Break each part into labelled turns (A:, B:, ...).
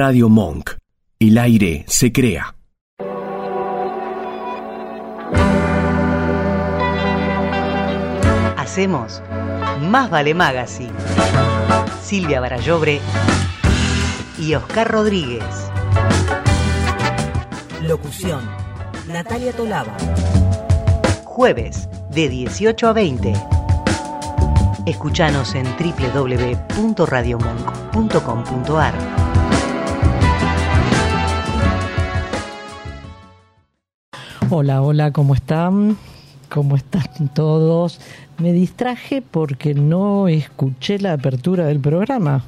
A: Radio Monk. El aire se crea.
B: Hacemos Más Vale Magazine. Silvia Barallobre y Oscar Rodríguez. Locución. Natalia Tolaba. Jueves de 18 a 20. Escuchanos en www.radiomonk.com.ar.
C: Hola, hola, ¿cómo están? ¿Cómo están todos? Me distraje porque no escuché la apertura del programa,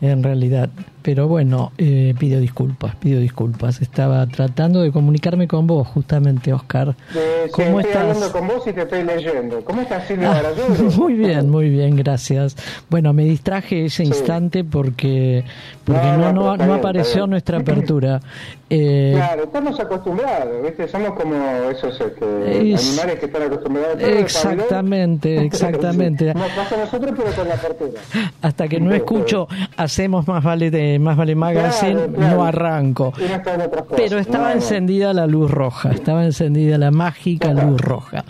C: en realidad. Pero bueno, eh, pido disculpas, pido disculpas. Estaba tratando de comunicarme con vos, justamente, Oscar.
D: Eh, ¿Cómo estoy hablando con vos y te estoy leyendo. ¿Cómo estás, Silvia
C: ah, Muy bien, muy bien, gracias. Bueno, me distraje ese instante porque, porque no, no, no, apareció nuestra apertura.
D: Eh, claro, estamos acostumbrados, ¿viste? Somos como esos este, animales que están acostumbrados a
C: Exactamente, exactamente.
D: Nos pasa a nosotros, pero con la apertura.
C: Hasta que no escucho, hacemos más vale de más Vale Magazine, no arranco. Pero estaba encendida la luz roja, estaba encendida la mágica luz roja.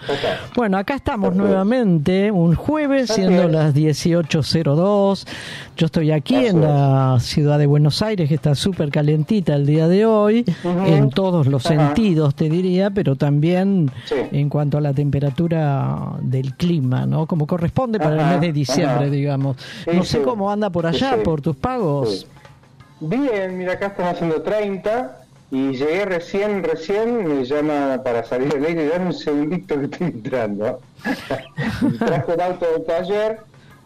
C: Bueno, acá estamos nuevamente, un jueves, siendo las 18.02. Yo estoy aquí en la ciudad de Buenos Aires, que está súper calentita el día de hoy, en todos los sentidos, te diría, pero también en cuanto a la temperatura del clima, ¿no? Como corresponde para el mes de diciembre, digamos. No sé cómo anda por allá, por tus pagos.
D: Bien, mira, acá estamos haciendo 30 y llegué recién, recién, me llama para salir del aire, dame un segundito que estoy entrando. Trajo el auto del taller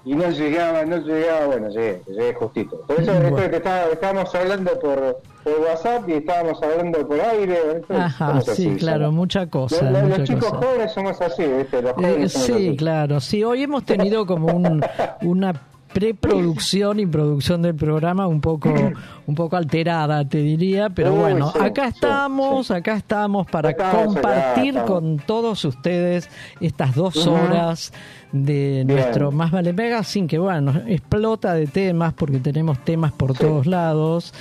D: y no llegaba, no llegaba, bueno, llegué, llegué justito. Por eso bueno. que estábamos hablando por, por, WhatsApp y estábamos hablando por aire.
C: Ajá, sí, claro, mucha cosa.
D: Los, chicos jóvenes somos así, ¿viste? Los jóvenes
C: eh, sí, claro, sí, hoy hemos tenido como un, una preproducción y producción del programa un poco un poco alterada te diría pero bueno acá estamos acá estamos para compartir con todos ustedes estas dos horas de nuestro Más Vale Mega sin que bueno explota de temas porque tenemos temas por todos lados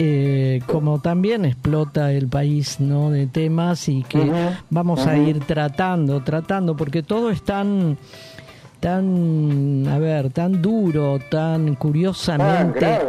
C: eh, como también explota el país no de temas y que vamos a ir tratando tratando porque todo es tan tan, a ver, tan duro, tan curiosamente,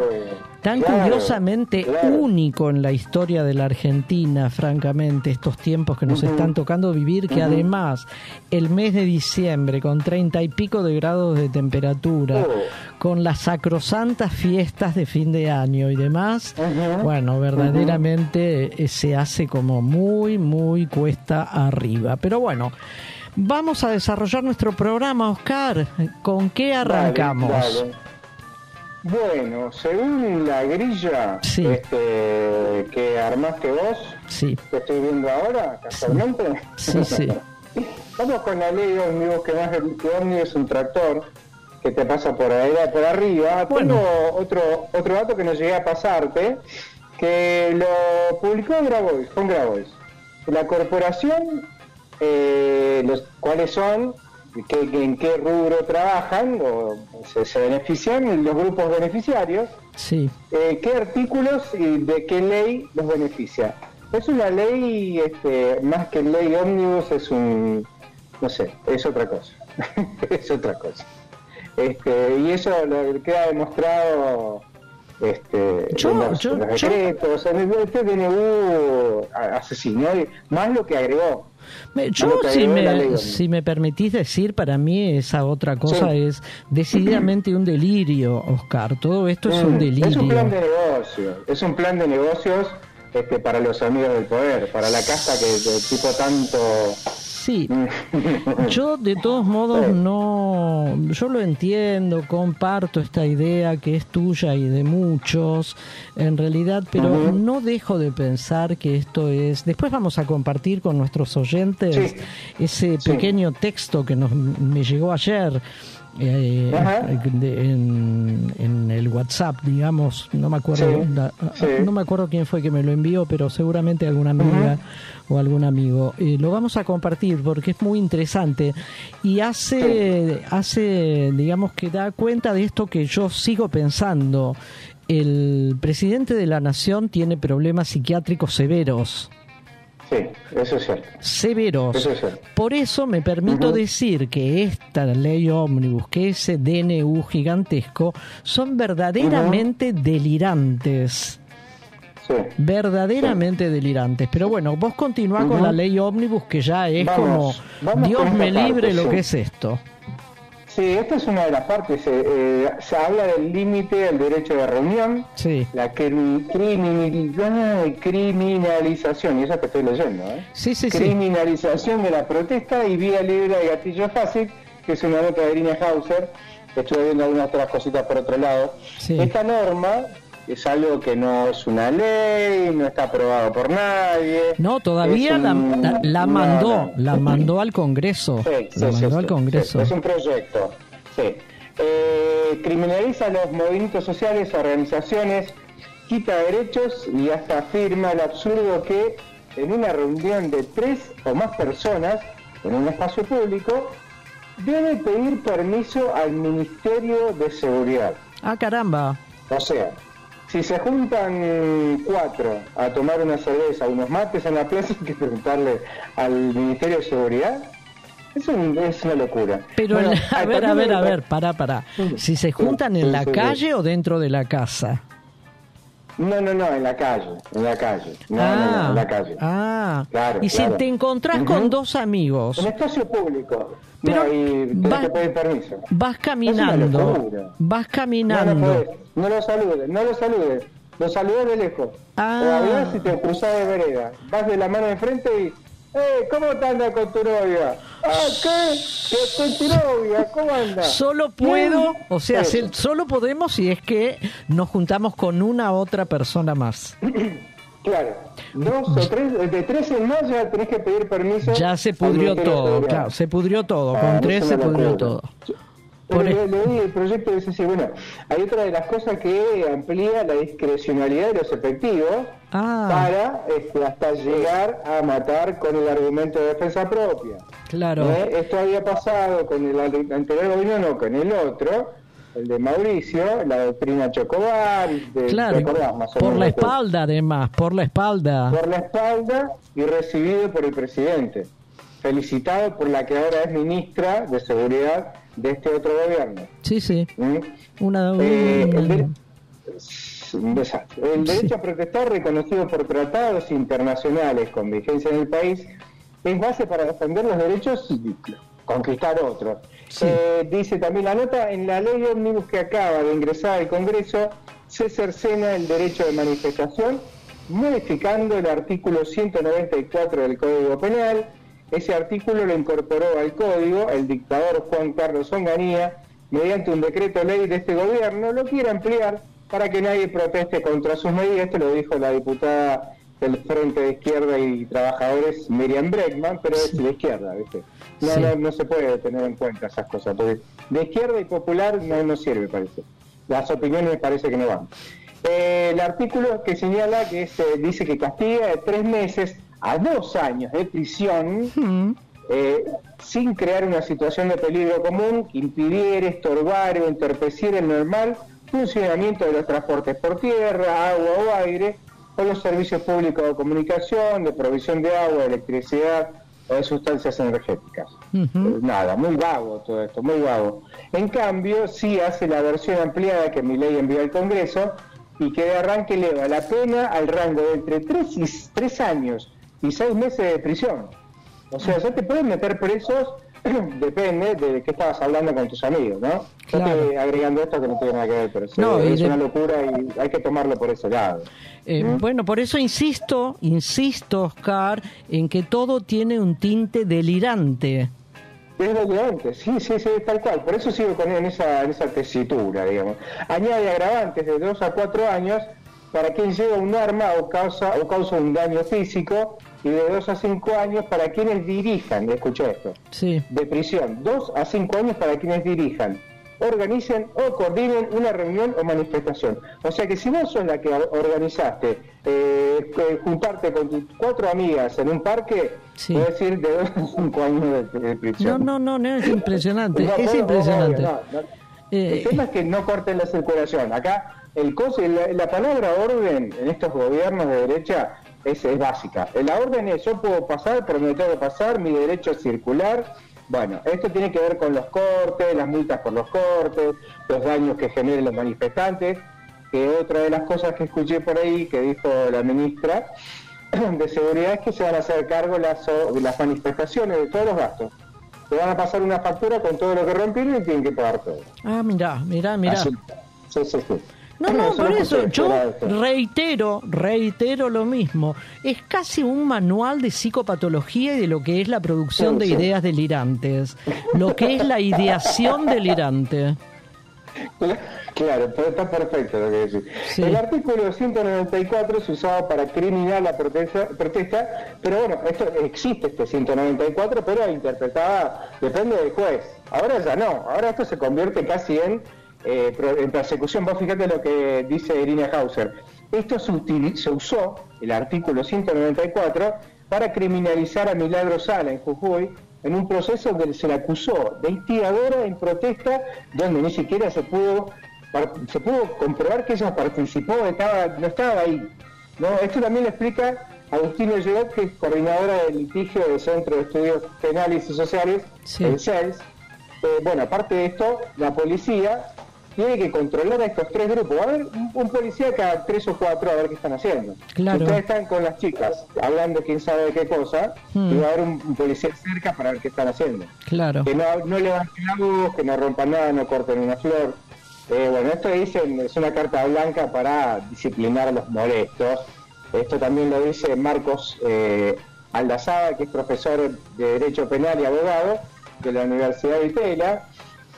C: tan curiosamente único en la historia de la Argentina, francamente, estos tiempos que nos están tocando vivir, que además el mes de diciembre, con treinta y pico de grados de temperatura, oh. con las sacrosantas fiestas de fin de año y demás, bueno, verdaderamente eh, se hace como muy, muy cuesta arriba. Pero bueno, Vamos a desarrollar nuestro programa, Oscar. ¿Con qué arrancamos?
D: Bueno, según la grilla este, que armaste vos,
C: sí.
D: que estoy viendo ahora, casualmente.
C: Sí, sí.
D: Vamos con la ley ómnibus, que más que ómnibus es un tractor que te pasa por ahí, por arriba. Bueno. Tengo otro, otro dato que no llegué a pasarte, que lo publicó Grabois, con Grabois. La corporación eh, los cuáles son, en qué rubro trabajan o se, benefician los grupos beneficiarios,
C: sí.
D: Eh, qué artículos y de qué ley los beneficia. Es una ley, este, más que ley ómnibus, es un, no sé, es otra cosa, es otra cosa. Este, y eso lo queda demostrado este, yo, en los, decretos, en el, este DNU asesinó, más lo que agregó.
C: Yo, si me, si me permitís decir, para mí esa otra cosa es decididamente un delirio, Oscar. Todo esto es un delirio. Es
D: un plan de negocios, es un plan de negocios este, para los amigos del poder, para la casa que el tipo tanto
C: Sí, yo de todos modos no, yo lo entiendo, comparto esta idea que es tuya y de muchos, en realidad, pero no dejo de pensar que esto es, después vamos a compartir con nuestros oyentes ese pequeño texto que nos, me llegó ayer eh, en, el WhatsApp, digamos, no me acuerdo, no me acuerdo quién fue que me lo envió, pero seguramente alguna amiga o algún amigo. Eh, lo vamos a compartir porque es muy interesante y hace, hace, digamos que da cuenta de esto que yo sigo pensando. El presidente de la nación tiene problemas psiquiátricos severos.
D: Sí, eso es cierto.
C: Severos.
D: Eso es cierto.
C: Por eso me permito decir que esta ley ómnibus, que ese DNU gigantesco, son verdaderamente delirantes.
D: Sí.
C: Verdaderamente delirantes. Pero bueno, vos continuá con
D: Ujú.
C: la ley ómnibus que ya es
D: Vamos,
C: como
D: vamos
C: Dios
D: con
C: me libre
D: parte,
C: lo
D: sí.
C: que es esto.
D: Sí, esta es una de las partes. eh, eh, se habla del límite al derecho de reunión,
C: Sí.
D: la criminalización, y eso que estoy leyendo, ¿eh?
C: Sí, sí, sí.
D: criminalización de la protesta y vía libre de gatillo fácil, que es una nota de Irina Hauser. Estuve viendo algunas otras cositas por otro lado.
C: Sí.
D: Esta norma es algo que no es una ley, no está aprobado por nadie.
C: No, todavía la,
D: un-
C: la- la
D: no,
C: mandó,
D: no.
C: la mandó al Congreso.
D: Sí, sí,
C: la mandó
D: sí,
C: al Congreso.
D: es un proyecto. Sí. Eh, criminaliza los movimientos sociales, organizaciones, quita derechos y hasta afirma el absurdo que en una reunión de tres o más personas en un espacio público debe pedir permiso al Ministerio de Seguridad.
C: Ah, caramba.
D: O sea, si se juntan cuatro a tomar una cerveza, unos mates en la plaza, hay que preguntarle al Ministerio de Seguridad. Es, un- es una locura.
C: Pero,
D: Bueno,
C: a ver, a ver, a ver, pará, pará. Si se juntan en la calle o dentro de la casa.
D: No, no, no, en la calle, en la calle. No, no, no, en la calle.
C: ah.
D: Claro,
C: y si te encontrás con dos amigos,
D: En espacio público.
C: Pero
D: no, y tenés
C: va-
D: que pedir permiso.
C: vas caminando, vas
D: No, no
C: caminando.
D: No lo saludes, no lo saludes. Lo saludas de lejos.
C: Ah.
D: O hablas y te cruzás de vereda. Vas de la mano de frente y... ¡Eh! ¿Cómo te anda con tu novia? ¡Ah, qué! ¿Qué con tu novia? ¿Cómo anda?
C: Solo puedo, o sea, solo podemos si es que nos juntamos con una otra persona más.
D: Claro. Dos o tres, de tres en más ya tenés que pedir permiso.
C: Ya se pudrió todo, claro, se pudrió todo.
D: Ah,
C: Con
D: es
C: tres se pudrió todo. Por
D: le-
C: e-
D: leí el proyecto y dice, sí, bueno, hay otra de las cosas que amplía la discrecionalidad de los efectivos
C: Ah,
D: para este, hasta llegar a matar con el argumento de defensa propia.
C: claro.
D: ¿Eh? Esto había pasado con el anterior gobierno, no con el otro, el de Mauricio, la doctrina Chocobar, de,
C: Claro,
D: ¿te acordás más o
C: por la espalda además, por la espalda.
D: por la espalda y recibido por el presidente, felicitado por la que ahora es ministra de Seguridad de este otro gobierno.
C: Sí, sí.
D: ¿Mm?
C: Una,
D: Eh, el, de- un desastre. El
C: Sí.
D: derecho a protestar, reconocido por tratados internacionales con vigencia en el país, es base para defender los derechos y conquistar otros.
C: Sí.
D: Eh, dice también la nota, en la ley ómnibus que acaba de ingresar al Congreso, se cercena el derecho de manifestación, modificando el artículo 194 del Código Penal. Ese artículo lo incorporó al Código el dictador Juan Carlos Onganía, mediante un decreto ley de este gobierno, lo quiere ampliar para que nadie proteste contra sus medidas. Esto lo dijo la diputada del Frente de Izquierda y Trabajadores, Miriam Bregman, pero es de izquierda, ¿viste? No,
C: Sí.
D: no, no se puede tener en cuenta esas cosas, porque de izquierda y popular no, no sirve, parece. Las opiniones me parece que no van. Eh, el artículo que señala que es, eh, dice que castiga de tres meses a dos años de prisión
C: Mm,
D: eh, sin crear una situación de peligro común que impidiera, estorbar o entorpeciera el normal funcionamiento de los transportes por tierra, agua o aire, o los servicios públicos de comunicación, de provisión de agua, de electricidad o de sustancias energéticas. Eh, Nada, muy vago todo esto, muy vago. En cambio, sí hace la versión ampliada que mi ley envió al Congreso y que de arranque eleva la pena al rango de entre 3, y, tres años y 6 meses de prisión. O sea, ya te pueden meter presos, depende de qué estabas hablando con tus amigos, ¿no? Yo
C: Claro.
D: estoy agregando esto que no tiene nada que ver, pero
C: No,
D: es
C: de-
D: una locura y hay que tomarlo por ese lado.
C: Eh, Bueno, por eso insisto, insisto, Oscar, en que todo tiene un tinte delirante.
D: Es delirante, sí, sí, sí, tal cual. Por eso sigo con en esa, en esa tesitura, digamos. Añade agravantes de 2 a 4 años para quien lleva un arma o causa, o causa un daño físico y de 2 a 5 años para quienes dirijan, escuché esto,
C: Sí.
D: de prisión. 2 a 5 años para quienes dirijan, organicen o coordinen una reunión o manifestación. O sea que si vos sos la que organizaste eh, juntarte con tus cuatro amigas en un parque,
C: Sí.
D: puedes ir de 2 a 5 años de, de
C: No,
D: prisión.
C: no, no, no, es impresionante,
D: No,
C: es impresionante.
D: no.
C: Eh,
D: el tema es que no corten la circulación. Acá el la, la, palabra orden en estos gobiernos de derecha es, es básica. La orden es yo puedo pasar, pero me tengo que pasar, mi derecho es circular. Bueno, esto tiene que ver con los cortes, las multas por los cortes, los daños que generen los manifestantes, que otra de las cosas que escuché por ahí que dijo la ministra de Seguridad es que se van a hacer cargo las, las manifestaciones de todos los gastos. Te van a pasar una factura con todo lo que rompieron y tienen que pagar todo.
C: Ah, mira, mira, mira. Sí, sí, sí. No, no, por eso yo reitero, reitero lo mismo. Es casi un manual de psicopatología y de lo que es la producción de ideas delirantes, lo que es la ideación delirante.
D: Claro, está perfecto lo que decís. El artículo 194 es usado para criminal la protesta, pero bueno, esto existe este 194, pero interpretada depende del juez. Ahora ya no, ahora esto se convierte casi en, eh, en persecución. Vos fíjate lo que dice Irina Hauser. Esto se, se usó, el artículo 194, para criminalizar a Milagro Sala en Jujuy en un proceso donde se le acusó de instigadora en protesta, donde ni siquiera se pudo se pudo comprobar que ella participó, estaba, no estaba ahí. ¿no? Esto también le explica Agustín Llegó, que es coordinadora del litigio del Centro de Estudios Penales y Sociales, el CELS. Eh, bueno, aparte de esto, la policía tiene que controlar a estos tres grupos. Va a haber un, policía cada tres o cuatro a ver qué están haciendo.
C: Claro.
D: Ustedes están con las chicas hablando quién sabe de qué cosa, hmm. y va a haber un, policía cerca para ver qué están haciendo.
C: Claro.
D: Que no, no levanten la voz, que no rompan nada, no corten una flor. Eh, bueno, esto dicen, es una carta blanca para disciplinar a los molestos. Esto también lo dice Marcos eh, Aldazada, que es profesor de Derecho Penal y abogado de la Universidad de Itela.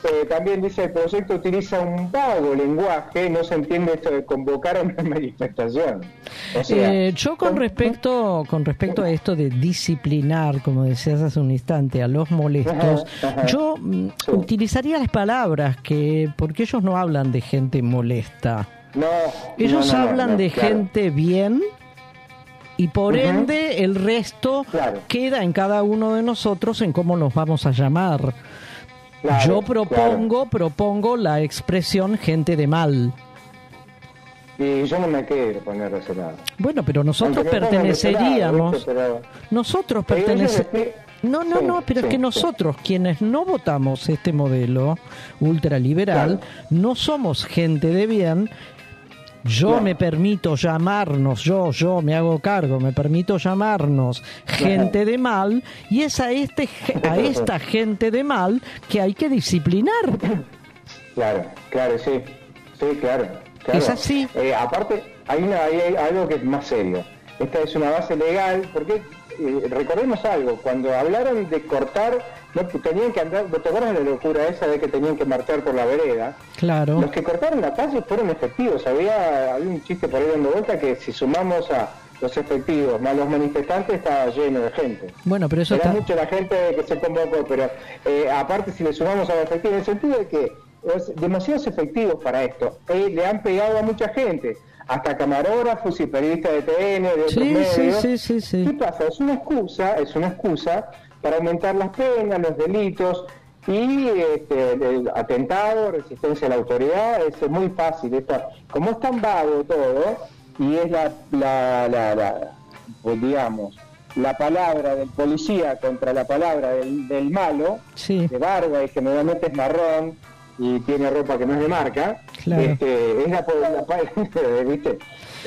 D: Eh, también dice el proyecto utiliza un vago lenguaje, no se entiende esto de convocar a una manifestación.
C: Eh, yo con respecto con respecto a esto de disciplinar, como decías hace un instante, a los molestos, yo mm, utilizaría las palabras que porque ellos no hablan de gente molesta.
D: No,
C: ellos hablan de gente bien y por ende el resto queda en cada uno de nosotros en cómo nos vamos a llamar yo propongo, propongo la expresión gente de mal.
D: Y yo no me quiero poner ese lado.
C: Bueno, pero nosotros perteneceríamos. Nosotros pertenecemos. No, no, no, pero es que nosotros, quienes no votamos este modelo ultraliberal, no somos gente de bien, yo me permito llamarnos, yo, yo me hago cargo, me permito llamarnos gente de mal y es a, este, a esta gente de mal que hay que disciplinar.
D: Claro, claro, sí, sí, claro.
C: Es así.
D: Eh, aparte, hay, una, hay algo que es más serio. Esta es una base legal, porque eh, recordemos algo, cuando hablaron de cortar, no tenían que andar, ¿te acuerdas de la locura esa de que tenían que marchar por la vereda?
C: Claro.
D: Los que cortaron la calle fueron efectivos, había, había un chiste por ahí dando vuelta que si sumamos a los efectivos más los manifestantes estaba lleno de gente.
C: Bueno, pero eso
D: Era está... mucha la gente que se convocó, pero eh, aparte si le sumamos a los efectivos, en el sentido de que es demasiados efectivos para esto, eh, le han pegado a mucha gente hasta camarógrafos y periodistas de TN, de otros medios.
C: Sí, sí, sí,
D: ¿Qué pasa? Es una excusa, es una excusa para aumentar las penas, los delitos y este, el atentado, resistencia a la autoridad, es muy fácil. Esto, como es tan vago todo y es la, la, la, pues, digamos, la palabra del policía contra la palabra del, del malo, de barba y generalmente es marrón, y tiene ropa que no es de marca, este, es la, la, ¿viste?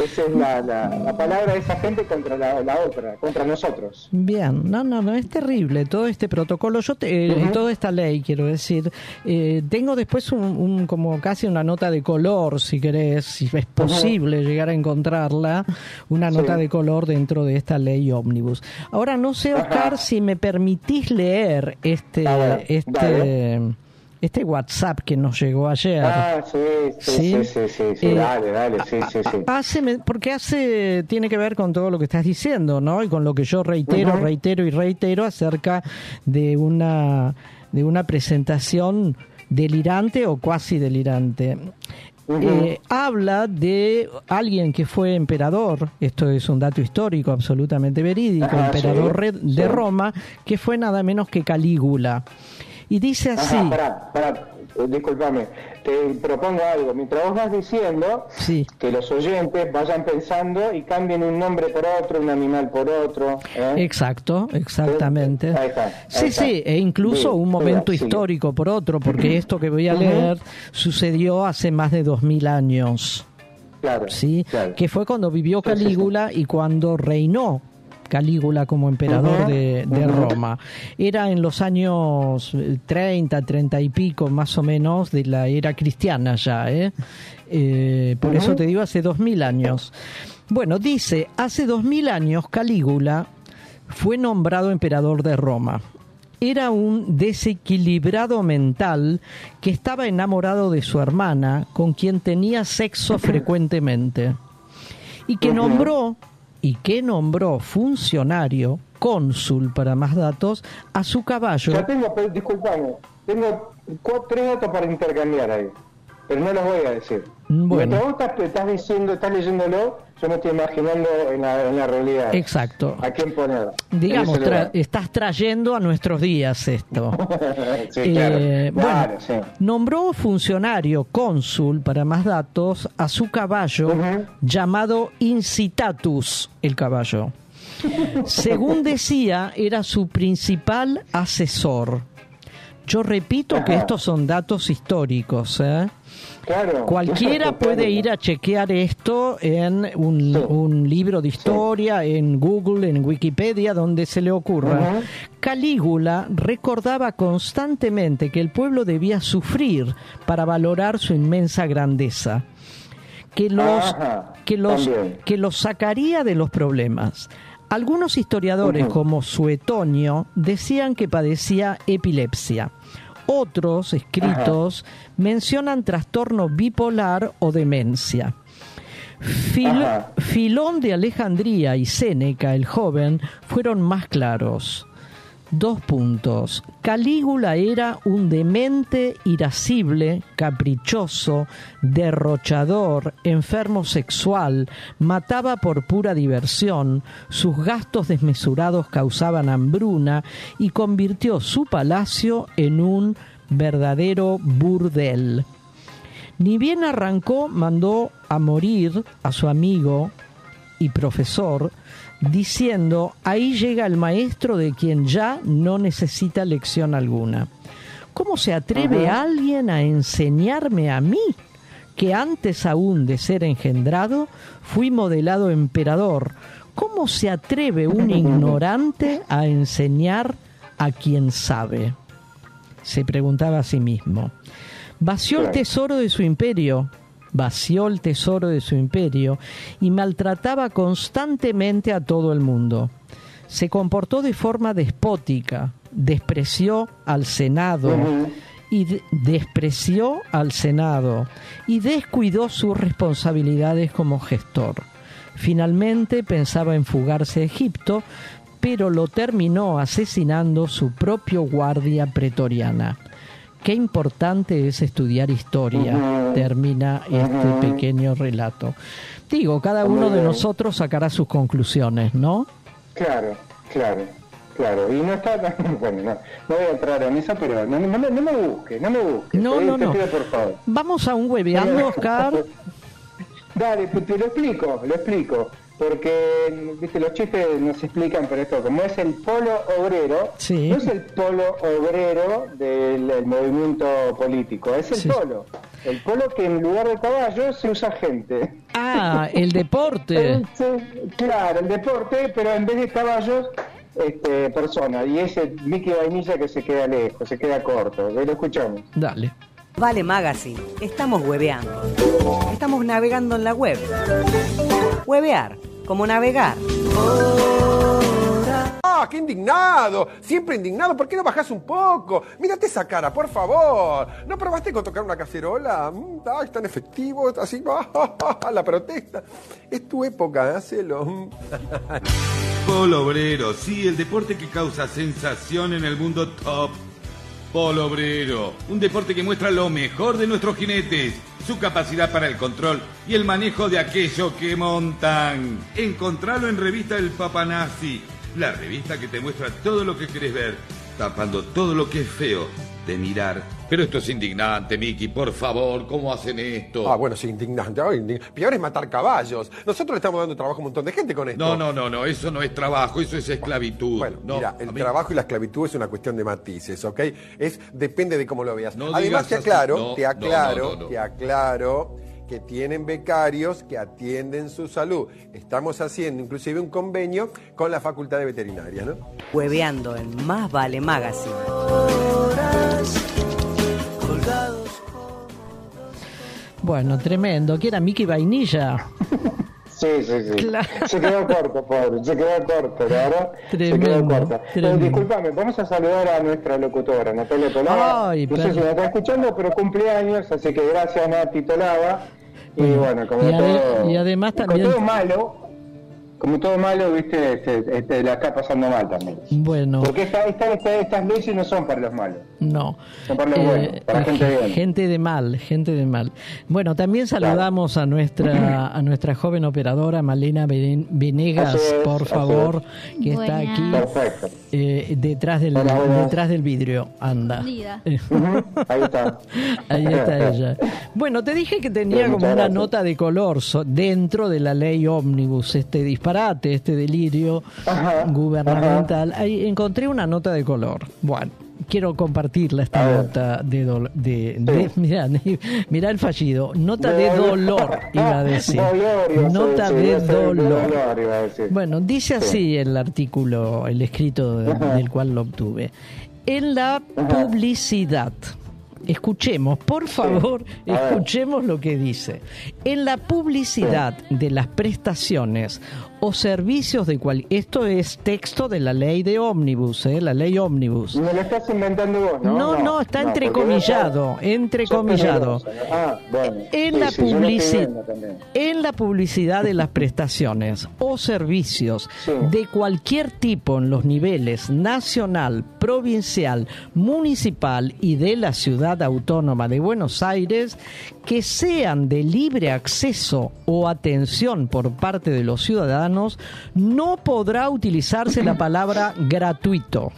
D: Esa es la, la, palabra de esa gente contra la, otra, contra nosotros.
C: Bien, no, no, no, es terrible todo este protocolo, yo te, eh, toda esta ley, quiero decir. Eh, tengo después un, como casi una nota de color, si querés, si es posible llegar a encontrarla, una nota de color dentro de esta ley ómnibus. Ahora, no sé, Oscar, si me permitís leer este... este este WhatsApp que nos llegó ayer.
D: Ah, sí, sí, sí, sí, sí, eh, dale, dale, sí, sí, sí.
C: Hace, porque hace, tiene que ver con todo lo que estás diciendo, ¿no? Y con lo que yo reitero, reitero y reitero acerca de una, de una presentación delirante o cuasi delirante. Eh, habla de alguien que fue emperador, esto es un dato histórico absolutamente verídico, emperador de Roma, que fue nada menos que Calígula Y dice así.
D: Ajá, pará, pará, eh, discúlpame, te propongo algo. Mientras vos vas diciendo
C: Sí.
D: que los oyentes vayan pensando y cambien un nombre por otro, un animal por otro. ¿eh?
C: Exacto, exactamente.
D: Ahí está, ahí
C: sí,
D: está.
C: sí, e incluso un momento histórico por otro, porque esto que voy a leer sucedió hace más de dos mil años,
D: Claro,
C: ¿sí?
D: claro.
C: Que fue cuando vivió Calígula y cuando reinó Calígula como emperador de. Roma. Era en los años eh, 30, 30 y pico más o menos de la era cristiana ya, ¿eh? Eh, por eso te digo hace dos mil años. Bueno, dice, hace dos mil años Calígula fue nombrado emperador de Roma. Era un desequilibrado mental que estaba enamorado de su hermana, con quien tenía sexo frecuentemente, y que nombró y que nombró funcionario, cónsul para más datos, a su caballo.
D: Ya tengo, disculpame, tengo cuatro, tres datos para intercambiar ahí, pero no los voy a decir.
C: Bueno.
D: Mientras vos estás, estás diciendo, estás leyéndolo, yo me estoy imaginando en la, en la realidad.
C: Exacto.
D: ¿A quién poner?
C: Digamos, tra- estás trayendo a nuestros días esto.
D: sí.
C: Eh,
D: Claro,
C: bueno,
D: sí.
C: nombró funcionario, cónsul, para más datos, a su caballo llamado Incitatus, el caballo. Según decía, era su principal asesor. Yo repito que estos son datos históricos. ¿eh?
D: Claro.
C: Cualquiera puede ir a chequear esto en un,
D: Sí.
C: un libro de historia, en Google, en Wikipedia, donde se le ocurra. Calígula recordaba constantemente que el pueblo debía sufrir para valorar su inmensa grandeza, que los,
D: Ajá,
C: que los,
D: también.
C: que los sacaría de los problemas. Algunos historiadores, como Suetonio, decían que padecía epilepsia. Otros escritos mencionan trastorno bipolar o demencia. Fil-. Filón de Alejandría y Séneca, el joven, fueron más claros. Dos puntos. Calígula era un demente irascible, caprichoso, derrochador, enfermo sexual, mataba por pura diversión, sus gastos desmesurados causaban hambruna y convirtió su palacio en un verdadero burdel. Ni bien arrancó, mandó a morir a su amigo y profesor, diciendo, ahí llega el maestro de quien ya no necesita lección alguna. ¿Cómo se atreve alguien a enseñarme a mí, que antes aún de ser engendrado, fui modelado emperador? ¿Cómo se atreve un ignorante a enseñar a quien sabe? Se preguntaba a sí mismo. Vació el tesoro de su imperio, vació el tesoro de su imperio y maltrataba constantemente a todo el mundo. Se comportó de forma despótica, despreció al Senado y de- despreció al Senado y descuidó sus responsabilidades como gestor. Finalmente pensaba en fugarse a Egipto, pero lo terminó asesinando su propio guardia pretoriana. Qué importante es estudiar historia, termina este pequeño relato. Digo, cada uno de nosotros sacará sus conclusiones, ¿no?
D: Claro, claro, claro. Y no está tan... Bueno, no, no voy a entrar en eso, pero no, no, me- no me busque, no me busque.
C: No, no, no.
D: pido por favor.
C: Vamos a un hueveando, Oscar.
D: Dale, te lo explico, lo explico. Porque, viste, los chistes no se explican, pero esto, como es el polo obrero,
C: Sí.
D: no es el polo obrero del del movimiento político, es el
C: Sí.
D: polo. El polo que en lugar de caballos se usa gente.
C: Ah, el deporte.
D: Claro, el deporte, pero en vez de caballos, este, personas. Y ese Mickey Vainilla que se queda lejos, se queda corto. Lo escuchamos.
C: Dale.
B: Vale Magazine, estamos hueveando. Estamos navegando en la web. Huevear, como navegar.
E: ¡Ah, qué indignado! Siempre indignado. ¿Por qué no bajás un poco? Mírate esa cara, por favor. ¿No probaste con tocar una cacerola? Mm, ¡Ay, tan efectivo! Así, la protesta. Es tu época, hacelo.
F: Polo obrero, sí, el deporte que causa sensación en el mundo top. Polo obrero, un deporte que muestra lo mejor de nuestros jinetes, su capacidad para el control y el manejo de aquello que montan. Encontralo en revista El Papanazi, la revista que te muestra todo lo que querés ver, tapando todo lo que es feo de mirar. Pero esto es indignante, Miki, por favor, ¿cómo hacen esto?
E: Ah, bueno, sí, indignante. Ay, indig- Peor es matar caballos. Nosotros le estamos dando trabajo a un montón de gente con esto.
F: No, no, no, no, eso no es trabajo, eso es esclavitud.
E: Bueno,
F: no,
E: mira, el
F: mí-
E: trabajo y la esclavitud es una cuestión de matices, ¿ok? Es depende de cómo lo veas.
F: No
E: Además te
F: así,
E: aclaro,
F: no,
E: te
F: no,
E: aclaro,
F: no, no, no.
E: te aclaro que tienen becarios que atienden su salud. Estamos haciendo inclusive un convenio con la Facultad de Veterinaria, ¿no?
B: Hueveando en Más Vale Magazine.
C: Bueno, tremendo. ¿Quién era Mickey Vainilla?
D: Sí, sí, sí.
C: Claro.
D: Se quedó corto, pobre. Se quedó corto, la verdad. Se quedó corto.
C: tremendo.
D: Eh, disculpame, vamos a saludar a nuestra locutora, Natalia Tolava.
C: Ay,
D: no sé
C: pero-
D: si me está escuchando, pero cumpleaños, así que gracias, Nati Tolava. Y bueno, como
C: y
D: todo.
C: y además
D: como
C: también-
D: todo malo, como todo malo, viste, este, este, la está pasando mal también.
C: Bueno,
D: Porque esta- esta- esta- estas leyes no son para los malos.
C: no.
D: Son para los buenos, para gente bien.
C: gente de mal, gente de mal. Bueno, también saludamos a nuestra a nuestra joven operadora Malena Venegas,
D: es,
C: por favor, que está aquí
D: Perfecto.
C: eh, detrás del
D: Hola,
C: detrás del vidrio. Anda.
D: Ahí está.
C: Ahí está ella. Bueno, te dije que tenía
D: Sí,
C: como una
D: gracias.
C: nota de color dentro de la ley ómnibus, este disparate, este delirio
D: Ajá,
C: gubernamental. Ahí encontré una nota de color. Bueno, quiero compartirla esta
D: A
C: nota de, dol- de, de-
D: Sí.
C: mirá, mirá el fallido, nota de
D: De-
C: dolor, iba a decir.
D: Dolor,
C: Nota de dolor.
D: dolor, iba a decir.
C: Bueno, dice así el artículo, el escrito de- del cual lo obtuve. En la publicidad. Escuchemos, por favor, escuchemos lo que dice. En la publicidad de las prestaciones o servicios de cual esto es texto de la ley de ómnibus, ¿eh? la ley ómnibus.
D: Me lo estás inventando vos, ¿no?
C: No, no, está entrecomillado, entrecomillado.
D: Ah, bueno.
C: En
D: Sí,
C: la
D: sí,
C: publici- en la publicidad de las prestaciones o servicios
D: Sí.
C: de cualquier tipo en los niveles nacional, provincial, municipal y de la ciudad autónoma de Buenos Aires que sean de libre acceso o atención por parte de los ciudadanos, no podrá utilizarse la palabra gratuito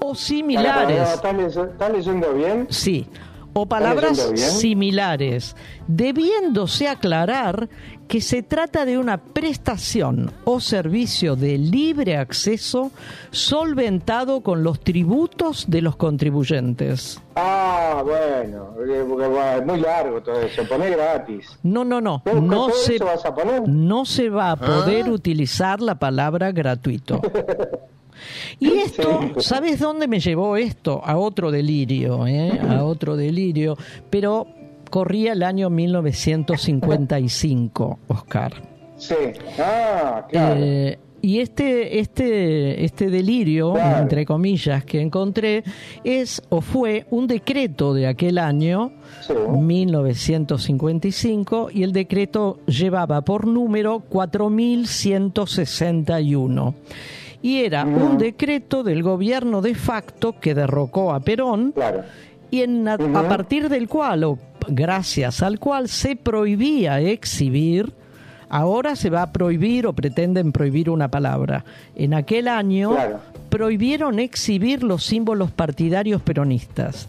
C: o similares.
D: Para, para, ¿estás, leye- estás leyendo bien?
C: Sí, o palabras similares, debiéndose aclarar que se trata de una prestación o servicio de libre acceso solventado con los tributos de los contribuyentes.
D: Ah, bueno, eh, es muy largo todo eso. Poné gratis.
C: No, no, no,
D: ¿Todo-
C: no se,
D: eso vas a poner?
C: no se va a
D: ¿Ah?
C: poder utilizar la palabra gratuito. Y esto. ¿sabes dónde me llevó esto? A otro delirio, ¿eh? A otro delirio. Pero corría el año 1955, Oscar.
D: Sí. Ah, claro.
C: Eh, y este, este, este delirio,
D: Claro.
C: entre comillas, que encontré, es o fue un decreto de aquel año,
D: Sí.
C: 1955, y el decreto llevaba por número 4161. Y era un decreto del gobierno de facto que derrocó a Perón
D: Claro.
C: y en, a, a partir del cual, o gracias al cual, se prohibía exhibir, ahora se va a prohibir o pretenden prohibir una palabra. En aquel año
D: Claro.
C: prohibieron exhibir los símbolos partidarios peronistas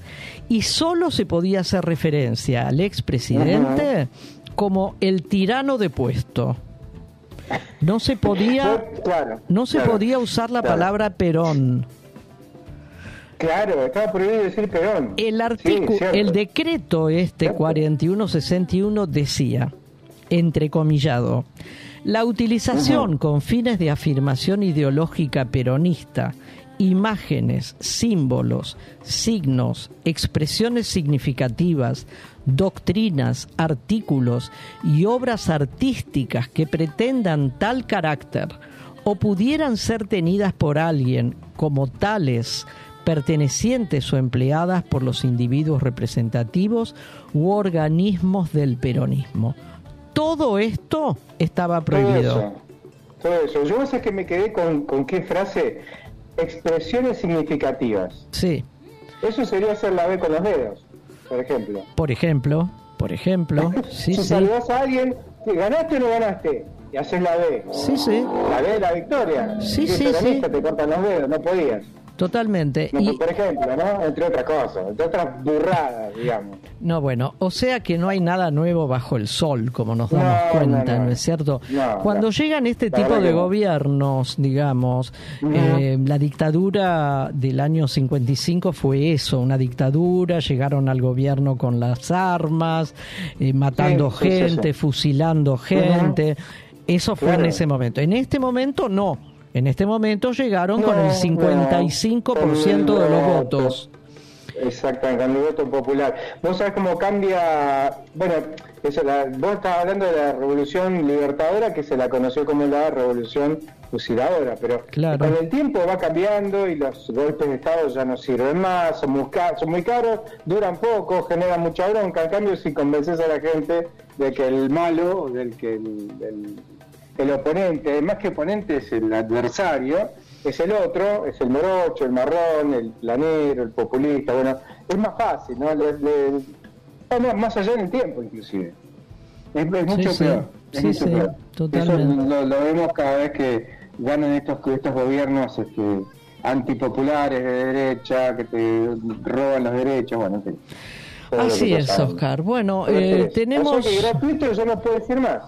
C: y solo se podía hacer referencia al expresidente como el tirano de puesto. No se podía,
D: Claro.
C: no se
D: claro,
C: podía usar la palabra Perón.
D: Claro, estaba prohibido decir Perón.
C: El artículo, el decreto este 4161 decía, entrecomillado, la utilización con fines de afirmación ideológica peronista, imágenes, símbolos, signos, expresiones significativas, doctrinas, artículos y obras artísticas que pretendan tal carácter o pudieran ser tenidas por alguien como tales pertenecientes o empleadas por los individuos representativos u organismos del peronismo. Todo esto estaba
D: Todo
C: prohibido.
D: eso. Todo eso. Yo sé que me quedé con, con qué frase. Expresiones significativas.
C: Sí,
D: Eso sería hacer la B con los dedos, por ejemplo.
C: por ejemplo, por ejemplo, sí,
D: si
C: sí,
D: saludas a alguien, ¿ganaste o no ganaste? Y haces la B.
C: sí, sí,
D: La B de la victoria.
C: Sí, sí, sí.
D: te cortan los dedos, no podías.
C: Totalmente.
D: No,
C: Y-
D: Por ejemplo, ¿no? Entre otras cosas, entre otras burradas, digamos.
C: No, bueno, o sea que no hay nada nuevo bajo el sol, como nos
D: No,
C: damos cuenta,
D: no,
C: ¿no,
D: no.
C: es cierto? Cuando llegan este tipo de gobiernos, digamos, eh, la dictadura del año 55 fue eso, una dictadura, llegaron al gobierno con las armas, eh, matando
D: Sí,
C: gente, fusilando gente, eso fue en ese momento. En este momento no. En este momento llegaron con
D: No,
C: el
D: no,
C: 55% de los votos.
D: El voto popular. Vos sabés cómo cambia, bueno, eso, la- vos estabas hablando de la revolución libertadora que se la conoció como la revolución fusiladora, pero
C: Claro.
D: con el tiempo va cambiando y los golpes de Estado ya no sirven más, son muy, ca- son muy caros, duran poco, generan mucha bronca. En cambio, si convences a la gente de que el malo, del que el, el- el oponente, más que oponente es el adversario, es el otro, es el morocho, el marrón, el planero, el populista, bueno, es más fácil, ¿no? Le- le- va más- allá en el tiempo, inclusive. Es, es mucho
C: sí.
D: peor. es
C: Sí,
D: mucho
C: sí,
D: peor.
C: totalmente.
D: Eso lo, lo vemos cada vez que ganan estos, estos gobiernos este, antipopulares de derecha, que te roban los derechos, bueno, en fin.
C: Así es. Oscar. Bueno, eh,
D: es-
C: tenemos...
D: O sea que gratuito ya no puede decir más.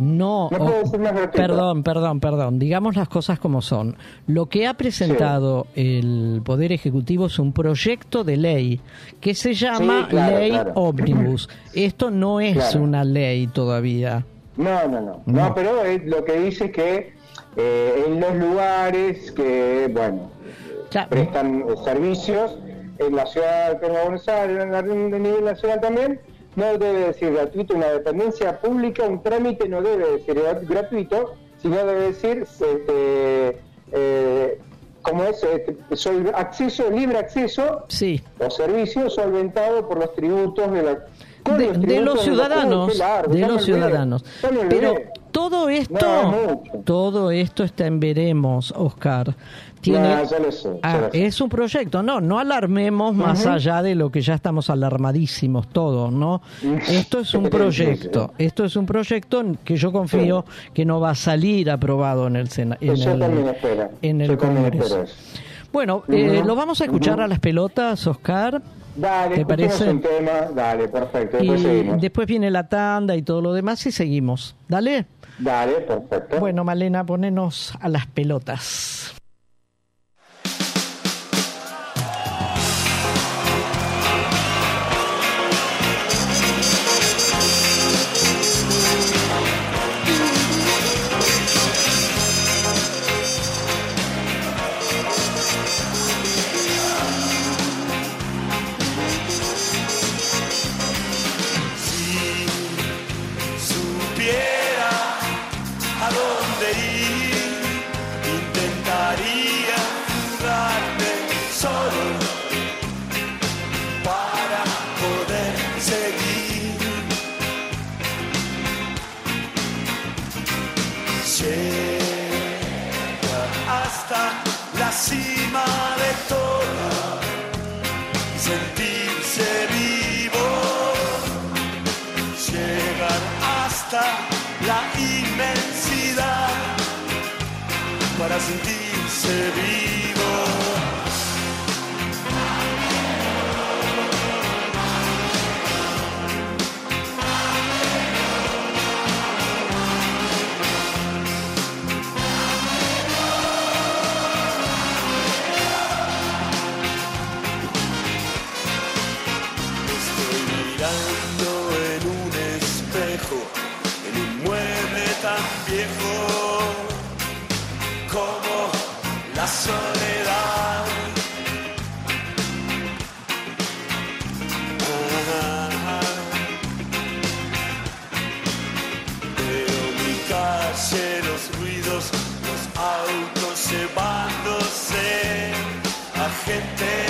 C: No,
D: No
C: o-
D: puede ser más
C: perdón, perdón, perdón. Digamos las cosas como son. Lo que ha presentado el Poder Ejecutivo es un proyecto de ley que se llama
D: Sí, claro,
C: Ley
D: claro.
C: Omnibus. Esto no es
D: Claro.
C: una ley todavía.
D: No, no, no.
C: No.
D: No, pero es lo que dice que eh, en los lugares que, bueno, prestan servicios en la ciudad de Buenos Aires, en la de nivel nacional también, no debe decir gratuito una dependencia pública, un trámite no debe decir gra- gratuito, sino debe decir este, eh, como es este, acceso, libre acceso
C: Sí.
D: o servicio solventado por los tributos de la
C: De, de los
D: la-
C: ciudadanos, de
D: me
C: los ciudadanos. Pero todo esto,
D: No,
C: todo esto está en veremos, Oscar. Tiene,
D: No, ya lo sé,
C: Ah,
D: lo
C: es un proyecto, no, no alarmemos más allá de lo que ya estamos alarmadísimos todos, ¿no? Esto es un proyecto, esto es un proyecto que yo confío que no va a salir aprobado en el Sena- en
D: Yo
C: el, en
D: Yo
C: Congreso. Bueno, eh, lo vamos a escuchar a las pelotas, Oscar.
D: Dale,
C: ¿Te parece?
D: un tema. Dale, perfecto. Después
C: después viene la tanda y todo lo demás y seguimos. Dale.
D: Dale.
C: Bueno, Malena, ponenos a las pelotas.
G: Para sentirse vivo. Autos a gente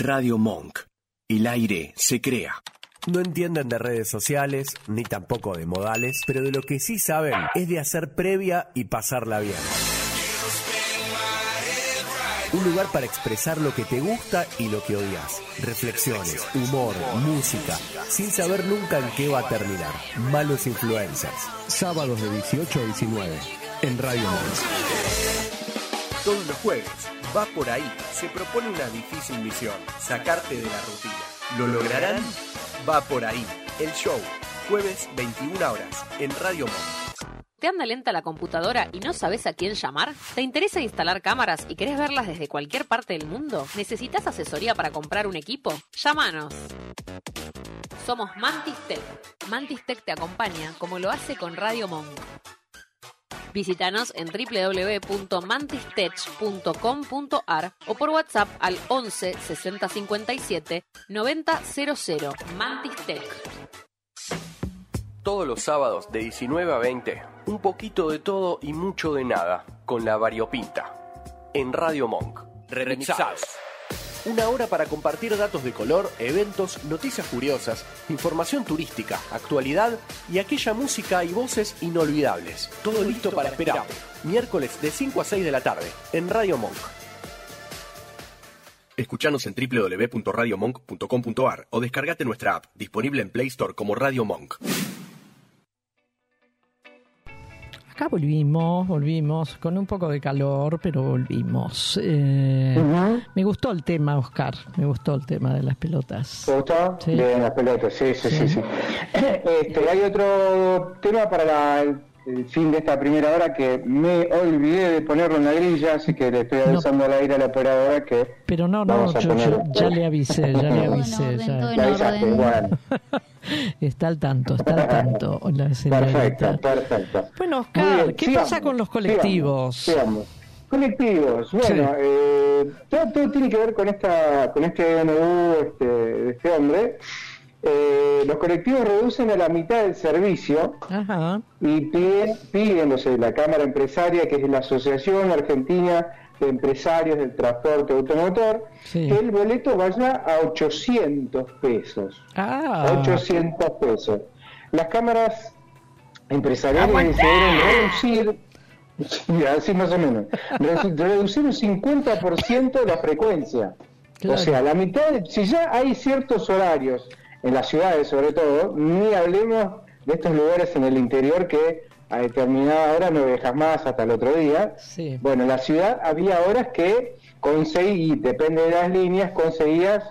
A: Radio Monk. El aire se crea.
H: No entienden de redes sociales, ni tampoco de modales, pero de lo que sí saben es de hacer previa y pasarla bien. Un lugar para expresar lo que te gusta y lo que odias. Reflexiones, humor, música, sin saber nunca en qué va a terminar. Malos influencers. Sábados de 18 a 19 en Radio Monk.
A: Todos los jueves, va por ahí. Se propone una difícil misión, sacarte de la rutina. ¿Lo lograrán? Va por ahí. El show, jueves 21 horas, en Radio Monk.
I: ¿Te anda lenta la computadora y no sabes a quién llamar? ¿Te interesa instalar cámaras y querés verlas desde cualquier parte del mundo? ¿Necesitas asesoría para comprar un equipo? Llámanos. Somos Mantis Tech. Mantis Tech te acompaña como lo hace con Radio Monk. Visítanos en www.mantistech.com.ar o por WhatsApp al 11 60 57 90 00. Mantis Tech.
J: Todos los sábados de 19 a 20, un poquito de todo y mucho de nada, con la variopinta. En Radio Monk. Remixados. Una hora para compartir datos de color, eventos, noticias curiosas, información turística, actualidad y aquella música y voces inolvidables. Todo listo para esperar. Miércoles de 5 a 6 de la tarde, en Radio Monk.
A: Escuchanos en www.radiomonk.com.ar o descargate nuestra app, disponible en Play Store como Radio Monk.
C: Acá volvimos, volvimos, con un poco de calor, pero volvimos. Eh, Me gustó el tema, Oscar, me gustó el tema de las pelotas.
D: ¿Te gustó?
C: Sí.
D: Bien, las pelotas, sí, sí, sí. sí. Este, hay otro tema para la- el, el fin de esta primera hora que me olvidé de ponerlo en la grilla, así que le estoy avisando al aire a la operadora que
C: Pero no, no, yo, ya le avisé, ya le avisé. ya.
D: Ya avisaste, bueno.
C: Está al tanto, está al tanto. la señorita.
D: Perfecto, perfecto.
C: Bueno, Oscar, ¿qué
D: sigamos,
C: pasa con los colectivos?
D: sigamos. Colectivos, bueno, eh, todo, todo tiene que ver con esta, con este DNU este, de este hombre. Eh, los colectivos reducen a la mitad del servicio
C: Ajá.
D: y piden, piden no sé, la Cámara Empresaria, que es la Asociación Argentina de Empresarios del Transporte Automotor,
C: Sí.
D: que el boleto vaya a 800 pesos.
C: Ah.
D: A 800 pesos. Las cámaras empresariales decidieron reducir, sí, así más o menos, redu- reducir un 50% la frecuencia.
C: Claro.
D: O sea, la mitad, de- si ya hay ciertos horarios en las ciudades sobre todo, ni hablemos de estos lugares en el interior que a determinada hora no dejas más hasta el otro día.
C: Sí.
D: Bueno, en la ciudad había horas que conseguí, depende de las líneas, conseguías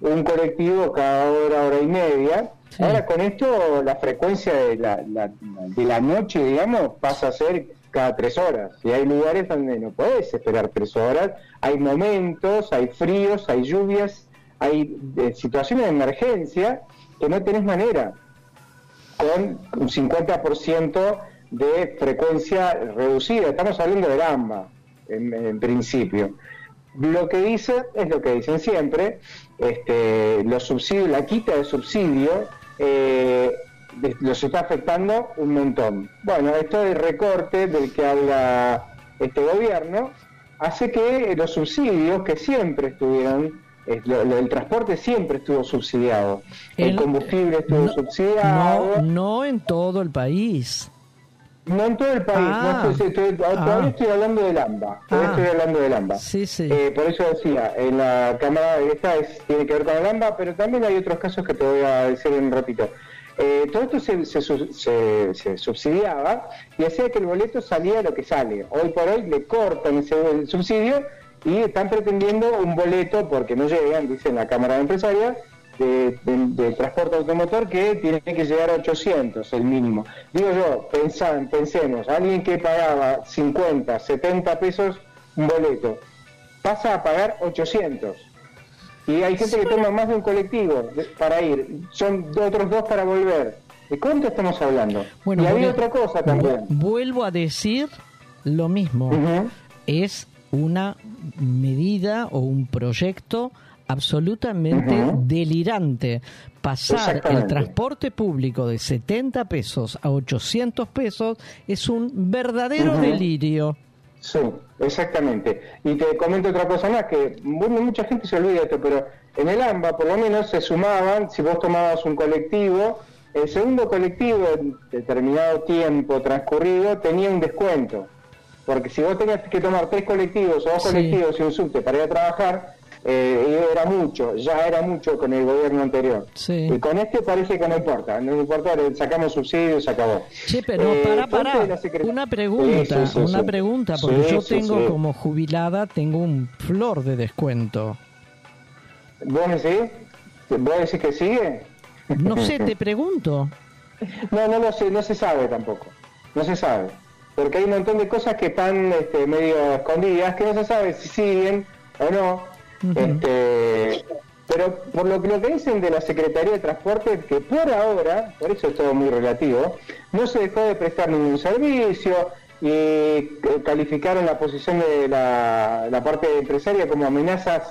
D: un colectivo cada hora, hora y media.
C: Sí.
D: Ahora con esto la frecuencia de la, la- de la noche, digamos, pasa a ser cada tres horas. Y hay lugares donde no puedes esperar tres horas. Hay momentos, hay fríos, hay lluvias, hay eh, situaciones de emergencia que no tenés manera con un 50% de frecuencia reducida. Estamos hablando del AMBA. en, principio. Lo que dice es lo que dicen siempre, este, los subsidios, la quita de subsidio eh, los está afectando un montón. Bueno, esto del recorte del que habla este gobierno hace que los subsidios que siempre estuvieron el transporte siempre estuvo subsidiado. El, combustible estuvo subsidiado.
C: No, en todo el país.
D: No en todo el país. Ah, todavía ah. estoy hablando del AMBA. Todavía ah. estoy hablando del AMBA.
C: Sí, sí.
D: Eh, por eso decía, en la Cámara esta es, tiene que ver con el AMBA, pero también hay otros casos que te voy a decir en un ratito. Eh, todo esto se, se, subsidiaba y hacía que el boleto salía lo que sale. Hoy por hoy le cortan ese subsidio y están pretendiendo un boleto, porque no llegan, dicen la Cámara de Empresarias, de, transporte automotor que tiene que llegar a 800, el mínimo. Digo yo, pensan, pensemos, alguien que pagaba 50, 70 pesos un boleto, pasa a pagar 800. Y hay gente que toma más de un colectivo para ir, son otros dos para volver. ¿De cuánto estamos hablando?
C: Bueno,
D: y había otra cosa también.
C: Vuelvo a decir lo mismo. Es una medida o un proyecto absolutamente delirante. Pasar el transporte público de 70 pesos a 800 pesos es un verdadero delirio.
D: Sí, exactamente. Y te comento otra cosa más, que mucha gente se olvida esto, pero en el AMBA por lo menos se sumaban, si vos tomabas un colectivo, el segundo colectivo en determinado tiempo transcurrido tenía un descuento. Porque si vos tenías que tomar tres colectivos o dos colectivos y un subte para ir a trabajar, eh, era mucho, ya era mucho con el gobierno anterior. Y con este parece que no importa, no importa, sacamos subsidios, se acabó.
C: Sí, pero eh, para, para, una pregunta, una pregunta, porque yo tengo como jubilada, tengo un flor de descuento.
D: ¿Vos decís? ¿Vos decís que sigue?
C: No sé, te pregunto.
D: No, no lo sé, no se sabe tampoco, no se sabe porque hay un montón de cosas que están este, medio escondidas, que no se sabe si siguen o no. Este, pero por lo que, lo que dicen de la Secretaría de Transporte, que por ahora, por eso es todo muy relativo, no se dejó de prestar ningún servicio y eh, calificaron la posición de la, parte empresaria como amenazas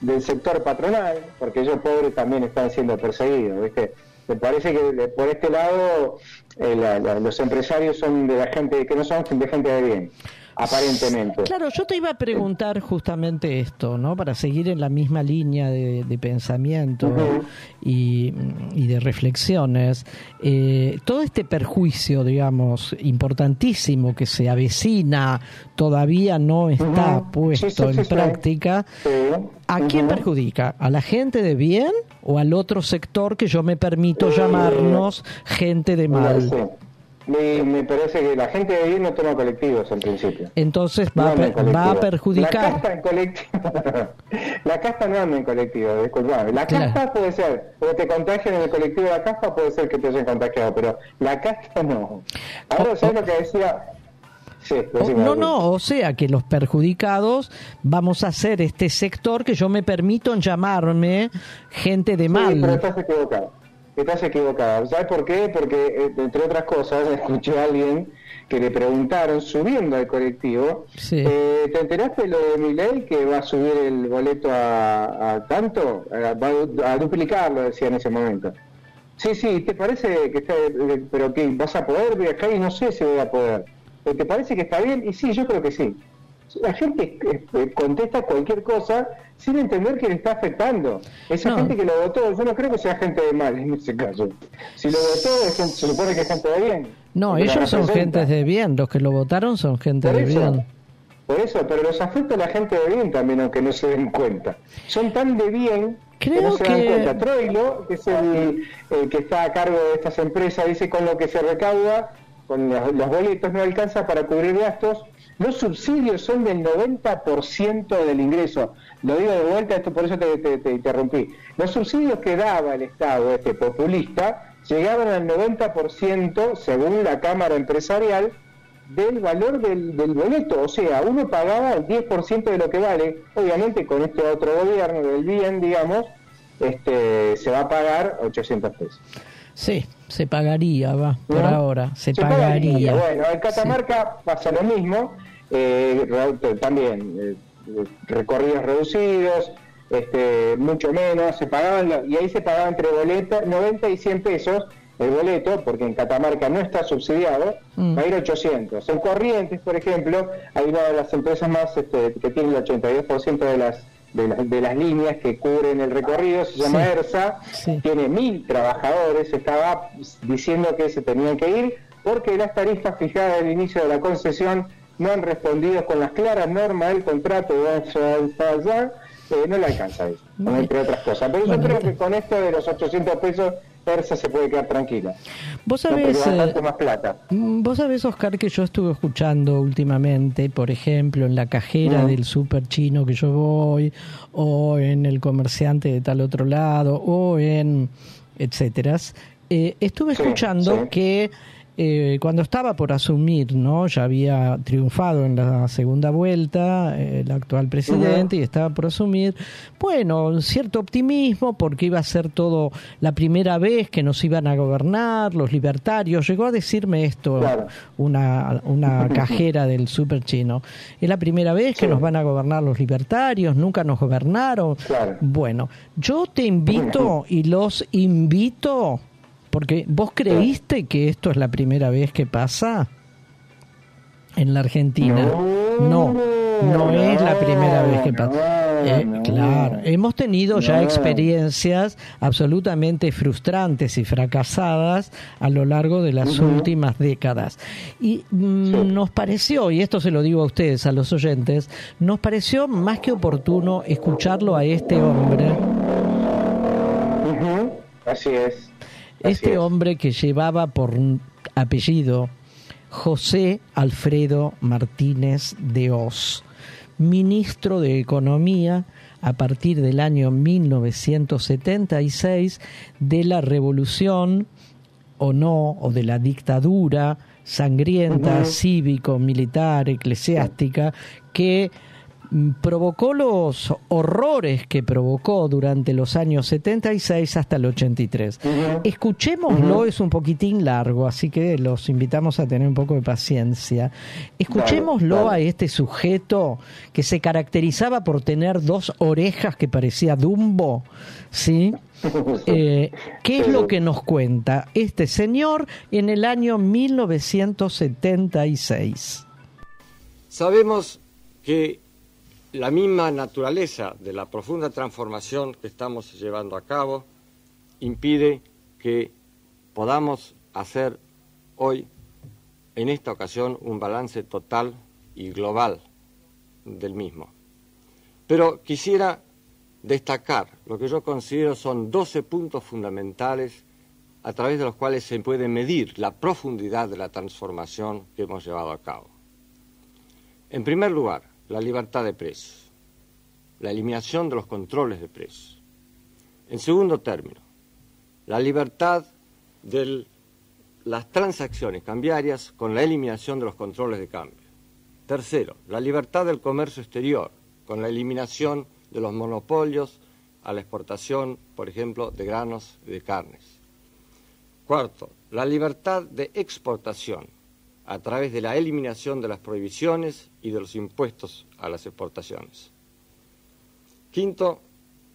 D: del sector patronal, porque ellos pobres también están siendo perseguidos, ¿viste? Me parece que por este lado eh, los empresarios son de la gente que no son de gente de bien aparentemente.
C: Claro, yo te iba a preguntar justamente esto, ¿no? Para seguir en la misma línea de, pensamiento y, de reflexiones. Eh, todo este perjuicio, digamos, importantísimo que se avecina, todavía no está puesto en práctica. ¿A quién perjudica? ¿A la gente de bien o al otro sector que yo me permito llamarnos gente de mal?
D: Me, parece que la gente de bien no toma colectivos en principio.
C: Entonces va, va a perjudicar.
D: La casta en colectivo. la casta no anda en colectivo, disculpame. La casta puede ser, porque te contagian en el colectivo de la casta, puede ser que te hayan contagiado, pero la casta no. Ahora, ¿sabes lo que decía?
C: no, no, o sea que los perjudicados vamos a ser este sector que yo me permito llamarme gente de mal.
D: pero estás equivocado. Estás equivocado. ¿Sabes por qué? Porque, eh, entre otras cosas, escuché a alguien que le preguntaron, subiendo al colectivo, eh, ¿te enteraste lo de mi ley que va a subir el boleto a, tanto? va a duplicarlo, decía en ese momento. Sí, sí, ¿te parece que está, eh, pero que vas a poder viajar y no sé si voy a poder? ¿Te parece que está bien? Y sí, yo creo que sí. La gente eh, contesta cualquier cosa sin entender que le está afectando. Esa gente que lo votó, yo no creo que sea gente de mal en ese caso. Si lo votó, se supone que es gente de bien.
C: No, ellos son gente de bien, los que lo votaron son gente de bien.
D: Por eso, pero los afecta a la gente de bien también, aunque no se den cuenta. Son tan de bien que no se dan cuenta. Troilo, que es el, que está a cargo de estas empresas, dice con lo que se recauda, con los, los boletos no alcanza para cubrir gastos los subsidios son del 90% del ingreso. Lo digo de vuelta, esto por eso te, interrumpí. Los subsidios que daba el Estado, este populista, llegaban al 90%, según la Cámara Empresarial, del valor del, boleto. O sea, uno pagaba el 10% de lo que vale. Obviamente con este otro gobierno del bien, digamos, este, se va a pagar 800 pesos.
C: Sí, se pagaría, va, por ahora, se, pagaría.
D: Bueno, en Catamarca pasa lo mismo eh, también recorridos reducidos, este, mucho menos, se pagaban, y ahí se pagaba entre boletas 90 y 100 pesos el boleto, porque en Catamarca no está subsidiado, mm. va a ir 800. En Corrientes, por ejemplo, hay una de las empresas más este, que tiene el 82% de las, de, las líneas que cubren el recorrido, se llama ERSA, tiene mil trabajadores, estaba diciendo que se tenían que ir porque las tarifas fijadas al inicio de la concesión no han respondido con las claras normas del contrato de allá, eh, no le alcanza eso, entre otras cosas. Pero yo creo que con esto de los 800 pesos Persa se puede quedar tranquila.
C: Vos sabés,
D: eh, más plata.
C: Mm, vos sabés, Oscar, que yo estuve escuchando últimamente, por ejemplo, en la cajera del super chino que yo voy, o en el comerciante de tal otro lado, o en etcétera. Eh, estuve escuchando que eh, cuando estaba por asumir, ¿no? Ya había triunfado en la segunda vuelta eh, el actual presidente y estaba por asumir, bueno, cierto optimismo porque iba a ser todo la primera vez que nos iban a gobernar los libertarios. Llegó a decirme esto una, una cajera del super chino. Es la primera vez que nos van a gobernar los libertarios, nunca nos gobernaron. Bueno, yo te invito y los invito porque vos creíste que esto es la primera vez que pasa en la Argentina. No, no, es la primera vez que pasa. Eh, claro, hemos tenido ya experiencias absolutamente frustrantes y fracasadas a lo largo de las últimas décadas. Y mm, nos pareció, y esto se lo digo a ustedes, a los oyentes, nos pareció más que oportuno escucharlo a este hombre.
D: Así es
C: este hombre que llevaba por apellido José Alfredo Martínez de Oz, ministro de Economía a partir del año 1976 de la revolución o no, o de la dictadura sangrienta, cívico, militar, eclesiástica, que provocó los horrores que provocó durante los años 76 hasta el 83. Escuchémoslo, es un poquitín largo, así que los invitamos a tener un poco de paciencia. Escuchémoslo a este sujeto que se caracterizaba por tener dos orejas que parecía Dumbo, ¿sí? Eh, ¿Qué es lo que nos cuenta este señor en el año 1976?
K: Sabemos que la misma naturaleza de la profunda transformación que estamos llevando a cabo impide que podamos hacer hoy, en esta ocasión, un balance total y global del mismo. Pero quisiera destacar lo que yo considero son 12 puntos fundamentales a través de los cuales se puede medir la profundidad de la transformación que hemos llevado a cabo. En primer lugar, la libertad de precios, la eliminación de los controles de precios. En segundo término, la libertad de las transacciones cambiarias con la eliminación de los controles de cambio. Tercero, la libertad del comercio exterior con la eliminación de los monopolios a la exportación, por ejemplo, de granos y de carnes. Cuarto, la libertad de exportación a través de la eliminación de las prohibiciones y de los impuestos a las exportaciones. Quinto,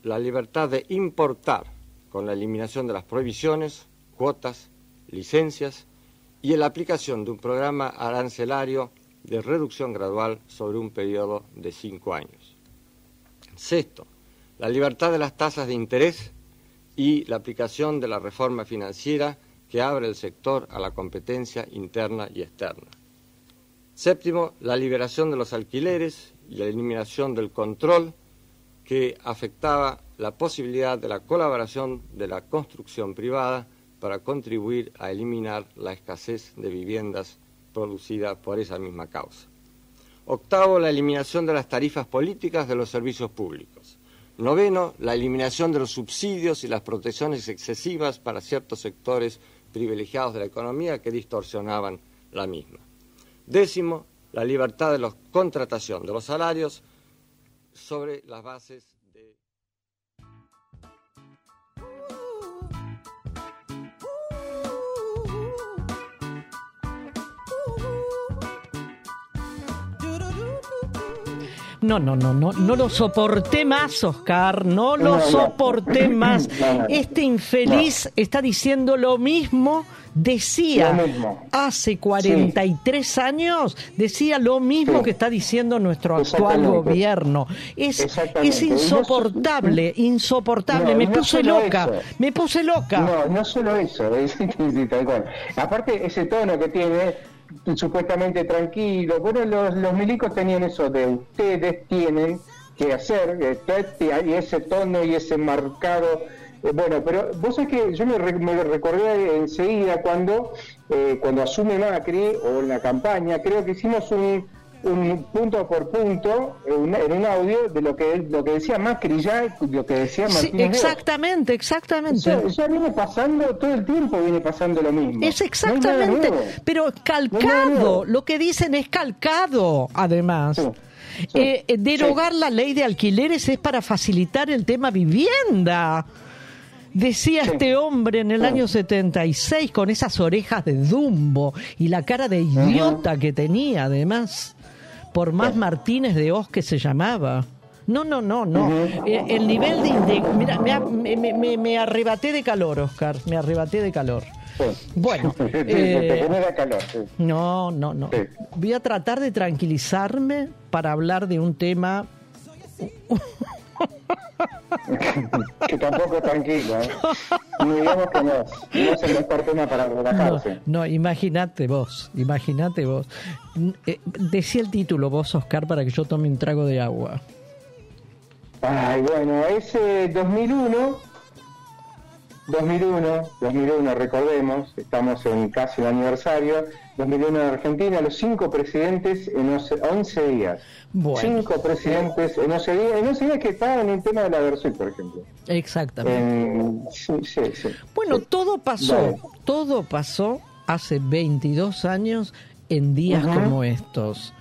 K: la libertad de importar con la eliminación de las prohibiciones, cuotas, licencias y la aplicación de un programa arancelario de reducción gradual sobre un periodo de cinco años. Sexto, la libertad de las tasas de interés y la aplicación de la reforma financiera que abre el sector a la competencia interna y externa. Séptimo, la liberación de los alquileres y la eliminación del control que afectaba la posibilidad de la colaboración de la construcción privada para contribuir a eliminar la escasez de viviendas producida por esa misma causa. Octavo, la eliminación de las tarifas políticas de los servicios públicos. Noveno, la eliminación de los subsidios y las protecciones excesivas para ciertos sectores privilegiados de la economía que distorsionaban la misma. Décimo, la libertad de la contratación de los salarios sobre las bases
C: No, no, no, no, no lo soporté más, Oscar, no lo soporté más. Este infeliz está diciendo lo mismo, decía hace 43 años, decía lo mismo que está diciendo nuestro actual gobierno. Es, es insoportable, insoportable, me puse loca, me puse loca.
D: No, no solo eso, es, Aparte, ese tono que tiene supuestamente tranquilo. Bueno, los, los milicos tenían eso de ustedes tienen que hacer, y ese tono y ese marcado. Eh, bueno, pero vos sabés que yo me, me recordé enseguida cuando, eh, cuando asume Macri o en la campaña, creo que hicimos un, un punto por punto en un audio de lo que lo que decía Macri ya, lo que decía Martínez
C: exactamente, exactamente.
D: ya viene pasando todo el tiempo, viene pasando lo mismo.
C: Es exactamente, pero calcado, lo que dicen es calcado, además. Eh, eh, derogar la ley de alquileres es para facilitar el tema vivienda. Decía este hombre en el año 76 con esas orejas de Dumbo y la cara de idiota que tenía además por más Martínez de Oz que se llamaba. No, no, no, no. Eh, el nivel de... Mira, me, me, arrebaté de calor, Oscar, me arrebaté de calor. Bueno, eh, no, no, no. Voy a tratar de tranquilizarme para hablar de un tema
D: que tampoco tranquilo, ¿eh? No digamos que no, no es el mejor tema para relajarse.
C: No, imagínate vos, imagínate vos. Eh, decía el título vos, Oscar, para que yo tome un trago de agua.
D: Ay, bueno, ese 2001, 2001, 2001, recordemos, estamos en casi un aniversario, 2001 en Argentina, los cinco presidentes en 11 días. Cinco presidentes en 11 días, en 11 días que estaban en el tema de la versión, por ejemplo.
C: Exactamente. bueno, todo pasó, todo pasó hace 22 años en días como estos.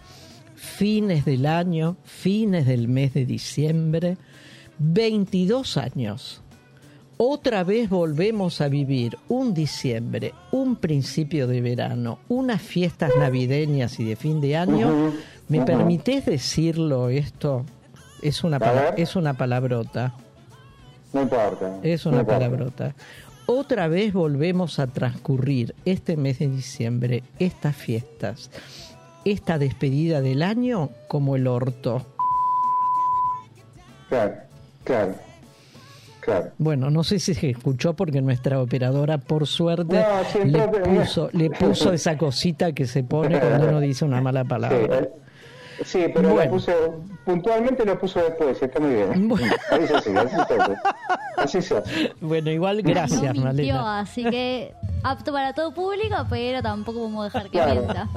C: Fines del año, fines del mes de diciembre, 22 años. Otra vez volvemos a vivir un diciembre, un principio de verano, unas fiestas navideñas y de fin de año ¿Me permites decirlo esto? Es una, es una palabrota.
D: No importa.
C: Es una palabrota. Otra vez volvemos a transcurrir este mes de diciembre, estas fiestas, esta despedida del año como el orto.
D: Claro, claro. Claro.
C: Bueno, no sé si se escuchó porque nuestra operadora, por suerte, le, puso, le puso esa cosita que se pone cuando uno dice una mala palabra.
D: Sí, pero lo puse, puntualmente lo puso después, está muy bien. Bueno. Así se así se
C: Bueno, igual gracias,
L: no Así que apto para todo público, pero tampoco podemos dejar que claro. mienta.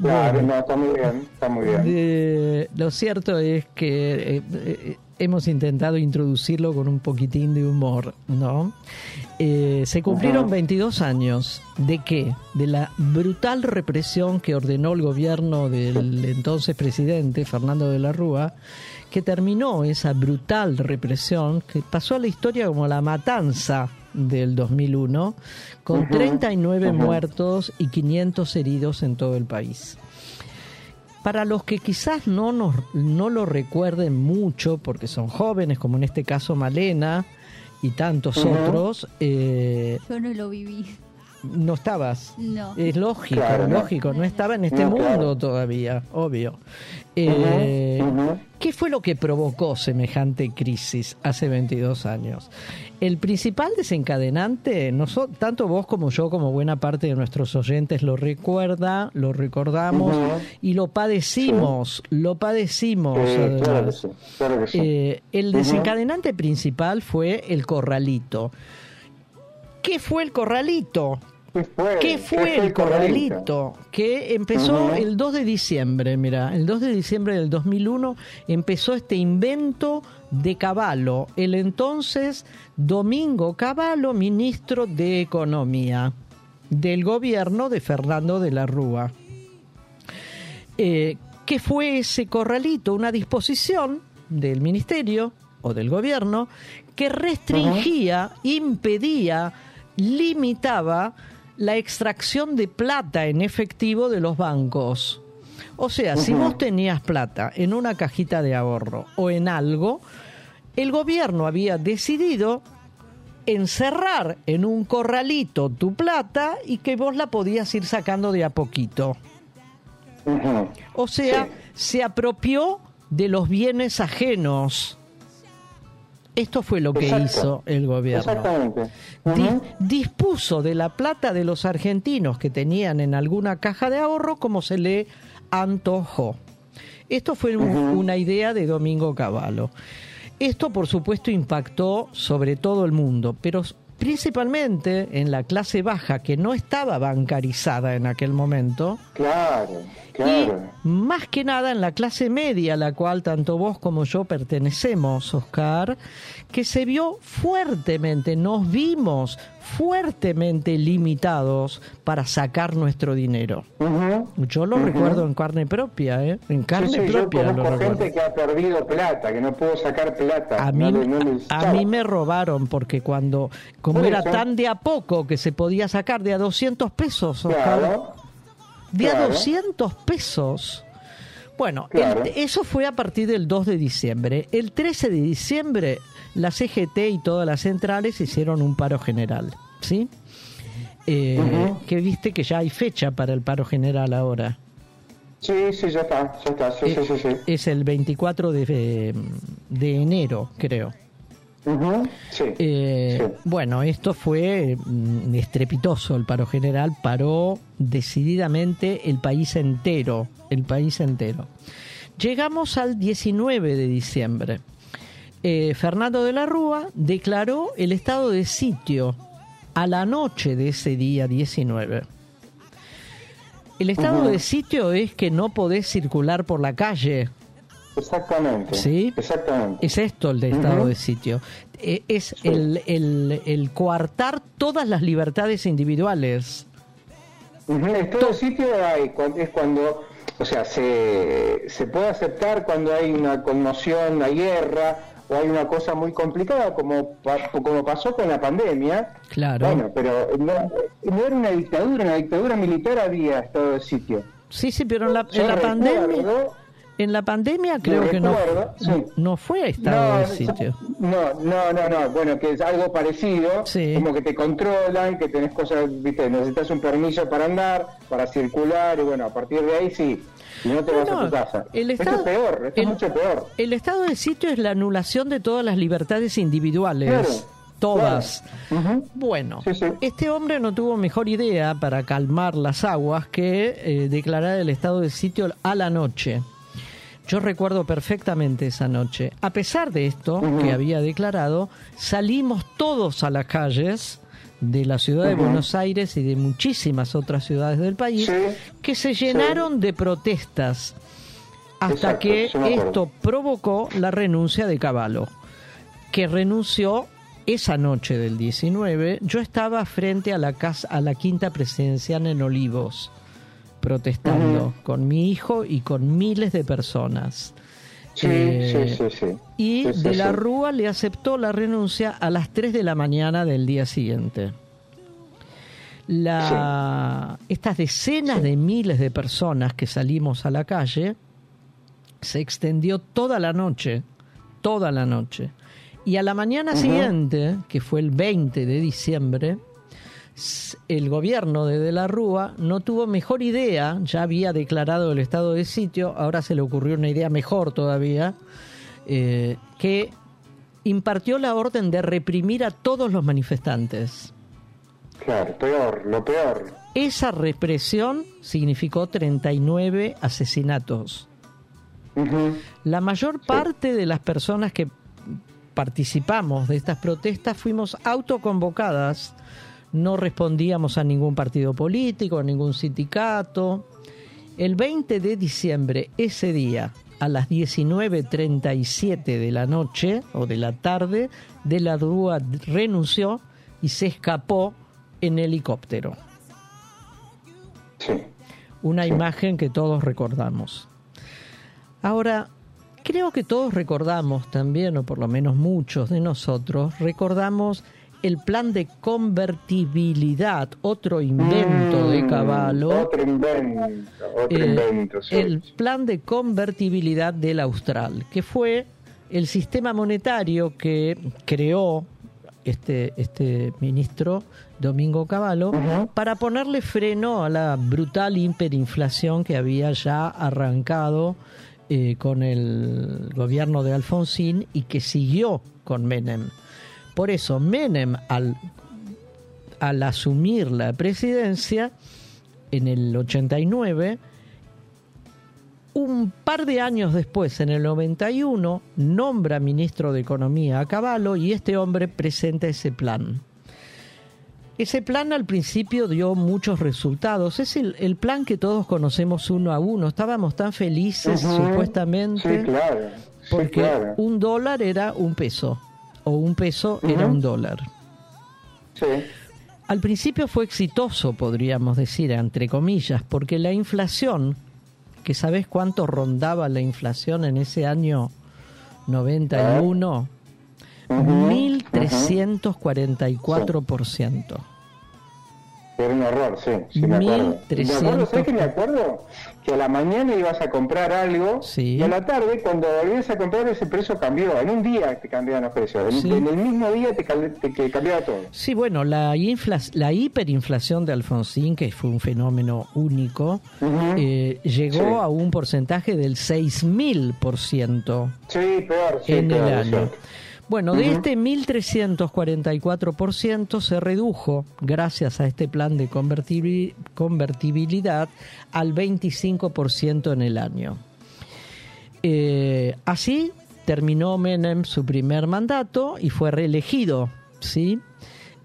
D: Claro, no, está muy bien, está muy bien.
C: Eh, lo cierto es que eh, eh, hemos intentado introducirlo con un poquitín de humor, ¿no? Eh, se cumplieron 22 años de qué? De la brutal represión que ordenó el gobierno del entonces presidente Fernando de la Rúa, que terminó esa brutal represión que pasó a la historia como la matanza del 2001, con 39 muertos y 500 heridos en todo el país. Para los que quizás no, nos, no lo recuerden mucho, porque son jóvenes, como en este caso Malena y tantos otros.
L: Eh, Yo no lo viví.
C: No estabas.
L: No.
C: Es lógico, lógico. No estaba en este mundo todavía, obvio. Eh, ¿Qué fue lo que provocó semejante crisis hace 22 años? El principal desencadenante, no tanto vos como yo, como buena parte de nuestros oyentes lo recuerda, lo recordamos y lo padecimos, lo padecimos. Eh, el desencadenante principal fue el corralito. ¿Qué fue el corralito? ¿Qué fue, el corralito? Que empezó el 2 de diciembre, mira, el 2 de diciembre del 2001 empezó este invento de Caballo, el entonces Domingo Caballo, ministro de Economía del gobierno de Fernando de la Rúa. Eh, ¿Qué fue ese corralito? Una disposición del ministerio o del gobierno que restringía, impedía, limitaba la extracción de plata en efectivo de los bancos. O sea, si vos tenías plata en una cajita de ahorro o en algo, el gobierno había decidido encerrar en un corralito tu plata y que vos la podías ir sacando de a poquito. O sea, se apropió de los bienes ajenos. Esto fue lo que hizo el gobierno.
D: Exactamente.
C: Di- dispuso de la plata de los argentinos que tenían en alguna caja de ahorro como se le antojó. Esto fue un- una idea de Domingo Cavallo. Esto, por supuesto, impactó sobre todo el mundo, pero principalmente en la clase baja que no estaba bancarizada en aquel momento.
D: Claro, claro.
C: Y más que nada en la clase media, a la cual tanto vos como yo pertenecemos, Oscar, que se vio fuertemente, nos vimos fuertemente limitados para sacar nuestro dinero. Yo lo recuerdo en carne propia, ¿eh? En carne
D: Sí, sí, yo
C: propia lo
D: conozco
C: recuerdo.
D: gente que ha perdido plata, que no pudo sacar plata.
C: A mí,
D: no no
C: a mí me robaron porque cuando, como era
D: eso.
C: tan de a poco que se podía sacar de a 200 pesos, Oscar,
D: Claro,
C: de a
D: claro.
C: 200 pesos. Bueno,
D: Claro.
C: el- eso fue a partir del 2 de diciembre. El 13 de diciembre, la CGT y todas las centrales hicieron un paro general, ¿sí? Eh. Que viste que ya hay fecha para el paro general ahora.
D: Sí, sí, ya está, ya está, sí, sí, sí, sí.
C: Es el 24 de, de enero, creo.
D: Ujú, sí.
C: Eh, Bueno, esto fue mm, estrepitoso el paro general, paró decididamente el país entero, el país entero. Llegamos al 19 de diciembre. Eh, Fernando de la Rúa declaró el estado de sitio a la noche de ese día 19. El estado de sitio es que no podés circular por la calle,
D: Exactamente.
C: ¿Sí?
D: Exactamente.
C: Es esto el de estado de sitio. Eh, es el, el, el coartar todas las libertades individuales.
D: Ujú, Estado de sitio hay, es cuando, o sea, se, se puede aceptar cuando hay una conmoción, una guerra, o hay una cosa muy complicada, como, como pasó con la pandemia.
C: Claro.
D: Bueno, pero no, no era una dictadura, en la dictadura militar había estado de sitio.
C: Sí, sí, pero en la, en pandemia, en la pandemia creo que no,
D: sí.
C: no fue estado de
D: No,
C: sitio.
D: No, no, no, no, bueno, que es algo parecido, como que te controlan, que tenés cosas, viste, necesitas un permiso para andar, para circular, y bueno, a partir de ahí sí, y no te vas a
C: No,
D: tu casa.
C: el
D: Esto
C: estado-
D: es peor, esto
C: el-
D: es mucho peor.
C: El estado de sitio es la anulación de todas las libertades individuales.
D: Claro,
C: Todas. Bueno, este hombre no tuvo mejor idea para calmar las aguas que eh, declarar el estado de sitio a la noche. Yo recuerdo perfectamente esa noche. A pesar de esto que había declarado, salimos todos a las calles de la ciudad de. Buenos Aires y de muchísimas otras ciudades del país que se llenaron de protestas hasta
D: Exacto,
C: que esto provocó la renuncia de Caballo, que renunció esa noche del 19. Yo estaba frente a la casa, a la quinta presidencial en Olivos, protestando con mi hijo y con miles de personas.
D: Sí,
C: Eh,
D: sí, sí, sí.
C: Y
D: Sí, sí,
C: de la. Rúa le aceptó la renuncia a las 3 de la mañana del día siguiente. La, Estas decenas de miles de personas que salimos a la calle se extendió toda la noche, toda la noche. Y a la mañana siguiente, que fue el 20 de diciembre, el gobierno de De la Rúa no tuvo mejor idea, ya había declarado el estado de sitio, ahora se le ocurrió una idea mejor todavía, eh, que impartió la orden de reprimir a todos los manifestantes.
D: Claro, peor, lo peor.
C: Esa represión significó 39 asesinatos. La mayor parte de las personas que participamos de estas protestas fuimos autoconvocadas, no respondíamos a ningún partido político, a ningún sindicato. El 20 de diciembre, ese día, a las 19.37 de la noche o de la tarde, De la Rúa renunció y se escapó en helicóptero. Una imagen que todos recordamos. Ahora, creo que todos recordamos también, o por lo menos muchos de nosotros, recordamos el plan de convertibilidad, otro invento de
D: Mm,
C: Caballo.
D: Otro invento, otro
C: Eh,
D: invento. sí.
C: el plan de convertibilidad del austral, que fue el sistema monetario que creó este, este ministro Domingo Cavallo para ponerle freno a la brutal hiperinflación que había ya arrancado eh, con el gobierno de Alfonsín y que siguió con Menem. Por eso Menem al, al asumir la presidencia en el 89 un par de años después, en el 91, nombra ministro de Economía a Caballo y este hombre presenta ese plan. Ese plan al principio dio muchos resultados. Es el, el plan que todos conocemos uno a uno. Estábamos tan felices, supuestamente,
D: Sí, claro. Sí,
C: porque
D: claro.
C: un dólar era un peso o un peso era un dólar.
D: Sí.
C: Al principio fue exitoso, podríamos decir, entre comillas, porque la inflación, que sabes cuánto rondaba la inflación en ese año 91, 1344%.
D: Era un error, sí, sí me acuerdo.
C: 1300.
D: Me acuerdo, ¿sabes que me acuerdo? Que a la mañana ibas a comprar algo y a la tarde, cuando volvías a comprar, ese precio cambió. En un día te cambiaban los precios. En,
C: Sí.
D: en el mismo día te, te- cambiaba todo.
C: Sí, bueno, la, la hiperinflación de Alfonsín, que fue un fenómeno único, eh, llegó
D: Sí.
C: a un porcentaje del 6.000%.
D: Sí, peor, sí,
C: en
D: peor,
C: el año. Bueno, de
D: Ujú.
C: este 1.344% se redujo, gracias a este plan de convertibi- convertibilidad, al 25% en el año. Eh, así terminó Menem su primer mandato y fue reelegido, ¿sí?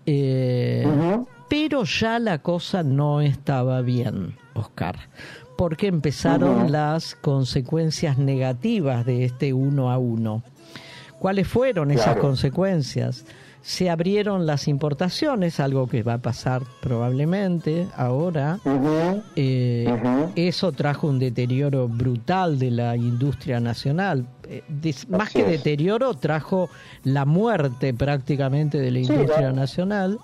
C: Eh, Pero ya la cosa no estaba bien, Oscar, porque empezaron las consecuencias negativas de este uno a uno. ¿Cuáles fueron esas
D: Claro.
C: consecuencias? Se abrieron las importaciones, algo que va a pasar probablemente ahora. Eh, Eso trajo un deterioro brutal de la industria nacional. Eh, des- más que
D: es.
C: deterioro, trajo la muerte prácticamente de la
D: Sí,
C: industria
D: la-
C: nacional.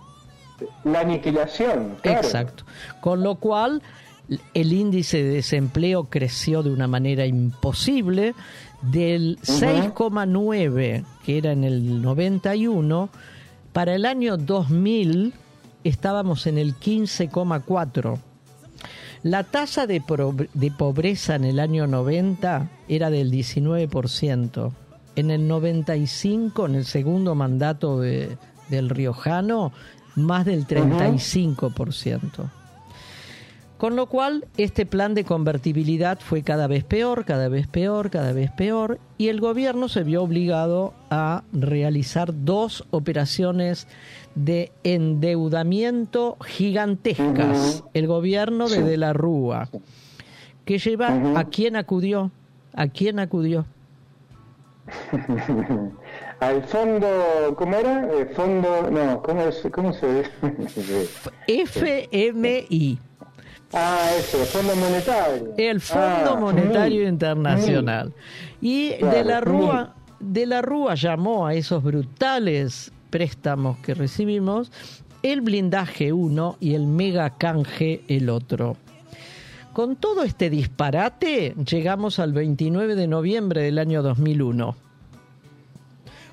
D: La aniquilación. claro.
C: Exacto. Con lo cual, el índice de desempleo creció de una manera imposible. Del
D: Ujú.
C: 6,9 que era en el 91, para el año 2000 estábamos en el 15,4. La tasa de, de pobreza en el año 90 era del 19%. En el 95, en el segundo mandato de- del Riojano, más del 35%. Con lo cual, este plan de convertibilidad fue cada vez peor, cada vez peor, cada vez peor, y el gobierno se vio obligado a realizar dos operaciones de endeudamiento gigantescas. El gobierno de. De la Rúa, que lleva a quién acudió, a quién acudió.
D: Al fondo, ¿cómo era? Eh, fondo, no, ¿cómo, es, cómo se
C: FMI.
D: Ah, eso, Fondo Monetario.
C: El Fondo
D: Ah,
C: Monetario
D: mm,
C: Internacional. Y
D: Claro,
C: de la Rúa, de la Rúa llamó a esos brutales préstamos que recibimos el blindaje uno y el mega canje el otro. Con todo este disparate llegamos al 29 de noviembre del año 2001,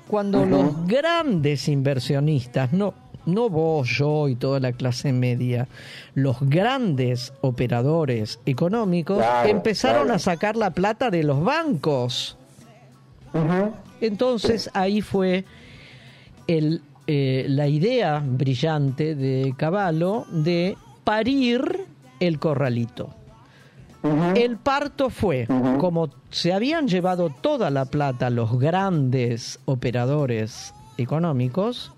C: cuando los grandes inversionistas, no, no vos, yo y toda la clase media, los grandes operadores económicos
D: Claro,
C: empezaron
D: claro.
C: a sacar la plata de los bancos. Entonces ahí fue el, eh, la idea brillante de Caballo de parir el corralito. El parto fue, como se habían llevado toda la plata los grandes operadores económicos,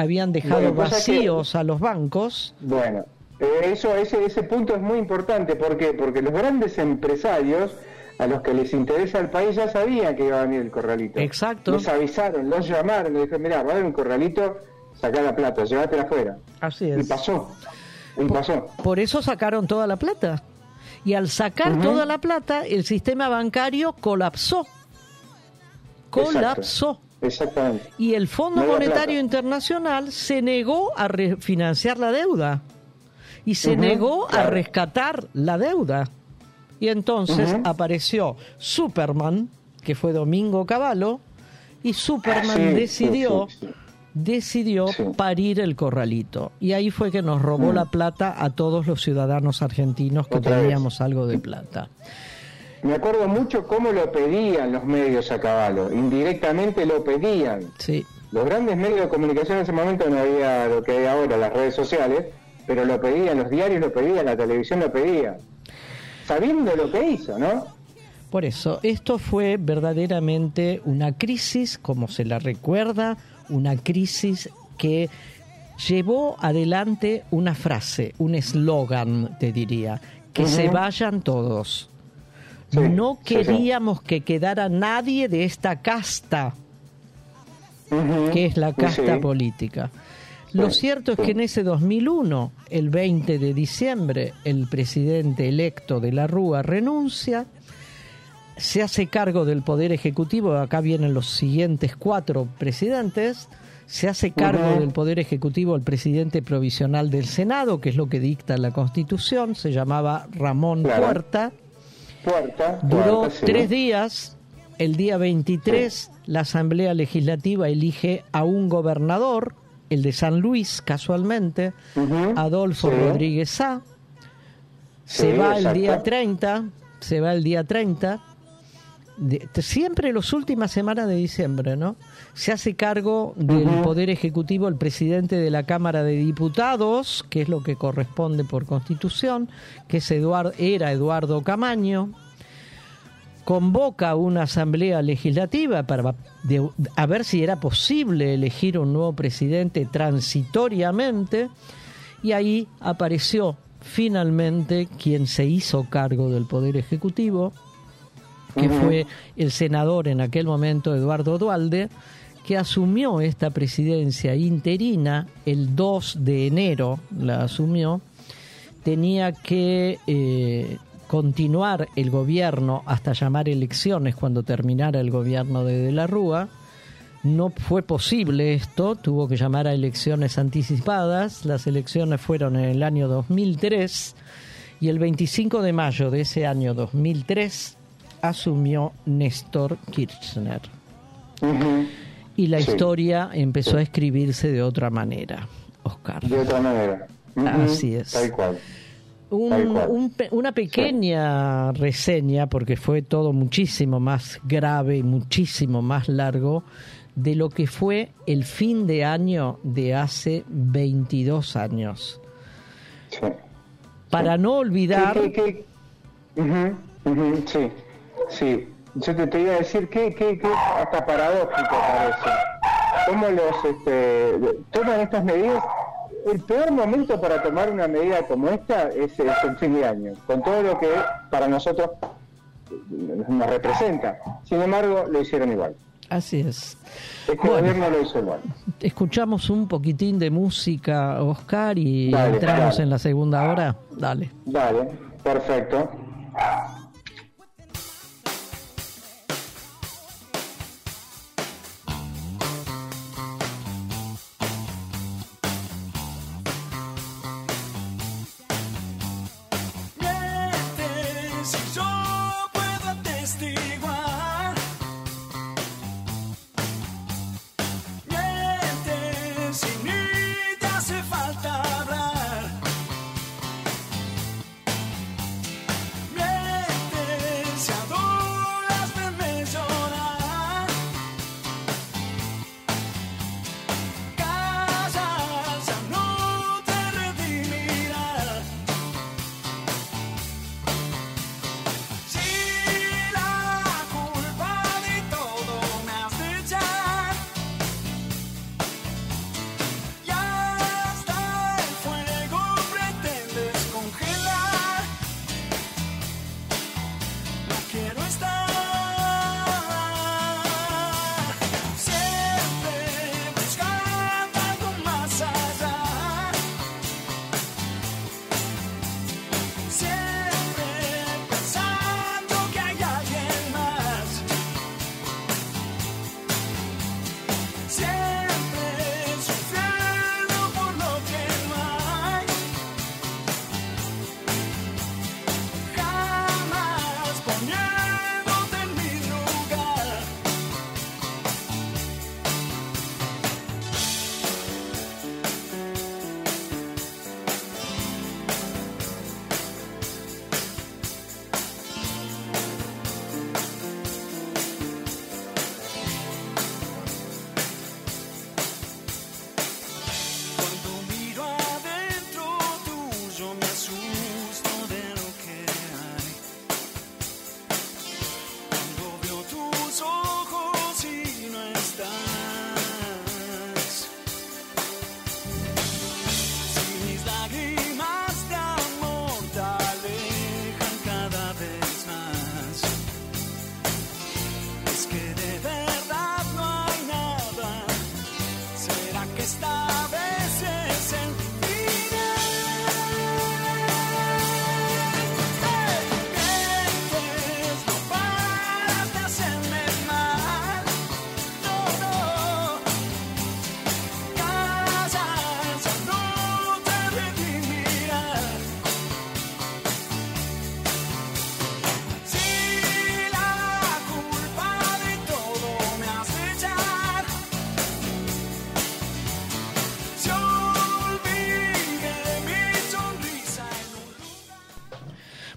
C: habían dejado
D: Bueno, cosa que-
C: vacíos a los bancos.
D: Bueno, eh, eso, ese, ese punto es muy importante. ¿Por qué? Porque los grandes empresarios a los que les interesa el país ya sabían que iba a venir el corralito.
C: Exacto.
D: Les avisaron, los llamaron, les dijeron, mirá, va a haber un corralito, sacá la plata, llévatela afuera.
C: Así
D: Y
C: es.
D: pasó. Y pasó.
C: Por eso sacaron toda la plata. Y al sacar toda la plata, el sistema bancario colapsó. Colapsó.
D: Exactamente.
C: Y el Fondo
D: No
C: Monetario
D: plata.
C: Internacional se negó a refinanciar la deuda y se negó a rescatar la deuda. Y entonces apareció Superman, que fue Domingo Cavallo, y Superman
D: Sí,
C: decidió
D: sí, sí.
C: decidió parir el corralito. Y ahí fue que nos robó
D: Mm.
C: la plata a todos los ciudadanos argentinos que
D: Otra vez.
C: teníamos algo de plata.
D: Me acuerdo mucho cómo lo pedían los medios a caballo, indirectamente lo pedían.
C: Sí.
D: Los grandes medios de comunicación en ese momento no había lo que hay ahora, las redes sociales, pero lo pedían, los diarios lo pedían, la televisión lo pedía. Sabiendo lo que hizo, ¿no?
C: Por eso, esto fue verdaderamente una crisis, como se la recuerda, una crisis que llevó adelante una frase, un eslogan, te diría, que se vayan todos.
D: Sí,
C: no
D: sí, sí.
C: queríamos que quedara nadie de esta casta, que es la casta política. Lo cierto es que en ese 2001, el 20 de diciembre, el presidente electo de la Rúa renuncia, se hace cargo del Poder Ejecutivo, acá vienen los siguientes cuatro presidentes, se hace cargo del Poder Ejecutivo el presidente provisional del Senado, que es lo que dicta la Constitución, se llamaba Ramón
D: Claro.
C: Puerta,
D: Puerta.
C: Duró
D: puerta, sí.
C: tres días. El día 23, la Asamblea Legislativa elige a un gobernador, el de San Luis, casualmente,
D: Ujú.
C: Adolfo
D: Sí.
C: Rodríguez Sá. Se va el
D: exacto.
C: día 30, se va el día 30. De- siempre las últimas semanas de diciembre, ¿no? Se hace cargo del. Poder Ejecutivo el presidente de la Cámara de Diputados, que es lo que corresponde por Constitución, que es Eduardo, era Eduardo Camaño, convoca una asamblea legislativa para de- a ver si era posible elegir un nuevo presidente transitoriamente y ahí apareció finalmente quien se hizo cargo del Poder Ejecutivo, que fue el senador en aquel momento Eduardo Dualde, que asumió esta presidencia interina el 2 de enero, la asumió, tenía que eh, continuar el gobierno hasta llamar elecciones cuando terminara el gobierno de De la Rúa. No fue posible esto, tuvo que llamar a elecciones anticipadas. Las elecciones fueron en el año 2003 y el 25 de mayo de ese año 2003 asumió Néstor Kirchner. Y la
D: Sí.
C: historia empezó a escribirse de otra manera, Oscar.
D: De otra manera.
C: Así es.
D: Tal cual.
C: Un- un una pequeña reseña, porque fue todo muchísimo más grave y muchísimo más largo, de lo que fue el fin de año de hace 22 años.
D: Sí.
C: Para no olvidar...
D: Ujú, ujú, sí. Yo te, te iba a decir que, que, que hasta paradójico parece. ¿Cómo los este, toman estas medidas? El peor momento para tomar una medida como esta es, es el fin de año, con todo lo que para nosotros nos representa. Sin embargo, lo hicieron igual.
C: Así es.
D: Este
C: Bueno.
D: gobierno lo hizo igual.
C: Escuchamos un poquitín de música, Oscar, y
D: Dale,
C: entramos
D: dale.
C: en la segunda hora. Dale.
D: Dale, perfecto.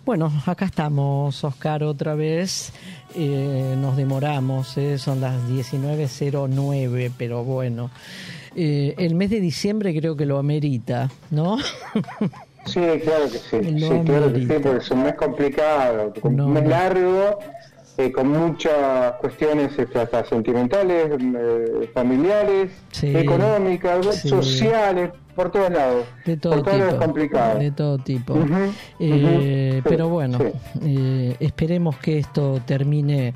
C: Bueno, acá estamos, Oscar, otra vez. Eh, nos demoramos, eh, son las 19.09, pero bueno. Eh, el mes de diciembre creo que lo amerita, ¿no?
D: Sí, claro que sí. Sí, claro que sí, porque es un mes complicado,
C: No,
D: un mes
C: no.
D: largo, eh, con muchas cuestiones este, hasta sentimentales, eh, familiares,
C: Sí,
D: económicas,
C: sí.
D: sociales, por todos lados.
C: De todo
D: por
C: tipo.
D: complicado.
C: De todo tipo. Eh, pero bueno,
D: sí.
C: eh, esperemos que esto termine.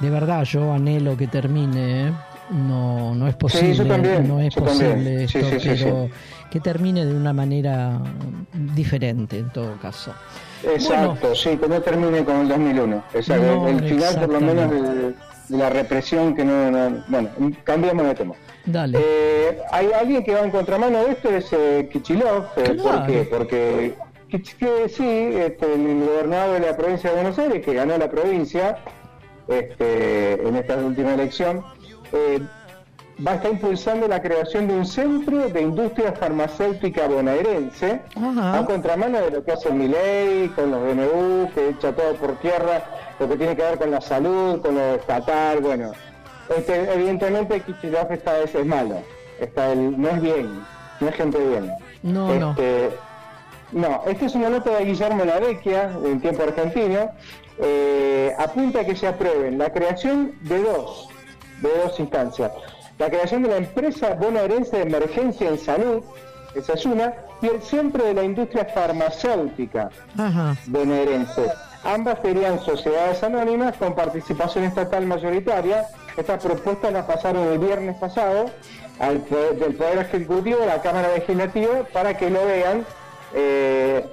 C: De verdad, yo anhelo que termine. ¿eh? No, no es posible.
D: también,
C: no es posible esto, pero que termine de una manera diferente en todo caso.
D: Exacto, sí, que no termine con el 2001. Exacto,
C: No,
D: el final por lo menos de, de la represión que no, no- Bueno, cambiamos de tema.
C: Dale.
D: Eh, hay alguien que va en contramano de esto, es eh, Kichilov. eh, ¿Por qué? Porque Kich- que sí, este, el gobernador de la provincia de Buenos Aires, que ganó la provincia este, en esta última elección, eh, va a estar impulsando la creación de un centro de industria farmacéutica bonaerense, a contramano de lo que hace Milei, con los BNU, que echa todo por tierra, lo que tiene que ver con la salud, con lo estatal, bueno. Este, evidentemente Kichilov esta vez es malo, está el, no es bien, no es gente bien.
C: No, no.
D: Este, no, esta es una nota de Guillermo Lavecchia, en tiempo argentino, eh, apunta a que se aprueben la creación de dos, de dos instancias. La creación de la empresa bonaerense de emergencia en salud, esa es una, y el centro de la industria farmacéutica
C: Ajá.
D: bonaerense. Ambas serían sociedades anónimas con participación estatal mayoritaria. Estas propuestas las pasaron el viernes pasado al poder- del Poder Ejecutivo a la Cámara Legislativa para que lo vean. Eh,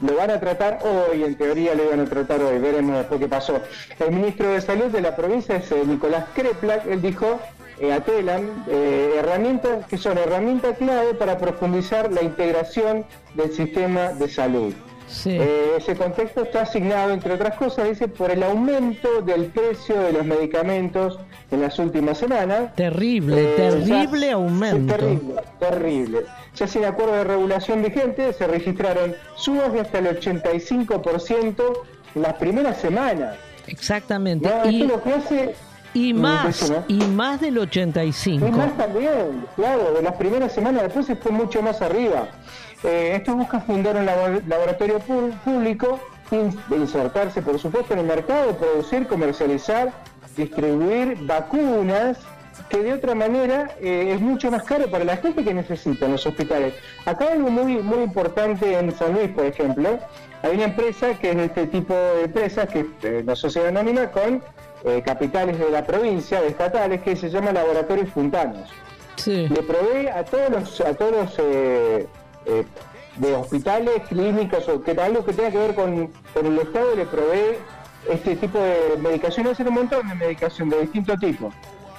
D: lo van a tratar hoy, en teoría lo iban a tratar hoy, veremos después qué pasó. El ministro de Salud de la provincia es eh, Nicolás Kreplak, él dijo eh, a Telam, eh, herramientas que son herramientas clave para profundizar la integración del sistema de salud.
C: Sí.
D: Eh, ese contexto está asignado, entre otras cosas, dice, por el aumento del precio de los medicamentos en las últimas semanas.
C: Terrible,
D: Eh,
C: terrible
D: ya-
C: aumento.
D: Terrible, terrible. Ya sin acuerdo de regulación vigente, se registraron subas de hasta el 85% en las primeras semanas.
C: Exactamente.
D: No,
C: y,
D: esto lo que hace...
C: y más,
D: ¿no?
C: y más del 85.
D: Y más también, claro, de las primeras semanas después se fue mucho más arriba. Eh, esto busca fundar un labo- laboratorio público, insertarse por supuesto en el mercado, producir, comercializar, distribuir vacunas, que de otra manera eh, es mucho más caro para la gente que necesita en los hospitales. Acá hay algo muy, muy importante en San Luis, por ejemplo, hay una empresa que es de este tipo de empresas, que es eh, la sociedad anónima con eh, capitales de la provincia, de estatales, que se llama Laboratorios Puntanos
C: Sí.
D: le provee a todos los a todos los eh, eh, de hospitales, clínicas o que algo que tenga que ver con, con el Estado le provee este tipo de medicación, hacer un montón de medicación de distinto tipo.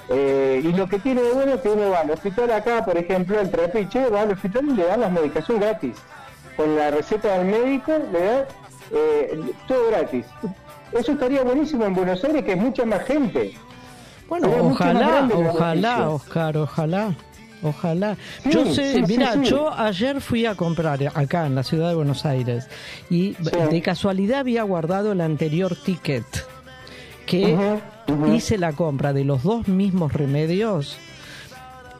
D: Eh, y lo que tiene de bueno es que uno va al hospital acá, por ejemplo, el Trapiche, va al hospital y le dan la medicación gratis. Con la receta del médico le da eh, todo gratis. Eso estaría buenísimo en Buenos Aires, que hay mucha más gente.
C: Bueno, ojalá, ojalá. Oscar, ojalá. Ojalá.
D: Sí,
C: yo sé,
D: sí,
C: mira,
D: sí.
C: yo ayer fui a comprar acá en la ciudad de Buenos Aires y de casualidad había guardado el anterior ticket que hice la compra de los dos mismos remedios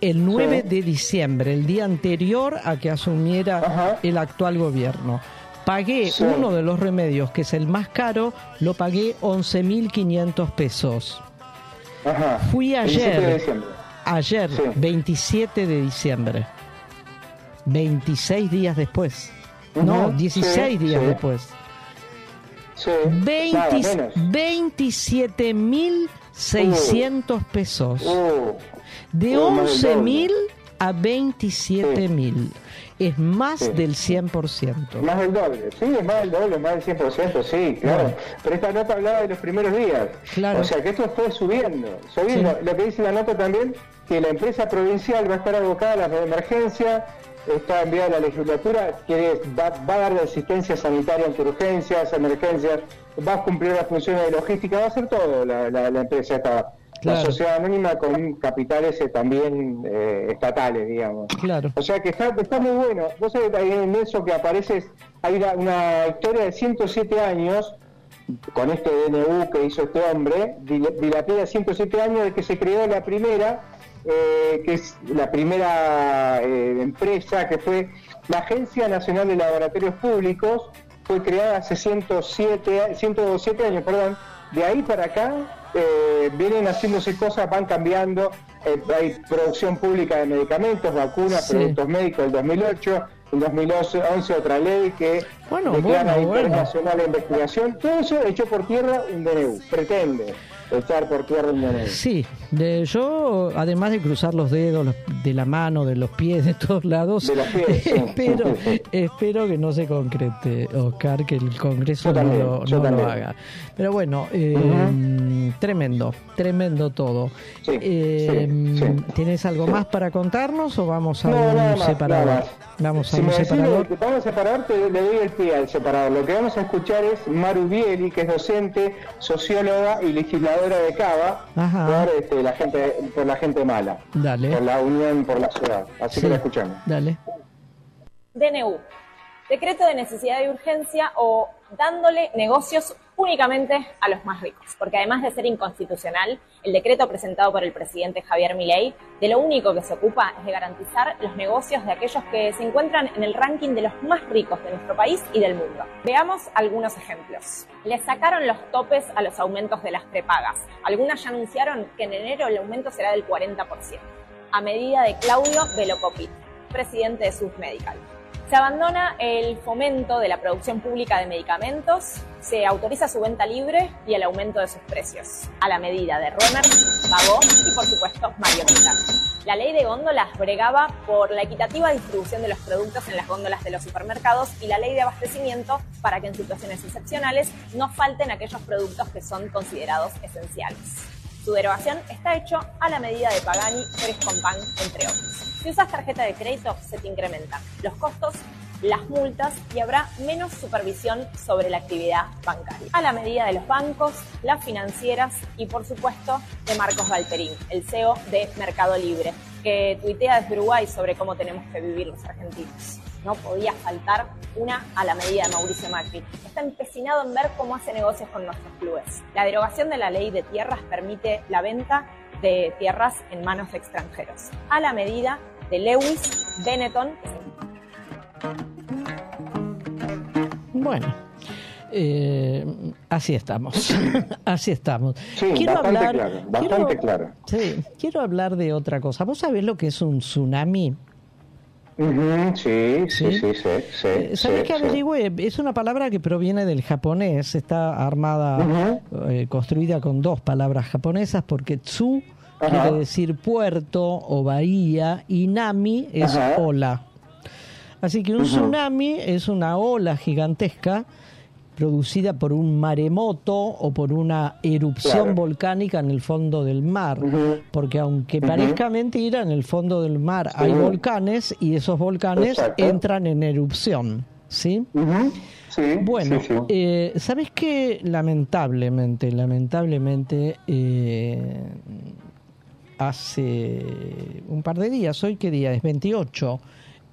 C: el 9 de diciembre, el día anterior a que asumiera el actual gobierno. Pagué
D: Sí.
C: uno de los remedios, que es el más caro, lo pagué 11.500 pesos.
D: Ajá.
C: Fui
D: 17 de
C: ayer, ayer, 27 de diciembre, 26 días después. No,
D: Ujú,
C: 16
D: sí,
C: días
D: sí.
C: después.
D: Sí,
C: 20
D: nada menos.
C: 600 pesos.
D: Uh,
C: De
D: uh, más del
C: 11 mil a 27
D: Sí.
C: mil. Es más
D: Sí.
C: del 100%.
D: Más del doble, sí, es más del doble, más del 100%, sí, claro.
C: Bueno.
D: Pero esta nota hablaba de los primeros días.
C: Claro.
D: O sea que esto fue subiendo, subiendo.
C: Sí.
D: Lo que dice la nota también, que la empresa provincial va a estar abocada a las de emergencia, está enviada a la legislatura, que va, va a dar asistencia sanitaria ante urgencias, emergencias, va a cumplir las funciones de logística, va a hacer todo la, la- la empresa esta.
C: Claro.
D: La sociedad anónima con capitales eh, también eh, estatales, digamos.
C: Claro.
D: O sea que está, está muy bueno. Vos sabés en eso que aparece, hay una, una historia de 107 años con este DNU que hizo este hombre, dil- dilapida 107 años de que se creó la primera, eh, que es la primera eh, empresa que fue la Agencia Nacional de Laboratorios Públicos, fue creada hace 107, 107 años, perdón. De ahí para acá eh, vienen haciéndose cosas, van cambiando. eh, hay producción pública de medicamentos, vacunas,
C: Sí.
D: productos médicos del 2008, en 2011 otra ley que
C: Bueno,
D: declara
C: bueno,
D: interés
C: bueno.
D: investigación. Todo eso hecho por tierra un DNU, pretende echar por tierra un DNU.
C: Sí, de, yo además de cruzar los dedos los- de la mano, de los pies, de todos lados,
D: De los pies,
C: espero, espero que no se concrete, Oscar, que el Congreso
D: también,
C: no, lo, no lo haga. Pero bueno, eh, tremendo, tremendo todo.
D: Sí,
C: Eh,
D: sí, sí.
C: ¿Tienes algo más para contarnos o vamos a
D: No,
C: un
D: nada más,
C: separador?
D: nada más.
C: Vamos a
D: Si
C: un
D: me decís
C: separador.
D: que vamos a separar, te le doy el pie al separador. Lo que vamos a escuchar es Maru Bieli, que es docente, socióloga y legisladora de Cava,
C: Ajá.
D: por, este, la gente, por la gente mala,
C: Dale,
D: por la Unión por la Ciudad. Así
C: Sí.
D: que la escuchamos.
C: dale.
M: DNU, decreto de necesidad y urgencia o dándole negocios únicamente a los más ricos, porque además de ser inconstitucional, el decreto presentado por el presidente Javier Milei de lo único que se ocupa es de garantizar los negocios de aquellos que se encuentran en el ranking de los más ricos de nuestro país y del mundo. Veamos algunos ejemplos. Le sacaron los topes a los aumentos de las prepagas. Algunas ya anunciaron que en enero el aumento será del 40%, a medida de Claudio Velocopit, presidente de Submedical. Se abandona el fomento de la producción pública de medicamentos, se autoriza su venta libre y el aumento de sus precios, a la medida de Romer, Pagó y por supuesto Mario Pintar. La ley de góndolas bregaba por la equitativa distribución de los productos en las góndolas de los supermercados y la ley de abastecimiento para que en situaciones excepcionales no falten aquellos productos que son considerados esenciales. Su derogación está hecho a la medida de Pagani, Frescompan, entre otros. Si usas tarjeta de crédito, se te incrementan los costos, las multas y habrá menos supervisión sobre la actividad bancaria. A la medida de los bancos, las financieras y, por supuesto, de Marcos Valperín, el CEO de Mercado Libre, que tuitea desde Uruguay sobre cómo tenemos que vivir los argentinos. No podía faltar una a la medida de Mauricio Macri. Está empecinado en ver cómo hace negocios con nuestros clubes. La derogación de la ley de tierras permite la venta de tierras en manos de extranjeros, a la medida de Lewis Benetton.
C: Bueno, eh, así estamos, así estamos.
D: Sí, bastante claro, bastante
C: quiero-
D: claro.
C: Sí, quiero hablar de otra cosa. ¿Vos sabés lo que es un tsunami?
D: Ujú, sí, sí,
C: ¿Sí?
D: sí, sí, sí,
C: Eh, ¿Sabés
D: sí.
C: averigüé? Es una palabra que proviene del japonés, está armada, eh, construida con dos palabras japonesas, porque tsu quiere decir puerto o bahía y nami es ola. Así que un tsunami es una ola gigantesca producida por un maremoto o por una erupción
D: Claro.
C: volcánica en el fondo del mar, porque aunque parezca mentira, en el fondo del mar hay volcanes y esos volcanes
D: Exacto.
C: entran en erupción, ¿sí?
D: Sí,
C: Bueno,
D: sí, sí.
C: eh, ¿sabes qué? Lamentablemente, lamentablemente, eh, hace un par de días, hoy qué día es 28,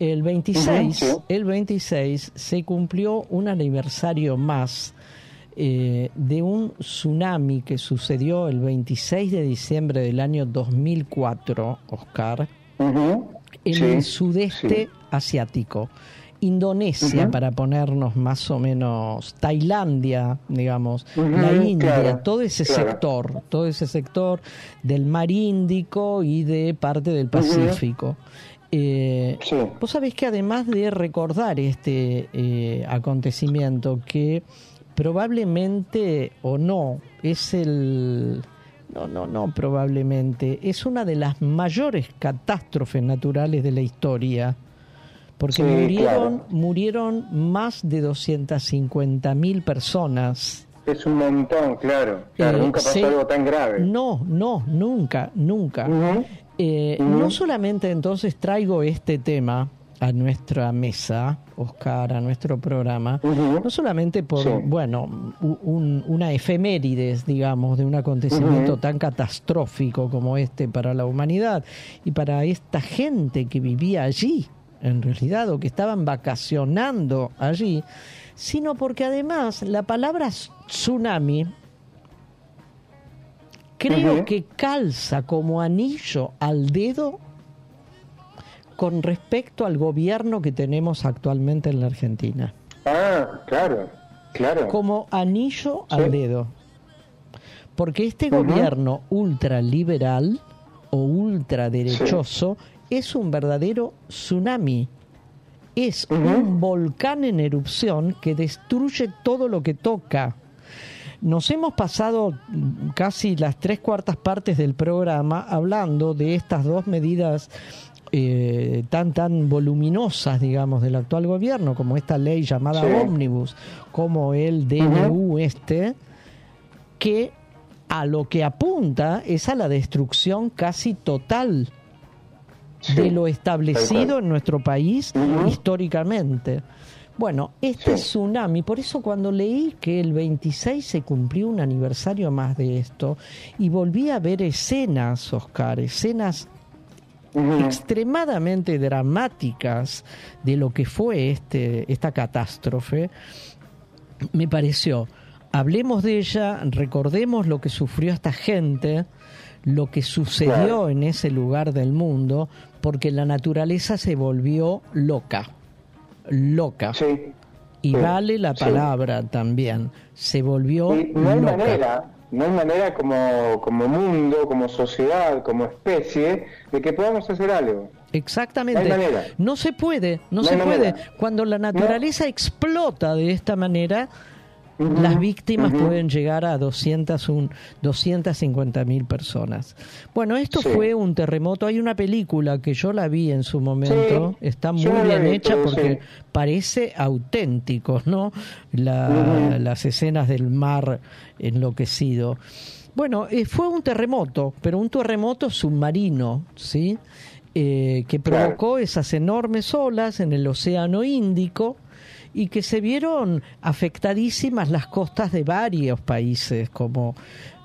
C: el 26,
D: Ujú, sí.
C: el 26 se cumplió un aniversario más eh, de un tsunami que sucedió el 26 de diciembre del año 2004, Oscar, en
D: sí,
C: el sudeste
D: sí.
C: asiático. Indonesia, para ponernos más o menos, Tailandia, digamos, la India,
D: claro,
C: todo ese
D: claro.
C: sector, todo ese sector del mar Índico y de parte del Pacífico. Eh, Vos sabés que además de recordar este eh, acontecimiento, que probablemente o no es el, no, no, no, probablemente. Es una de las mayores catástrofes naturales de la historia. Porque
D: Sí,
C: murieron,
D: claro.
C: murieron más de 250.000 personas.
D: Es un montón, claro. Claro,
C: Eh,
D: nunca pasó
C: sí.
D: algo tan grave.
C: No, no, nunca, nunca. Eh. No solamente entonces traigo este tema a nuestra mesa, Oscar, a nuestro programa, no solamente por,
D: Sí.
C: bueno, un- una efemérides, digamos, de un acontecimiento tan catastrófico como este para la humanidad y para esta gente que vivía allí, en realidad, o que estaban vacacionando allí, sino porque además la palabra tsunami creo que calza como anillo al dedo con respecto al gobierno que tenemos actualmente en la Argentina.
D: Ah, claro, claro.
C: Como anillo
D: Sí.
C: al dedo. Porque este gobierno ultraliberal o ultraderechoso es un verdadero tsunami. Es un volcán en erupción que destruye todo lo que toca. Nos hemos pasado casi las tres cuartas partes del programa hablando de estas dos medidas eh, tan tan voluminosas, digamos, del actual gobierno, como esta ley llamada
D: Sí.
C: ómnibus, como el DNU este, que a lo que apunta es a la destrucción casi total de lo establecido en nuestro país históricamente. Bueno, este tsunami, por eso cuando leí que el 26 se cumplió un aniversario más de esto, y volví a ver escenas, Oscar, escenas extremadamente dramáticas de lo que fue este, esta catástrofe, me pareció, hablemos de ella, recordemos lo que sufrió esta gente, lo que sucedió en ese lugar del mundo, porque la naturaleza se volvió loca, loca. Y
D: Sí.
C: vale la
D: Sí.
C: palabra también, se volvió
D: Y no hay
C: loca.
D: manera, no hay manera como, como mundo, como sociedad, como especie, de que podamos hacer algo.
C: Exactamente.
D: No hay manera.
C: No se puede, no,
D: No
C: se puede.
D: manera.
C: Cuando la naturaleza explota de esta manera, las víctimas pueden llegar a 200, 250 mil personas. Bueno, esto
D: Sí.
C: fue un terremoto. Hay una película que yo la vi en su momento.
D: Sí,
C: Está muy
D: yo
C: bien hecha porque
D: sí.
C: parece auténtico, ¿no? La-. Las escenas del mar enloquecido. Bueno, eh, fue un terremoto, pero un terremoto submarino, ¿sí? Eh, que
D: Claro.
C: provocó esas enormes olas en el Océano Índico y que se vieron afectadísimas las costas de varios países como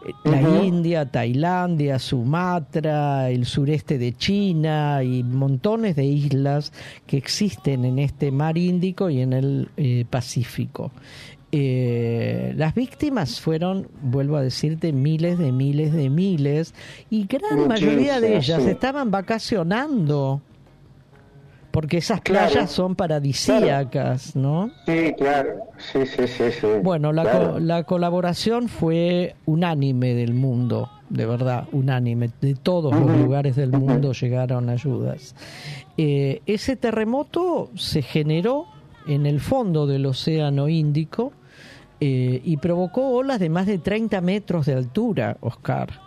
C: eh, la. India, Tailandia, Sumatra, el sureste de China y montones de islas que existen en este mar Índico y en el eh, Pacífico. Eh, las víctimas fueron, vuelvo a decirte, miles de miles de miles y gran mayoría de ellas
D: sí.
C: estaban vacacionando porque esas
D: Claro.
C: playas son paradisíacas, ¿no?
D: Sí, claro. Sí, sí, sí, sí.
C: Bueno, la,
D: Claro.
C: co- la colaboración fue unánime del mundo, de verdad, unánime. De todos los lugares del mundo llegaron ayudas. Eh, ese terremoto se generó en el fondo del Océano Índico eh, y provocó olas de más de 30 metros de altura, Oscar.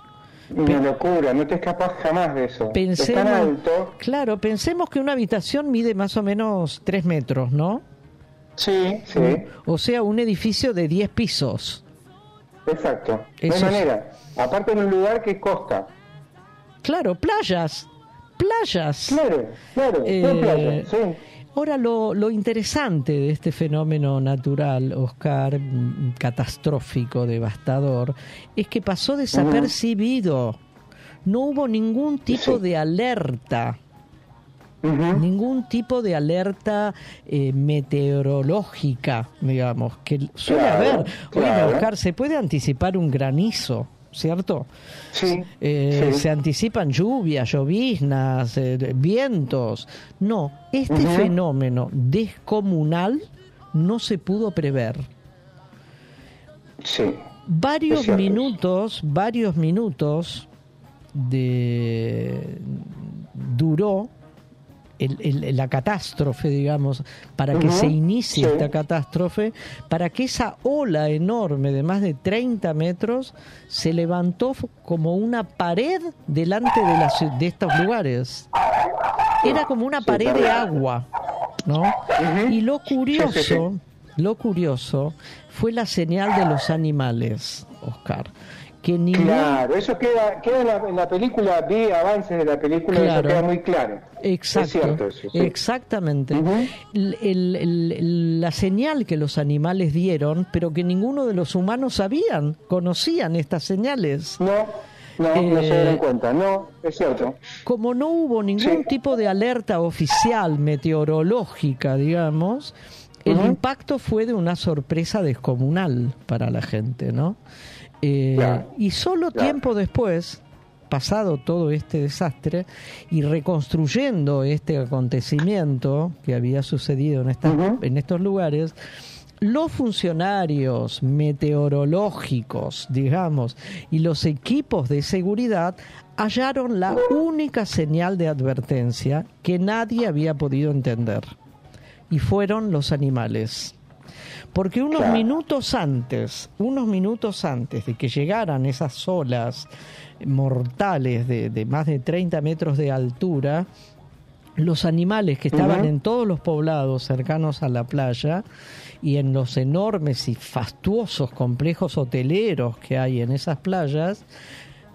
D: Una locura, no te escapas jamás de eso. es
C: Pensemos,
D: tan alto.
C: claro, pensemos que una habitación mide más o menos 3 metros, ¿no?
D: Sí, sí.
C: O sea, un edificio de 10 pisos.
D: Exacto. No
C: es-
D: manera. Aparte en un lugar que es costa.
C: Claro, playas, playas.
D: Claro, claro,
C: Eh,
D: playa, sí.
C: Ahora, lo, lo interesante de este fenómeno natural, Oscar, mm, catastrófico, devastador, es que pasó desapercibido. No hubo ningún tipo de alerta. Ningún tipo de alerta eh, meteorológica, digamos, que suele
D: Claro,
C: haber. Oye,
D: claro.
C: Oscar, ¿se puede anticipar un granizo? ¿Cierto?
D: Sí,
C: Eh,
D: sí.
C: Se anticipan lluvias, lloviznas, eh, vientos. No, este fenómeno descomunal no se pudo prever.
D: Sí.
C: Varios minutos, varios minutos de duró el- el- la catástrofe, digamos, para que se inicie
D: sí.
C: esta catástrofe, para que esa ola enorme de más de 30 metros se levantó como una pared delante de, las, de estos lugares. Era como una pared de agua, ¿no? Y lo curioso, lo curioso fue la señal de los animales, Oscar. Que ningún,
D: Claro, eso queda, queda en, la, en la película, vi avances de la película,
C: Claro.
D: eso queda muy claro.
C: Exacto,
D: Es cierto eso, sí.
C: exactamente. El- el- el- la señal que los animales dieron, pero que ninguno de los humanos sabían, conocían estas señales.
D: No, no, no se
C: Eh,
D: dieron cuenta, no, es cierto.
C: Como no hubo ningún tipo de alerta oficial meteorológica, digamos, el impacto fue de una sorpresa descomunal para la gente, ¿no? Eh,
D: Claro,
C: y solo tiempo después, pasado todo este desastre y reconstruyendo este acontecimiento que había sucedido en, en estos lugares, los funcionarios meteorológicos, digamos, y los equipos de seguridad hallaron la única señal de advertencia que nadie había podido entender. Y fueron los animales. Porque unos
D: Claro.
C: minutos antes, unos minutos antes de que llegaran esas olas mortales de, de más de 30 metros de altura, los animales que estaban en todos los poblados cercanos a la playa y en los enormes y fastuosos complejos hoteleros que hay en esas playas,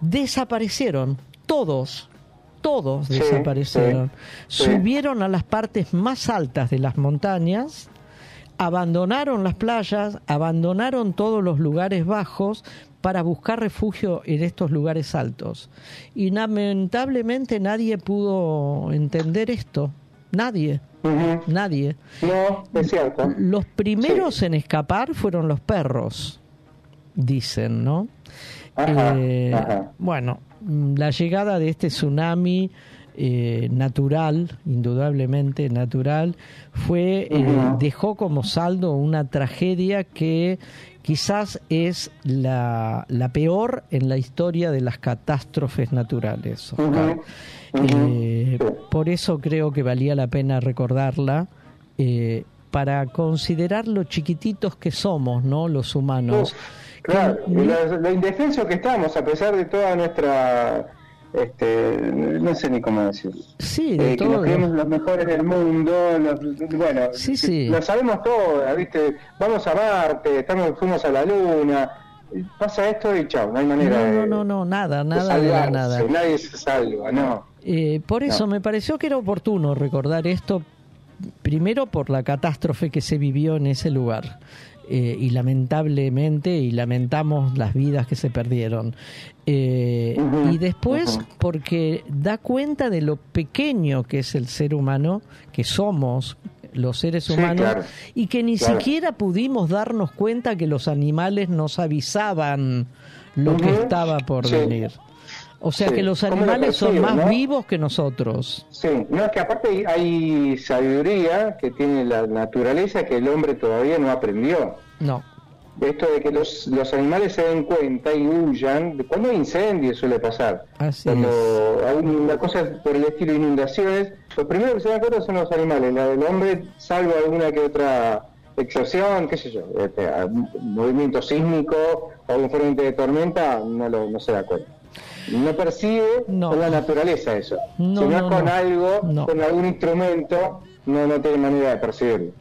C: desaparecieron todos, todos
D: Sí,
C: desaparecieron.
D: sí, sí.
C: Subieron a las partes más altas de las montañas, abandonaron las playas, abandonaron todos los lugares bajos para buscar refugio en estos lugares altos. Y lamentablemente nadie pudo entender esto. Nadie. Nadie.
D: No, es cierto.
C: Los primeros en escapar fueron los perros, dicen, ¿no?
D: Ajá,
C: Eh,
D: ajá.
C: Bueno, la llegada de este tsunami eh, natural, indudablemente natural, fue eh, dejó como saldo una tragedia que quizás es la, la peor en la historia de las catástrofes naturales. Oscar. Eh, por eso creo que valía la pena recordarla. para considerar lo chiquititos que somos, ¿no? Los humanos.
D: Claro, y lo, lo indefenso que estamos, a pesar de toda nuestra, este, no sé ni cómo decirlo.
C: Sí, de
D: Eh, que
C: todo.
D: nos creemos los mejores del mundo, los- bueno,
C: Sí,
D: que
C: sí.
D: lo sabemos todo, ¿viste? Vamos a Marte, estamos, fuimos a la Luna, pasa esto y chao, no hay manera
C: No,
D: de,
C: no, no, no, nada, nada de
D: salvarse,
C: nada.
D: nadie se salva, no.
C: Eh, por eso
D: No.
C: me pareció que era oportuno recordar esto, primero por la catástrofe que se vivió en ese lugar. Eh, y lamentablemente, y lamentamos las vidas que se perdieron. Eh, y después porque da cuenta de lo pequeño que es el ser humano, que somos los seres
D: Sí,
C: humanos,
D: claro.
C: y que ni
D: Claro.
C: siquiera pudimos darnos cuenta que los animales nos avisaban lo que estaba por
D: Sí.
C: venir. O sea
D: Sí.
C: que los
D: ¿Cómo lo
C: animales son más
D: no?
C: vivos que nosotros.
D: Sí, no es que aparte hay, sabiduría que tiene la naturaleza que el hombre todavía no aprendió.
C: No.
D: Esto de que los, los animales se den cuenta y huyan, de cuando hay incendios suele pasar.
C: Así
D: Cuando
C: es.
D: hay una cosa por el estilo inundaciones, los primeros que se dan cuenta son los animales, la del hombre, salvo alguna que otra excepción, qué sé yo, este, movimiento sísmico o un frente de tormenta, no, lo, no se da cuenta. No percibe con la naturaleza eso.
C: No,
D: si no,
C: no,
D: con
C: no.
D: algo,
C: No.
D: con algún instrumento, no, no tiene manera de percibirlo.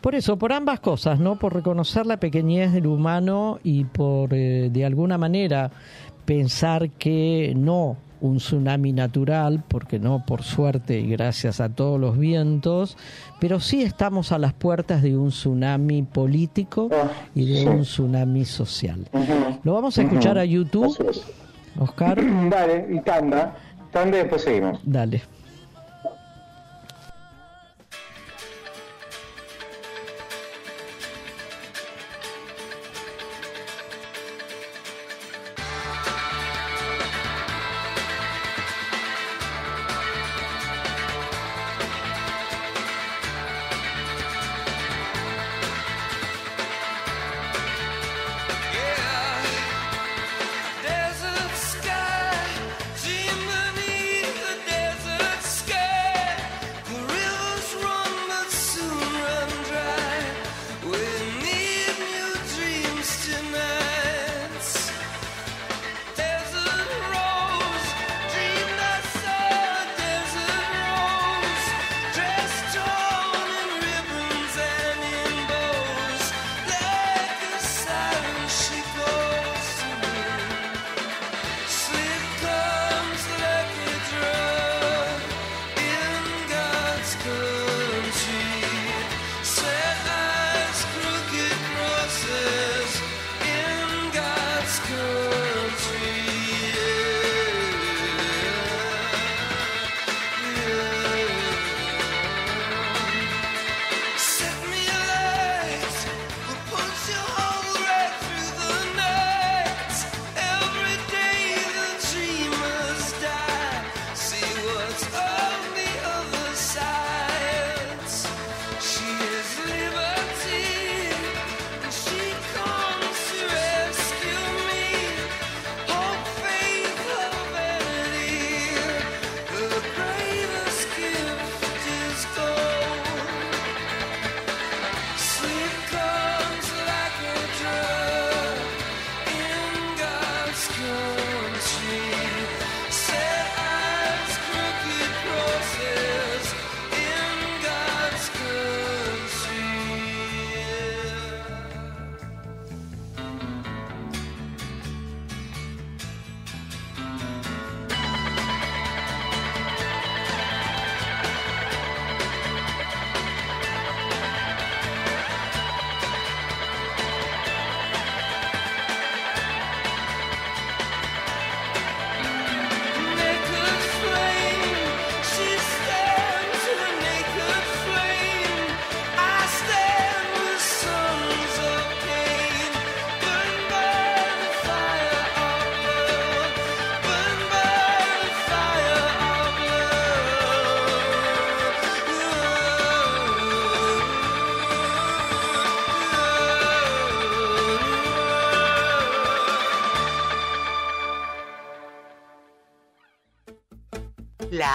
C: Por eso, por ambas cosas, ¿no? Por reconocer la pequeñez del humano y por, eh, de alguna manera, pensar que no un tsunami natural, porque no, por suerte y gracias a todos los vientos, pero sí estamos a las puertas de un tsunami político y de un tsunami social. Lo vamos a escuchar a YouTube, Oscar.
D: Dale, y tanda, tanda y después seguimos.
C: Dale.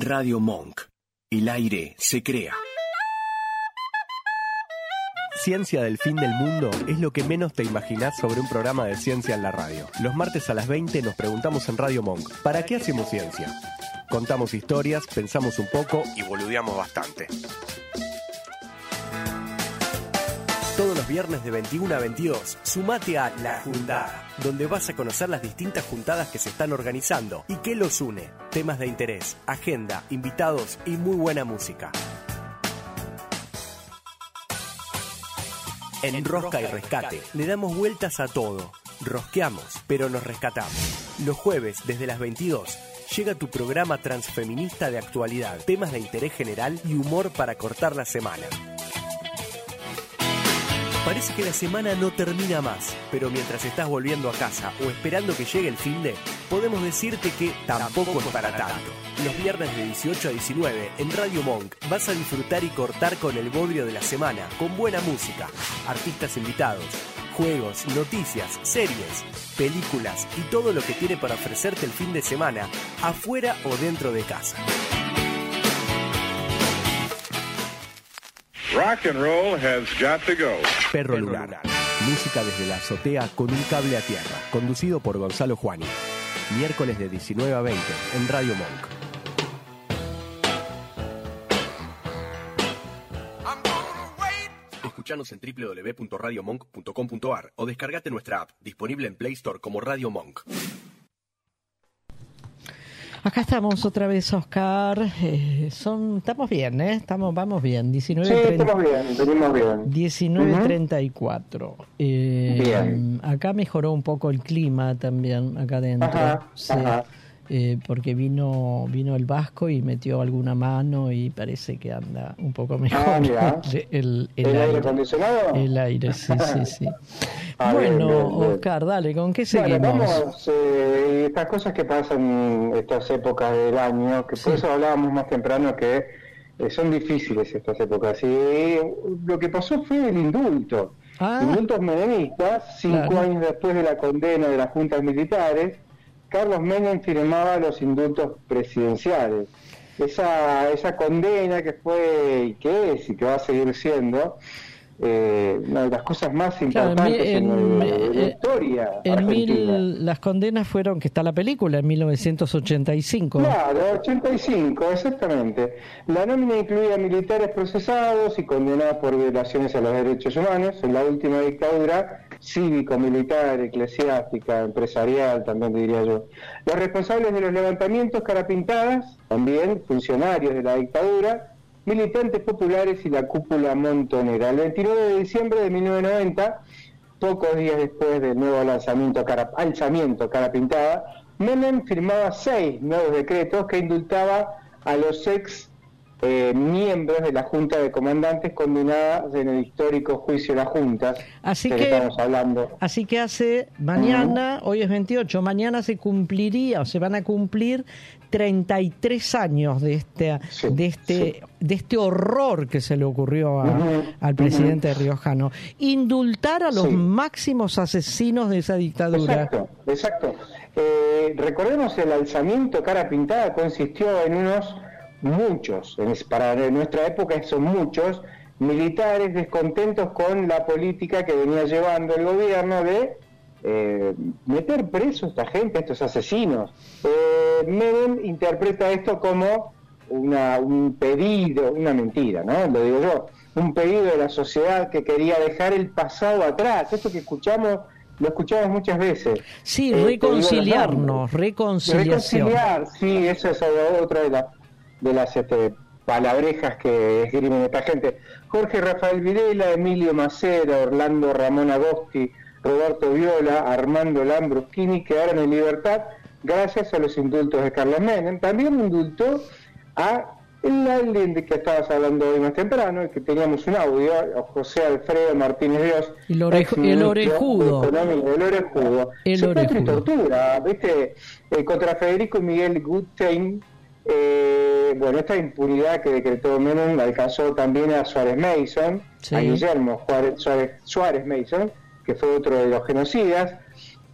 H: Radio Monk. El aire se crea. Ciencia del fin del mundo es lo que menos te imaginás sobre un programa de ciencia en la radio. Los martes a las 20 nos preguntamos en Radio Monk, ¿para qué hacemos ciencia? Contamos historias, pensamos un poco y boludeamos bastante. Todos los viernes de 21 a 22, sumate a La Juntada, donde vas a conocer las distintas juntadas que se están organizando y qué los une, temas de interés, agenda, invitados y muy buena música. En Rosca y Rescate le damos vueltas a todo. Rosqueamos, pero nos rescatamos. Los jueves, desde las 22, llega tu programa transfeminista de actualidad, temas de interés general y humor para cortar la semana. Parece que la semana no termina más, pero mientras estás volviendo a casa o esperando que llegue el fin de, podemos decirte que tampoco es para tanto. Los viernes de 18 a 19 en Radio Monk vas a disfrutar y cortar con el bodrio de la semana, con buena música, artistas invitados, juegos, noticias, series, películas y todo lo que tiene para ofrecerte el fin de semana, afuera o dentro de casa.
N: Rock and roll has got to go.
H: Perro Lunar. Música desde la azotea con un cable a tierra. Conducido por Gonzalo Juani. Miércoles de 19 a 20 en Radio Monk. Escuchanos en www.radiomonk.com.ar o descargate nuestra app, disponible en Play Store como Radio Monk.
C: Acá estamos otra vez, Oscar. Eh, son, estamos bien, ¿eh? Estamos, vamos bien. 19,
D: Sí, estamos bien, venimos bien.
C: 19.34. Eh,
D: Bien.
C: Acá mejoró un poco el clima también, acá adentro.
D: Ajá,
C: Sí,
D: ajá.
C: Eh, porque vino vino el Vasco y metió alguna mano y parece que anda un poco mejor.
D: Ah, mira.
C: el, el
D: ¿El aire
C: aire.
D: acondicionado?
C: El aire, sí, sí, sí.
D: Ah,
C: bueno,
D: bien, bien.
C: Oscar, dale, ¿con qué
D: Bueno,
C: seguimos?
D: vamos, eh, estas cosas que pasan estas épocas del año, que por eso hablábamos más temprano que eh, son difíciles estas épocas. Y lo que pasó fue el indulto. Indultos menemistas, cinco
C: Claro.
D: años después de la condena de las juntas militares, Carlos Menem firmaba los indultos presidenciales. Esa, esa condena que fue y que es y que va a seguir siendo eh, una de las cosas más
C: Claro,
D: importantes
C: en-
D: en, la- en la
C: eh,
D: historia
C: En
D: argentina.
C: mil, las condenas fueron, que está la película, en 1985.
D: Claro, 85, exactamente. La nómina incluía militares procesados y condenados por violaciones a los derechos humanos en la última dictadura cívico-militar, eclesiástica, empresarial, también diría yo. Los responsables de los levantamientos carapintadas, también funcionarios de la dictadura, militantes populares y la cúpula montonera. El 29 de diciembre de 1990, pocos días después del nuevo lanzamiento cara, alzamiento cara pintada, Menem firmaba seis nuevos decretos que indultaba a los ex eh, miembros de la Junta de Comandantes condenadas en el histórico juicio de las juntas.
C: Así
D: del
C: que,
D: estamos hablando.
C: así que hace mañana, hoy es 28, mañana se cumpliría o se van a cumplir 33 años de este de este de este horror que se le ocurrió a- al presidente riojano, indultar a los máximos asesinos de esa dictadura.
D: Exacto, exacto. Eh, recordemos el alzamiento cara pintada consistió en unos muchos, en- para nuestra época son muchos, militares descontentos con la política que venía llevando el gobierno de eh, meter preso a esta gente, a estos asesinos. Eh, Menem interpreta esto como una, un pedido, una mentira, ¿no? Lo digo yo, un pedido de la sociedad que quería dejar el pasado atrás. Esto que escuchamos, lo escuchamos muchas veces.
C: Sí,
D: Eh, te digo los
C: reconciliarnos,
D: nombres.
C: reconciliación.
D: Reconciliar, sí, eso es otra de, la- de las este, palabrejas que esgrimen esta gente. Jorge Rafael Videla, Emilio Macera, Orlando Ramón Agosti, Roberto Viola, Armando Lambruschini quedaron en libertad gracias a los indultos de Carlos Menem. También indultó a el alguien de que estabas hablando hoy más temprano, y que teníamos un audio, José Alfredo Martínez Dios.
C: El orej-
D: ex ministro
C: el orejudo.
D: El orejudo.
C: El
D: Secuestro y
C: orejudo.
D: tortura, ¿viste? Eh, contra Federico Miguel Gutstein, eh, bueno, esta impunidad que decretó Menem alcanzó también a Suárez Mason,
C: Sí.
D: a Guillermo Juárez, Suárez, Suárez Mason, que fue otro de los genocidas.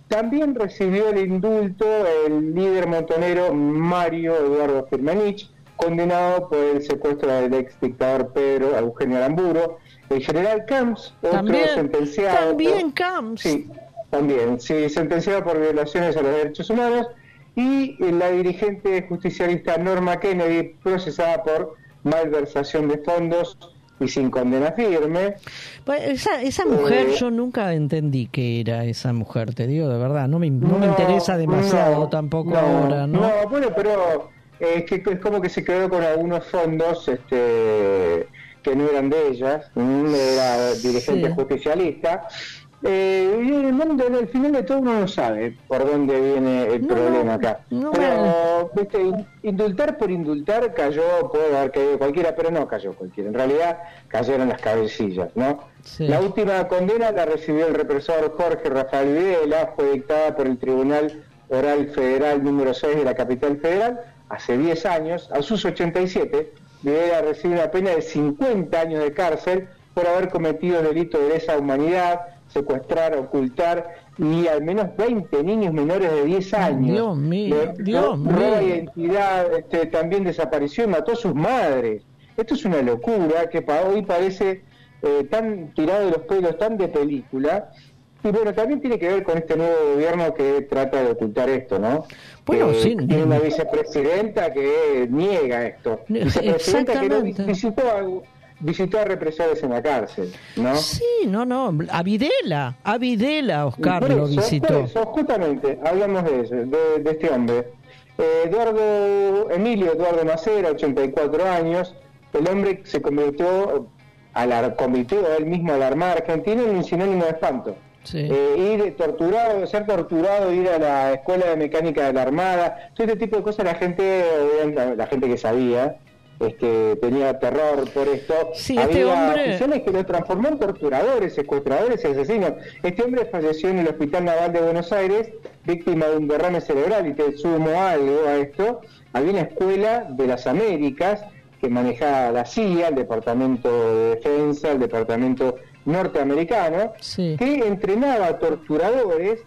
D: También recibió el indulto el líder montonero Mario Eduardo Firmenich, condenado por el secuestro del ex dictador Pedro Eugenio Aramburo. El general Camps, otro
C: También,
D: sentenciado.
C: también Camps.
D: Sí, también, sí, sentenciado por violaciones a los derechos humanos. Y la dirigente justicialista Norma Kennedy, procesada por malversación de fondos y sin condena firme.
C: Pues esa, esa mujer
D: Eh,
C: yo nunca entendí que era esa mujer, te digo de verdad, no me, no me
D: No,
C: interesa demasiado
D: no,
C: tampoco ahora, ¿no?
D: No, bueno, pero eh, es que es como que se quedó con algunos fondos este, que no eran de ellas, mm, era dirigente
C: Sí.
D: justicialista. Eh, y en el mundo, al final de todo uno no sabe por dónde viene el
C: No,
D: problema acá.
C: no
D: pero, viste, in- indultar por indultar cayó, puede haber caído cualquiera, pero no cayó cualquiera. En realidad cayeron las cabecillas, ¿no?
C: Sí.
D: La última condena la recibió el represor Jorge Rafael Videla, fue dictada por el Tribunal Oral Federal número 6 de la capital federal hace 10 años. A sus 87, Videla recibe una pena de 50 años de cárcel por haber cometido delitos de lesa humanidad, secuestrar, ocultar y al menos 20 niños menores de 10 años.
C: Dios mío,
D: Le-
C: Dios mío.
D: identidad, este, también desapareció y mató a sus madres. Esto es una locura que para hoy parece eh, tan tirado de los pelos, tan de película. Y bueno, también tiene que ver con este nuevo gobierno que trata de ocultar esto, ¿no?
C: Bueno, sí,
D: Tiene una vicepresidenta que niega esto. Vicepresidenta que no vi- A represores en la cárcel, ¿no?
C: Sí, no, no, a Videla, a Videla Oscar
D: Por
C: lo
D: eso,
C: visitó.
D: por eso, justamente, hablamos de, eso, de, de este hombre. Eh, Eduardo, Emilio Eduardo Macera, 84 años, el hombre se convirtió, alar, convirtió él mismo a la Armada Argentina en un sinónimo de espanto.
C: Sí.
D: Eh, ir torturado, ser torturado, ir a la escuela de mecánica de la Armada, todo este tipo de cosas la gente, la gente que sabía, este, tenía terror por esto.
C: Sí,
D: Había
C: este hombre-
D: que lo transformó en torturadores, secuestradores y asesinos. Este hombre falleció en el Hospital Naval de Buenos Aires, víctima de un derrame cerebral, y te sumo algo a esto. Había una escuela de las Américas que manejaba la CIA, el Departamento de Defensa, el Departamento norteamericano, que entrenaba a torturadores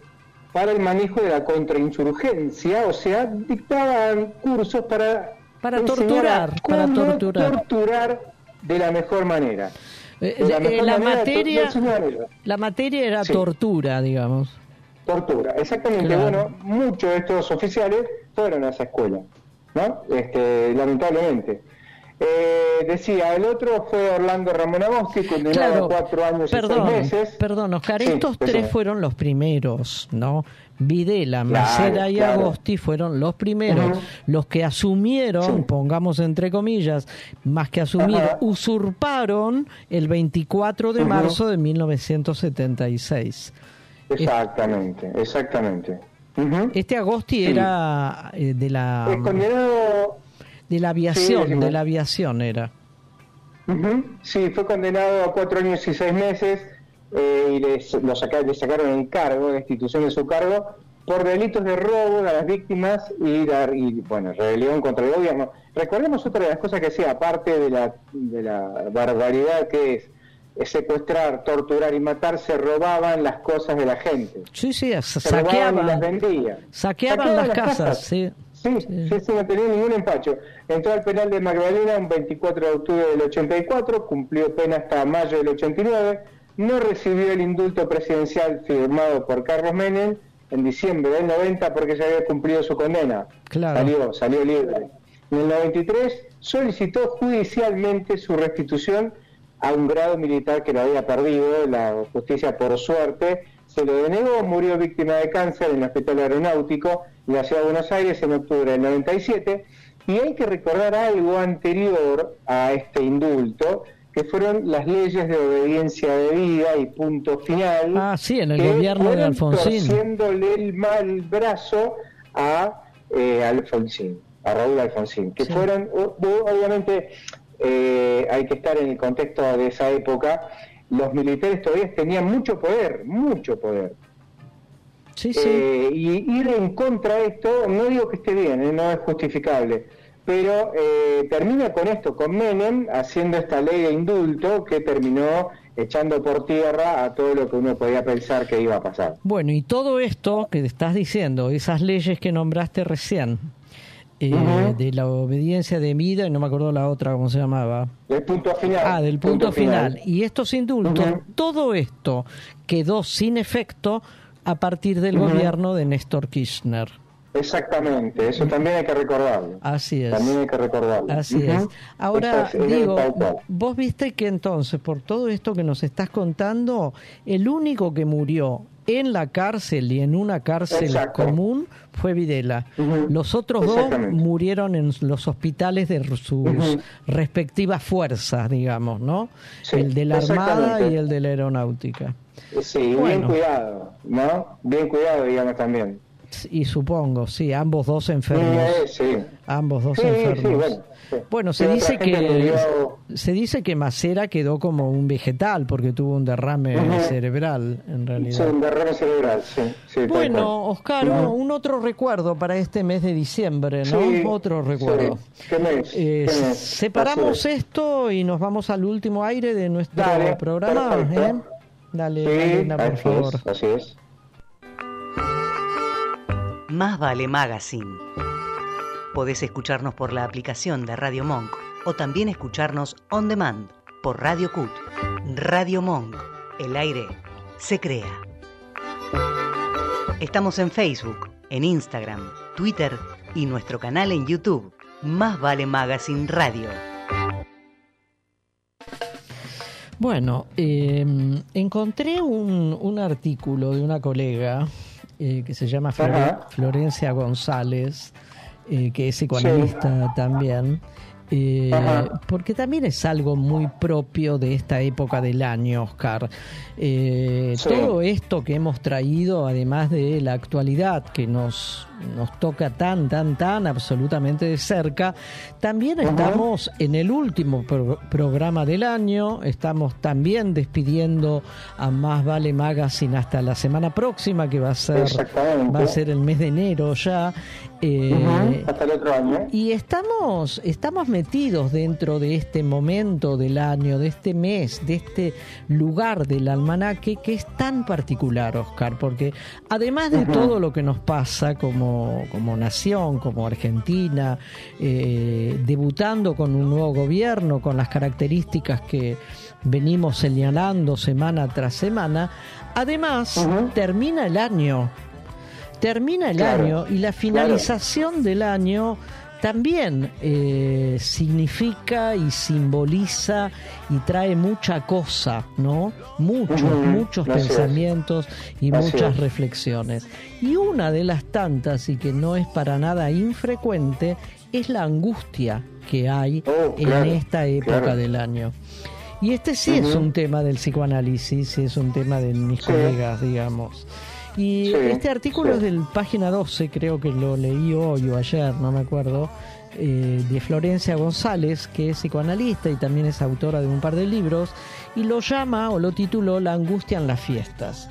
D: para el manejo de la contrainsurgencia, o sea, dictaban cursos para
C: Para torturar, para torturar.
D: torturar de la mejor manera.
C: Eh,
D: la
C: eh,
D: mejor
C: la
D: manera
C: materia, la materia era
D: Sí.
C: tortura, digamos.
D: Tortura, exactamente.
C: Claro.
D: Bueno, muchos de estos oficiales fueron a esa escuela, ¿no? Este, lamentablemente. Eh, decía, el otro fue Orlando Ramón Agosti, condenado
C: Claro,
D: a cuatro años y
C: perdón,
D: seis meses.
C: perdón, Oscar,
D: Sí,
C: estos tres fueron los primeros, ¿no? Videla,
D: Claro,
C: Macera y
D: claro.
C: Agosti fueron los primeros, los que asumieron, pongamos entre comillas, más que asumir,
D: Ajá.
C: usurparon el 24 de
D: Ujú.
C: marzo de 1976.
D: Exactamente, exactamente.
C: Este Agosti era eh, de la
D: Es condenado
C: De la aviación, de la aviación era.
D: Sí, fue condenado a cuatro años y seis meses eh, y les- lo saca- le sacaron en cargo, destitución de su cargo, por delitos de robo a las víctimas y, la- y, bueno, rebelión contra el gobierno. Recordemos otra de las cosas que hacía, aparte de la, de la barbaridad que es, es secuestrar, torturar y matar, se robaban las cosas de la gente.
C: Sí, sí,
D: Se robaban y las
C: saqueaban,
D: vendían.
C: saqueaban las casas, sí.
D: Sí, sí, sí, no tenía ningún empacho. Entró al penal de Magdalena un 24 de octubre del 84, cumplió pena hasta mayo del 89, no recibió el indulto presidencial firmado por Carlos Menem en diciembre del 90 porque ya había cumplido su condena.
C: Claro.
D: Salió, salió libre. En el 93 solicitó judicialmente su restitución a un grado militar que lo había perdido, la justicia por suerte se lo denegó, murió víctima de cáncer en el Hospital Aeronáutico en la Ciudad de Buenos Aires en octubre del 97 y hay que recordar algo anterior a este indulto que fueron las leyes de obediencia debida y punto final
C: Ah, sí, en el
D: que
C: gobierno de Alfonsín.
D: torciéndole el mal brazo a eh, Alfonsín, a Raúl Alfonsín, que fueron, obviamente, eh, hay que estar en el contexto de esa época, los militares todavía tenían mucho poder, mucho poder.
C: Sí,
D: Eh, y ir en contra de esto, no digo que esté bien, eh, no es justificable, pero eh, termina con esto, con Menem haciendo esta ley de indulto que terminó echando por tierra a todo lo que uno podía pensar que iba a pasar.
C: Bueno, y todo esto que te estás diciendo, esas leyes que nombraste recién, eh, de la obediencia de Mida, y no me acuerdo la otra, ¿cómo se llamaba?
D: Del punto final.
C: Ah, del punto, final. Y estos indultos, todo esto quedó sin efecto a partir del gobierno de Néstor Kirchner.
D: Exactamente, eso también hay que recordarlo.
C: Así es.
D: También hay que recordarlo.
C: Así es. Ahora,
D: es,
C: digo, vos viste que entonces, por todo esto que nos estás contando, el único que murió en la cárcel y en una cárcel
D: Exacto.
C: común fue Videla. Los otros dos murieron en los hospitales de sus respectivas fuerzas, digamos, ¿no?
D: Sí,
C: el de la Armada y el de la Aeronáutica.
D: Sí, bien cuidado, ¿no? Bien cuidado, digamos también.
C: Y supongo, sí, ambos dos enfermos.
D: Eh, sí.
C: Ambos dos
D: Sí, sí,
C: enfermos.
D: bueno, sí.
C: Bueno, se
D: Sí,
C: dice que se dice que Macera quedó como un vegetal porque tuvo un derrame cerebral en
D: Sí,
C: realidad.
D: un derrame cerebral, sí. sí
C: Bueno. Oscar,
D: Ujú.
C: un otro recuerdo para este mes de diciembre, ¿no?
D: Sí,
C: otro recuerdo.
D: sí. ¿Qué mes?
C: Eh,
D: ¿Qué mes?
C: separamos
D: Así
C: esto y nos vamos al último aire de nuestro
D: Dale,
C: programa. ¿eh? Dale,
D: Sí,
C: Elena, por favor.
D: es, así es.
B: Más vale Magazine. Podés escucharnos por la aplicación de Radio Monk o también escucharnos on demand por Radio Cut. Radio Monk. El aire se crea. Estamos en Facebook, en Instagram, Twitter y nuestro canal en YouTube. Más vale Magazine Radio.
C: Bueno, eh, encontré un, un artículo de una colega eh, que se llama Flore-. Florencia González, eh, que es psicoanalista también, eh, porque también es algo muy propio de esta época del año, Oscar. Eh,
D: Sí.
C: Todo esto que hemos traído, además de la actualidad que nos, nos toca tan, tan, tan absolutamente de cerca, también
D: Ajá.
C: estamos en el último pro- programa del año, estamos también despidiendo a Más Vale Magazine hasta la semana próxima, que va a ser, va a ser el mes de enero ya. Eh,
D: Hasta el otro año.
C: y estamos, estamos metidos dentro de este momento del año, de este mes, de este lugar del almanaque que es tan particular, Oscar, porque además de todo lo que nos pasa como, como nación, como Argentina, eh, debutando con un nuevo gobierno, con las características que venimos señalando semana tras semana, además termina el año termina el
D: Claro,
C: año y la finalización del año también eh, significa y simboliza y trae mucha cosa, ¿no? Muchos, muchos pensamientos y muchas
D: es.
C: reflexiones. Y una de las tantas, y que no es para nada infrecuente, es la angustia que hay
D: Oh, claro,
C: en esta época del año. Y este sí es un tema del psicoanálisis, es un tema de mis
D: Sí.
C: colegas, digamos. Y
D: Sí,
C: este artículo
D: sí.
C: es del página 12, creo que lo leí hoy o ayer, no me acuerdo. eh, de Florencia González, que es psicoanalista y también es autora de un par de libros, y lo llama o lo tituló La angustia en las fiestas.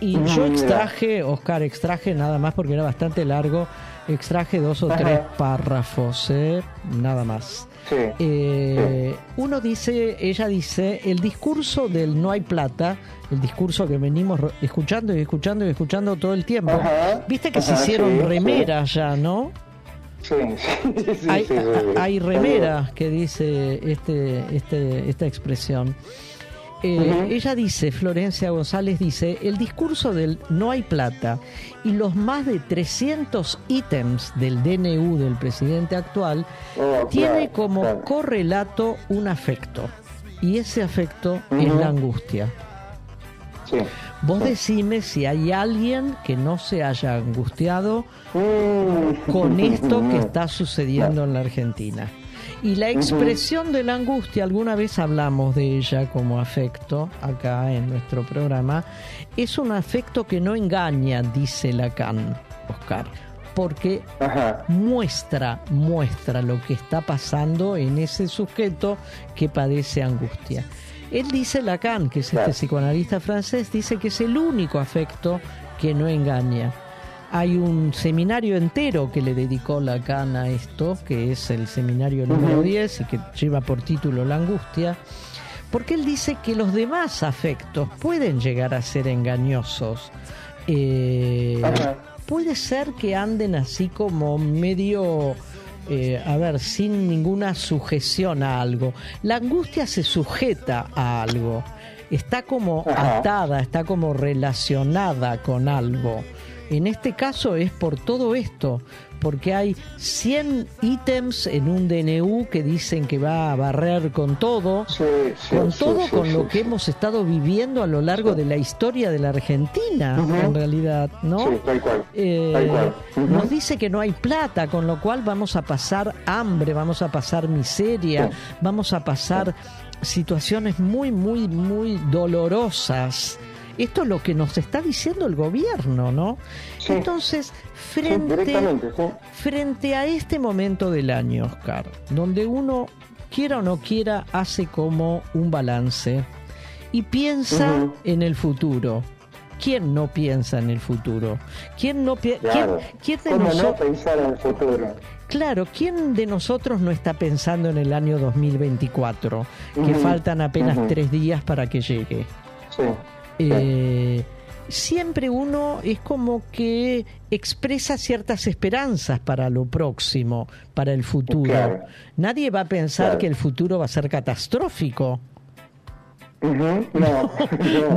C: Y
D: Mm,
C: yo extraje, Oscar, extraje nada más porque era bastante largo, extraje dos o
D: Ajá.
C: tres párrafos, ¿eh? nada más. Eh, Uno dice, ella dice, el discurso del no hay plata, el discurso que venimos escuchando y escuchando y escuchando todo el tiempo.
D: Ajá.
C: Viste que se hicieron
D: sí,
C: remeras ya, ¿no?
D: Sí, sí, sí,
C: hay, hay remeras que dice este, este, esta expresión. Eh. Ella dice, Florencia González dice, el discurso del no hay plata y los más de 300 ítems del DNU del presidente actual
D: Oh,
C: tiene
D: claro,
C: como
D: claro.
C: correlato un afecto. Y ese afecto es la angustia.
D: Sí.
C: Vos decime si hay alguien que no se haya angustiado
D: Mm.
C: con esto que está sucediendo en la Argentina. Y la expresión de la angustia, alguna vez hablamos de ella como afecto acá en nuestro programa, es un afecto que no engaña, dice Lacan, Oscar, porque muestra, muestra lo que está pasando en ese sujeto que padece angustia. Él dice, Lacan, que es este psicoanalista francés, dice que es el único afecto que no engaña. Hay un seminario entero que le dedicó Lacan a esto, que es el seminario número
D: Ujú.
C: 10 y que lleva por título La angustia, porque él dice que los demás afectos pueden llegar a ser engañosos. Eh, puede ser que anden así como medio, eh, a ver, sin ninguna sujeción a algo. La angustia se sujeta a algo, está como
D: Ajá.
C: atada, está como relacionada con algo. En este caso es por todo esto, porque hay 100 ítems en un DNU que dicen que va a barrer con todo, con
D: sí,
C: todo con lo que hemos estado viviendo a lo largo de la historia de la Argentina, en realidad, ¿no?
D: Sí, tal cual.
C: Eh,
D: Tal cual.
C: Nos dice que no hay plata, con lo cual vamos a pasar hambre, vamos a pasar miseria, vamos a pasar situaciones muy, muy, muy dolorosas. Esto es lo que nos está diciendo el gobierno, ¿no? Entonces, frente,
D: sí.
C: frente a este momento del año, Oscar, donde uno, quiera o no quiera, hace como un balance y piensa en el futuro. ¿Quién no piensa en el futuro? ¿Quién no pi-
D: Claro.
C: ¿quién, quién de
D: ¿Cómo no
C: nosotros?
D: pensar en el futuro?
C: Claro, ¿quién de nosotros no está pensando en el año 2024? Que
D: Ujú,
C: faltan apenas tres días para que llegue.
D: Sí.
C: Eh, siempre uno es como que expresa ciertas esperanzas para lo próximo, para el futuro.
D: Claro.
C: Nadie va a pensar
D: Claro.
C: que el futuro va a ser catastrófico.
D: No, no,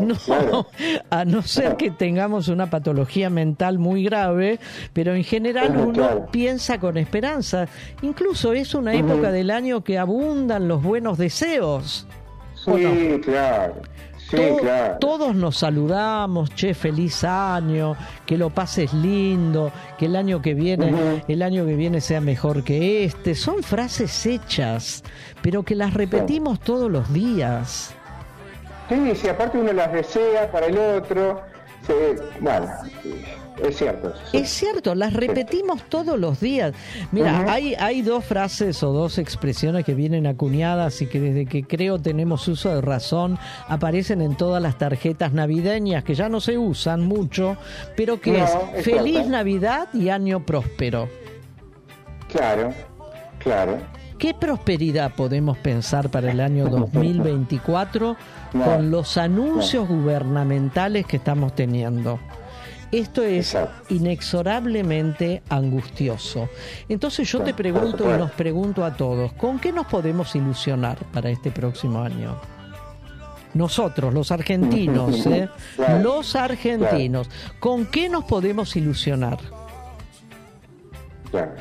C: No,
D: claro.
C: a no ser que tengamos una patología mental muy grave, pero en general uno
D: claro.
C: piensa con esperanza. Incluso es una época del año que abundan los buenos deseos.
D: Sí, claro. Sí,
C: To-
D: claro.
C: Todos nos saludamos, che, feliz año, que lo pases lindo, que el año que viene, el año que viene sea mejor que este. Son frases hechas, pero que las repetimos todos los días.
D: Sí, sí, aparte uno las desea para el otro. Sí, bueno, es cierto. sí.
C: Es cierto, las repetimos todos los días. Mira, hay, hay dos frases o dos expresiones que vienen acuñadas y que desde que creo tenemos uso de razón aparecen en todas las tarjetas navideñas que ya no se usan mucho, pero que
D: No,
C: es
D: es
C: feliz
D: cierto.
C: Navidad y año próspero.
D: Claro, claro.
C: ¿Qué prosperidad podemos pensar para el año 2024
D: No.
C: con los anuncios gubernamentales que estamos teniendo? Esto es inexorablemente angustioso. Entonces yo te pregunto y nos pregunto a todos, ¿con qué nos podemos ilusionar para este próximo año? Nosotros, los argentinos, ¿eh?
D: Claro.
C: los argentinos, ¿con qué nos podemos ilusionar?
D: Claro.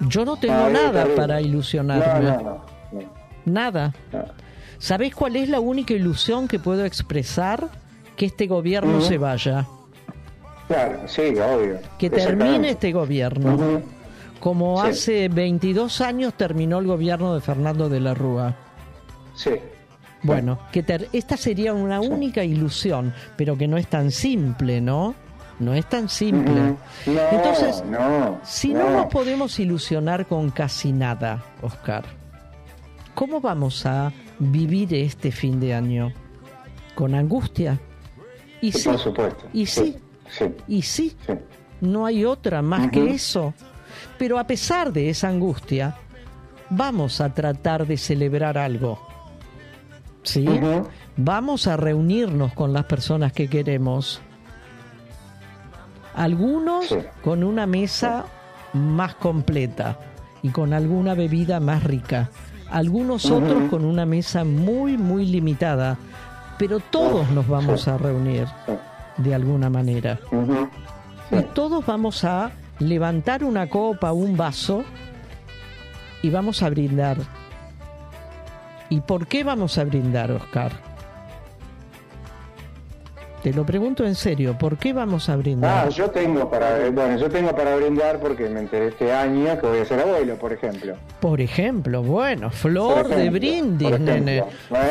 C: Yo no tengo nada para ilusionarme.
D: No, no, no. no.
C: Nada. ¿Sabés cuál es la única ilusión que puedo expresar? Que este gobierno se vaya.
D: Claro, sí, obvio.
C: Que termine este gobierno. Como
D: Sí.
C: hace 22 años terminó el gobierno de Fernando de la Rúa.
D: Sí.
C: Bueno, que ter- esta sería una única ilusión, pero que no es tan simple, ¿no? no es tan simple.
D: No,
C: Entonces,
D: no,
C: si no.
D: no.
C: nos podemos ilusionar con casi nada, Oscar, ¿cómo vamos a vivir este fin de año? ¿Con angustia? Y
D: Sí,
C: sí,
D: por supuesto.
C: y sí,
D: Sí.
C: Y sí,
D: Sí.
C: no hay otra más que eso. Pero a pesar de esa angustia, vamos a tratar de celebrar algo. ¿Sí? Vamos a reunirnos con las personas que queremos. Algunos
D: Sí.
C: con una mesa más completa y con alguna bebida más rica. Algunos otros con una mesa muy, muy limitada. Pero todos nos vamos a reunir de alguna manera. Y todos vamos a levantar una copa, un vaso y vamos a brindar. ¿Y por qué vamos a brindar, Oscar? Te lo pregunto en serio, ¿por qué vamos a brindar?
D: Ah, yo tengo para, bueno, yo tengo para brindar porque me enteré este año que voy a ser abuelo, por ejemplo.
C: Por ejemplo, bueno, flor de brindis,
D: ejemplo,
C: nene.
D: ¿eh?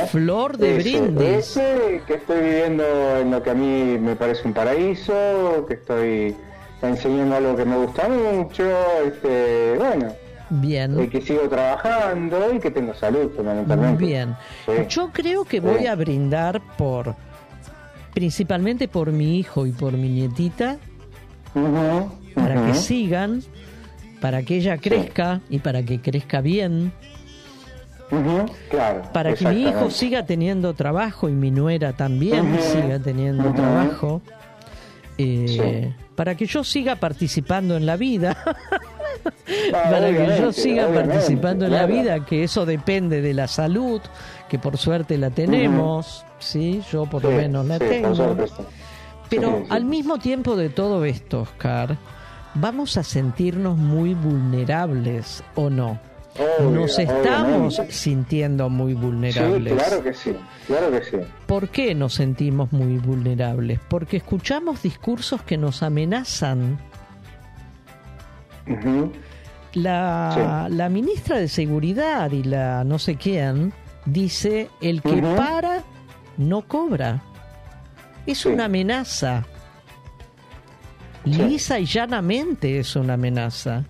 C: Flor de
D: Ese-
C: brindis.
D: Ese que estoy viviendo en lo que a mí me parece un paraíso, que estoy enseñando algo que me gusta mucho, este, bueno,
C: Bien.
D: y que sigo trabajando y que tengo salud fundamentalmente.
C: Bien.
D: Sí.
C: Yo creo que voy a brindar por, principalmente por mi hijo y por mi nietita, para que sigan, para que ella crezca y para que crezca bien,
D: claro.
C: para que mi hijo siga teniendo trabajo y mi nuera también siga teniendo trabajo, eh,
D: Sí.
C: para que yo siga participando en la vida.
D: Ah,
C: para que yo siga participando en la vida, que eso depende de la salud, que por suerte la tenemos, sí, yo por lo
D: Sí,
C: menos la
D: sí,
C: tengo. Pero al mismo tiempo de todo esto, Oscar, vamos a sentirnos muy vulnerables o no.
D: Obvio,
C: Nos estamos
D: obviamente.
C: sintiendo muy vulnerables.
D: Sí, claro que sí, claro que sí.
C: ¿Por qué nos sentimos muy vulnerables? Porque escuchamos discursos que nos amenazan. La, la ministra de Seguridad y la no sé quién dice, el que para no cobra. Es
D: Sí.
C: una amenaza. Lisa y llanamente es una amenaza.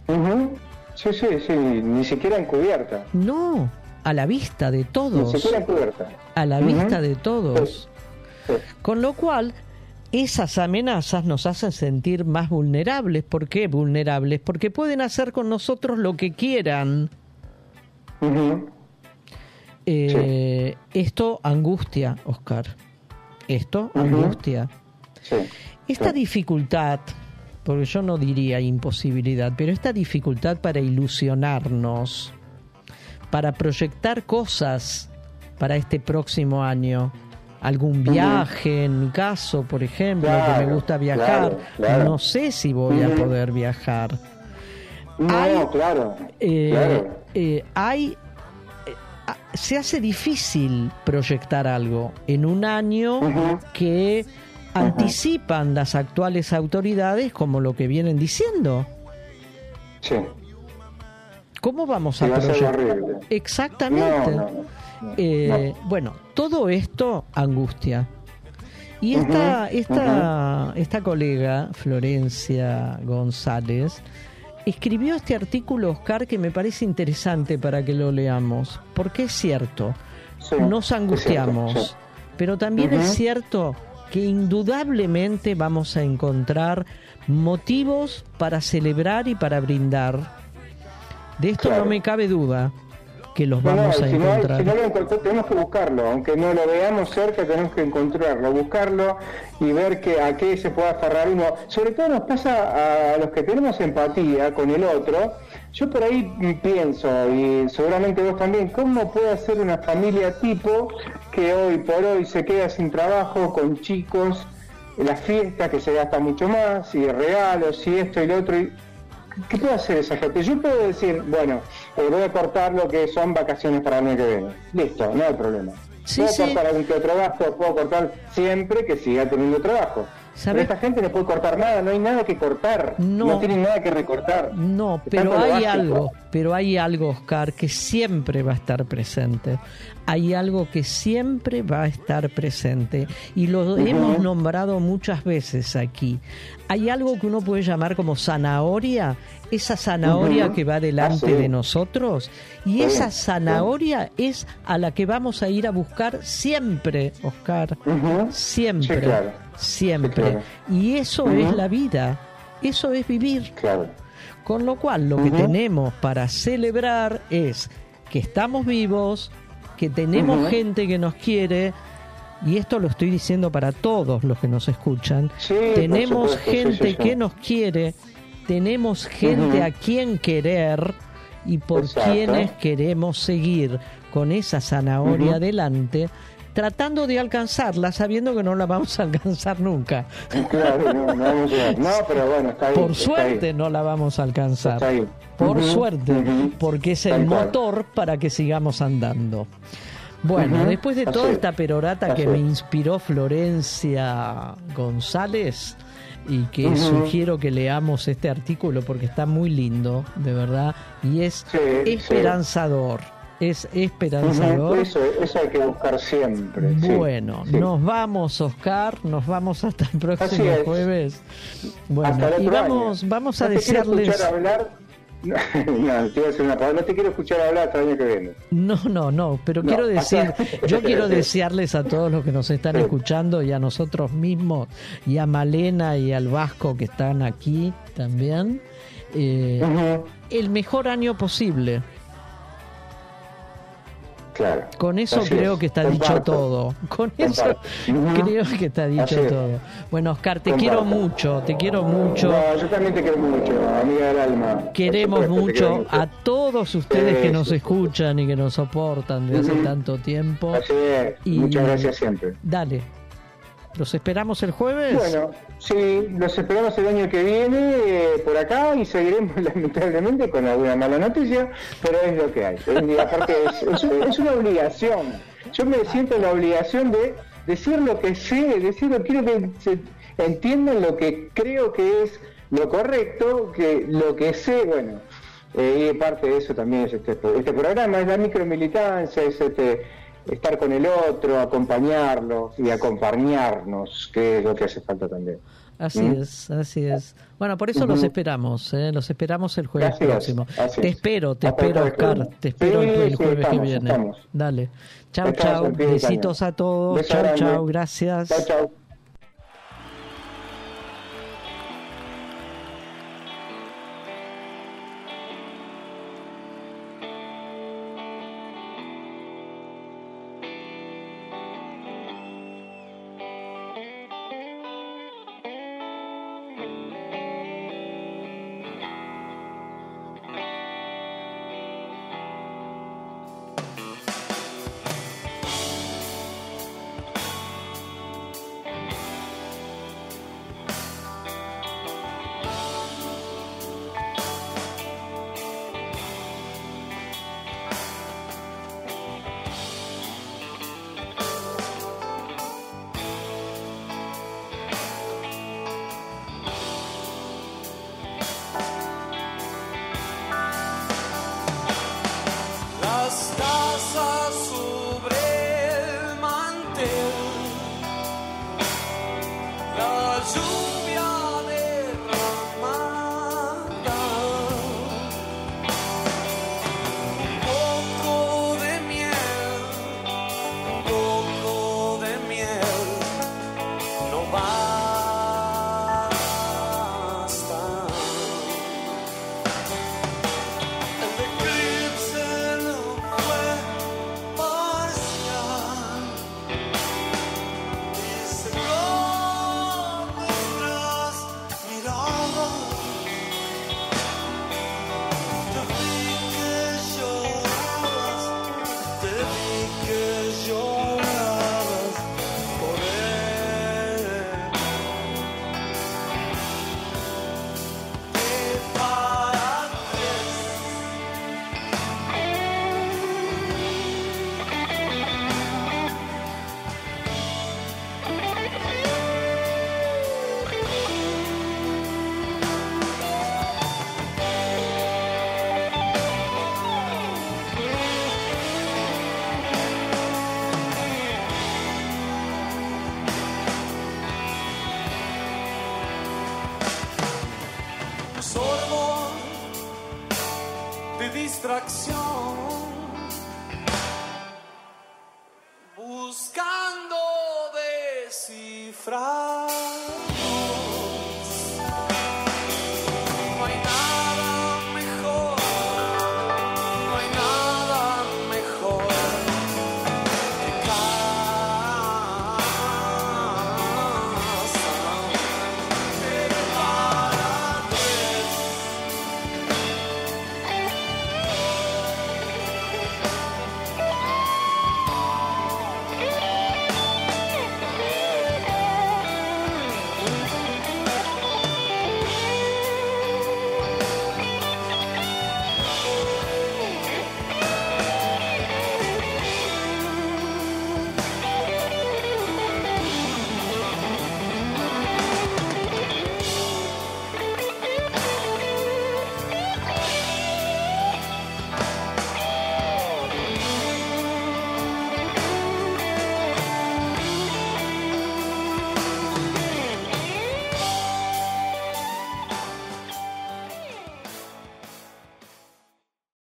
D: Sí, sí, sí, ni siquiera encubierta.
C: No, a la vista de
D: Ni
C: todos.
D: siquiera encubierta.
C: A la vista de todos.
D: Sí.
C: Con lo cual, esas amenazas nos hacen sentir más vulnerables. ¿Por qué vulnerables? Porque pueden hacer con nosotros lo que quieran. Eh, Esto angustia, Oscar. Esto angustia.
D: Sí.
C: Esta
D: Sí.
C: dificultad, porque yo no diría imposibilidad, pero esta dificultad para ilusionarnos, para proyectar cosas para este próximo año, algún viaje, en mi caso, por ejemplo, que me gusta viajar,
D: claro, claro.
C: no sé si voy a poder viajar.
D: No,
C: Hay-
D: claro.
C: Eh, eh, hay se hace difícil proyectar algo en un año que anticipan las actuales autoridades como lo que vienen diciendo.
D: Sí.
C: ¿Cómo vamos a
D: va
C: proyectar? Exactamente.
D: No, no, no.
C: Eh, Bueno, todo esto angustia. Y esta, esta, esta colega, Florencia González, escribió este artículo, Oscar, que me parece interesante para que lo leamos, porque es cierto,
D: Sí,
C: nos angustiamos,
D: cierto, sí.
C: pero también es cierto que indudablemente vamos a encontrar motivos para celebrar y para brindar. De esto
D: Claro.
C: no me cabe duda que los
D: no,
C: vamos a
D: si no, hay- si no lo encontramos, tenemos que buscarlo, aunque no lo veamos cerca, tenemos que encontrarlo, buscarlo y ver que, a qué se puede aferrar uno. Sobre todo nos pasa a los que tenemos empatía con el otro. Yo por ahí pienso, y seguramente vos también, ¿cómo puede ser una familia tipo que hoy por hoy se queda sin trabajo con chicos, en las fiestas que se gasta mucho más, y regalos, y esto y lo otro? y- ¿Qué puede hacer esa gente? Yo puedo decir, bueno, eh, voy a cortar lo que son vacaciones para el año que viene. Listo, no hay problema.
C: Sí,
D: puedo
C: sí.
D: cortar algún que otro gasto, puedo cortar siempre que siga teniendo trabajo. Pero esta gente no puede cortar nada, no hay nada que cortar.
C: No.
D: No, tienen nada que recortar.
C: No, pero hay algo, pero hay algo, Oscar, que siempre va a estar presente. Hay algo que siempre va a estar presente y lo hemos nombrado muchas veces aquí. Hay algo que uno puede llamar como zanahoria, esa zanahoria que va delante
D: Ah, sí.
C: de nosotros y
D: Sí,
C: esa
D: sí.
C: zanahoria es a la que vamos a ir a buscar siempre, Oscar. Siempre.
D: Sí, claro.
C: Siempre.
D: Claro.
C: Y eso es la vida. Eso es vivir.
D: Claro.
C: Con lo cual, lo que tenemos para celebrar es que estamos vivos, que tenemos gente que nos quiere, y esto lo estoy diciendo para todos los que nos escuchan.
D: Sí,
C: tenemos
D: supuesto,
C: gente
D: sí, sí.
C: que nos quiere, tenemos gente a quien querer y por
D: Exacto.
C: quienes queremos seguir con esa zanahoria adelante, tratando de alcanzarla, sabiendo que no la vamos a alcanzar nunca.
D: Claro, no, no vamos a. No, pero bueno, está ahí.
C: Por suerte
D: ahí.
C: no la vamos a alcanzar.
D: Está ahí.
C: Por suerte, porque es el motor para que sigamos andando. Bueno, después de toda
D: es,
C: esta perorata que me inspiró Florencia González y que sugiero que leamos este artículo porque está muy lindo, de verdad, y es
D: Sí, sí.
C: Es esperanzador.
D: Eso, eso hay que buscar siempre.
C: Bueno,
D: sí.
C: nos vamos, Oscar, nos vamos hasta el próximo
D: es.
C: jueves. Bueno,
D: Hasta el
C: y vamos,
D: año.
C: vamos a
D: no
C: desearles.
D: hablar. No, no, te iba a decir una palabra. No te quiero escuchar hablar hasta el año que viene.
C: No, no, no, pero
D: No,
C: quiero decir, yo quiero desearles a todos los que nos están escuchando y a nosotros mismos y a Malena y al Vasco que están aquí también, eh, el mejor año posible.
D: Claro.
C: Con eso
D: Así
C: creo
D: es.
C: que está dicho todo. Con eso creo que está dicho
D: Así
C: todo. Bueno, Oscar, te
D: Comparto.
C: quiero mucho, te quiero mucho.
D: No, yo también te quiero mucho, amiga del alma.
C: Queremos mucho a todos ustedes que nos escuchan y que nos soportan desde hace tanto tiempo.
D: Así es.
C: Y-
D: Muchas gracias siempre.
C: Dale. ¿Los esperamos el jueves?
D: Bueno, sí, los esperamos el año que viene eh, por acá y seguiremos lamentablemente con alguna mala noticia, pero es lo que hay. Aparte es una obligación. Yo me siento la obligación de decir lo que sé, decir lo quiero que se entiendan lo que creo que es lo correcto, que lo que sé, bueno, eh, y parte de eso también es este, este programa, es la micromilitancia, es este estar con el otro, acompañarlo y acompañarnos, que es lo que hace falta también.
C: Así
D: ¿Mm?
C: es, así es. Bueno, por eso los esperamos, ¿eh? los esperamos el jueves
D: Así
C: próximo. te
D: es.
C: espero, te espero. Oscar, te espero
D: Sí,
C: el, el
D: sí,
C: jueves que viene.
D: estamos.
C: Dale. Chao, chao. Besitos a todos. Chao, chao. Gracias.
D: Chao, chao.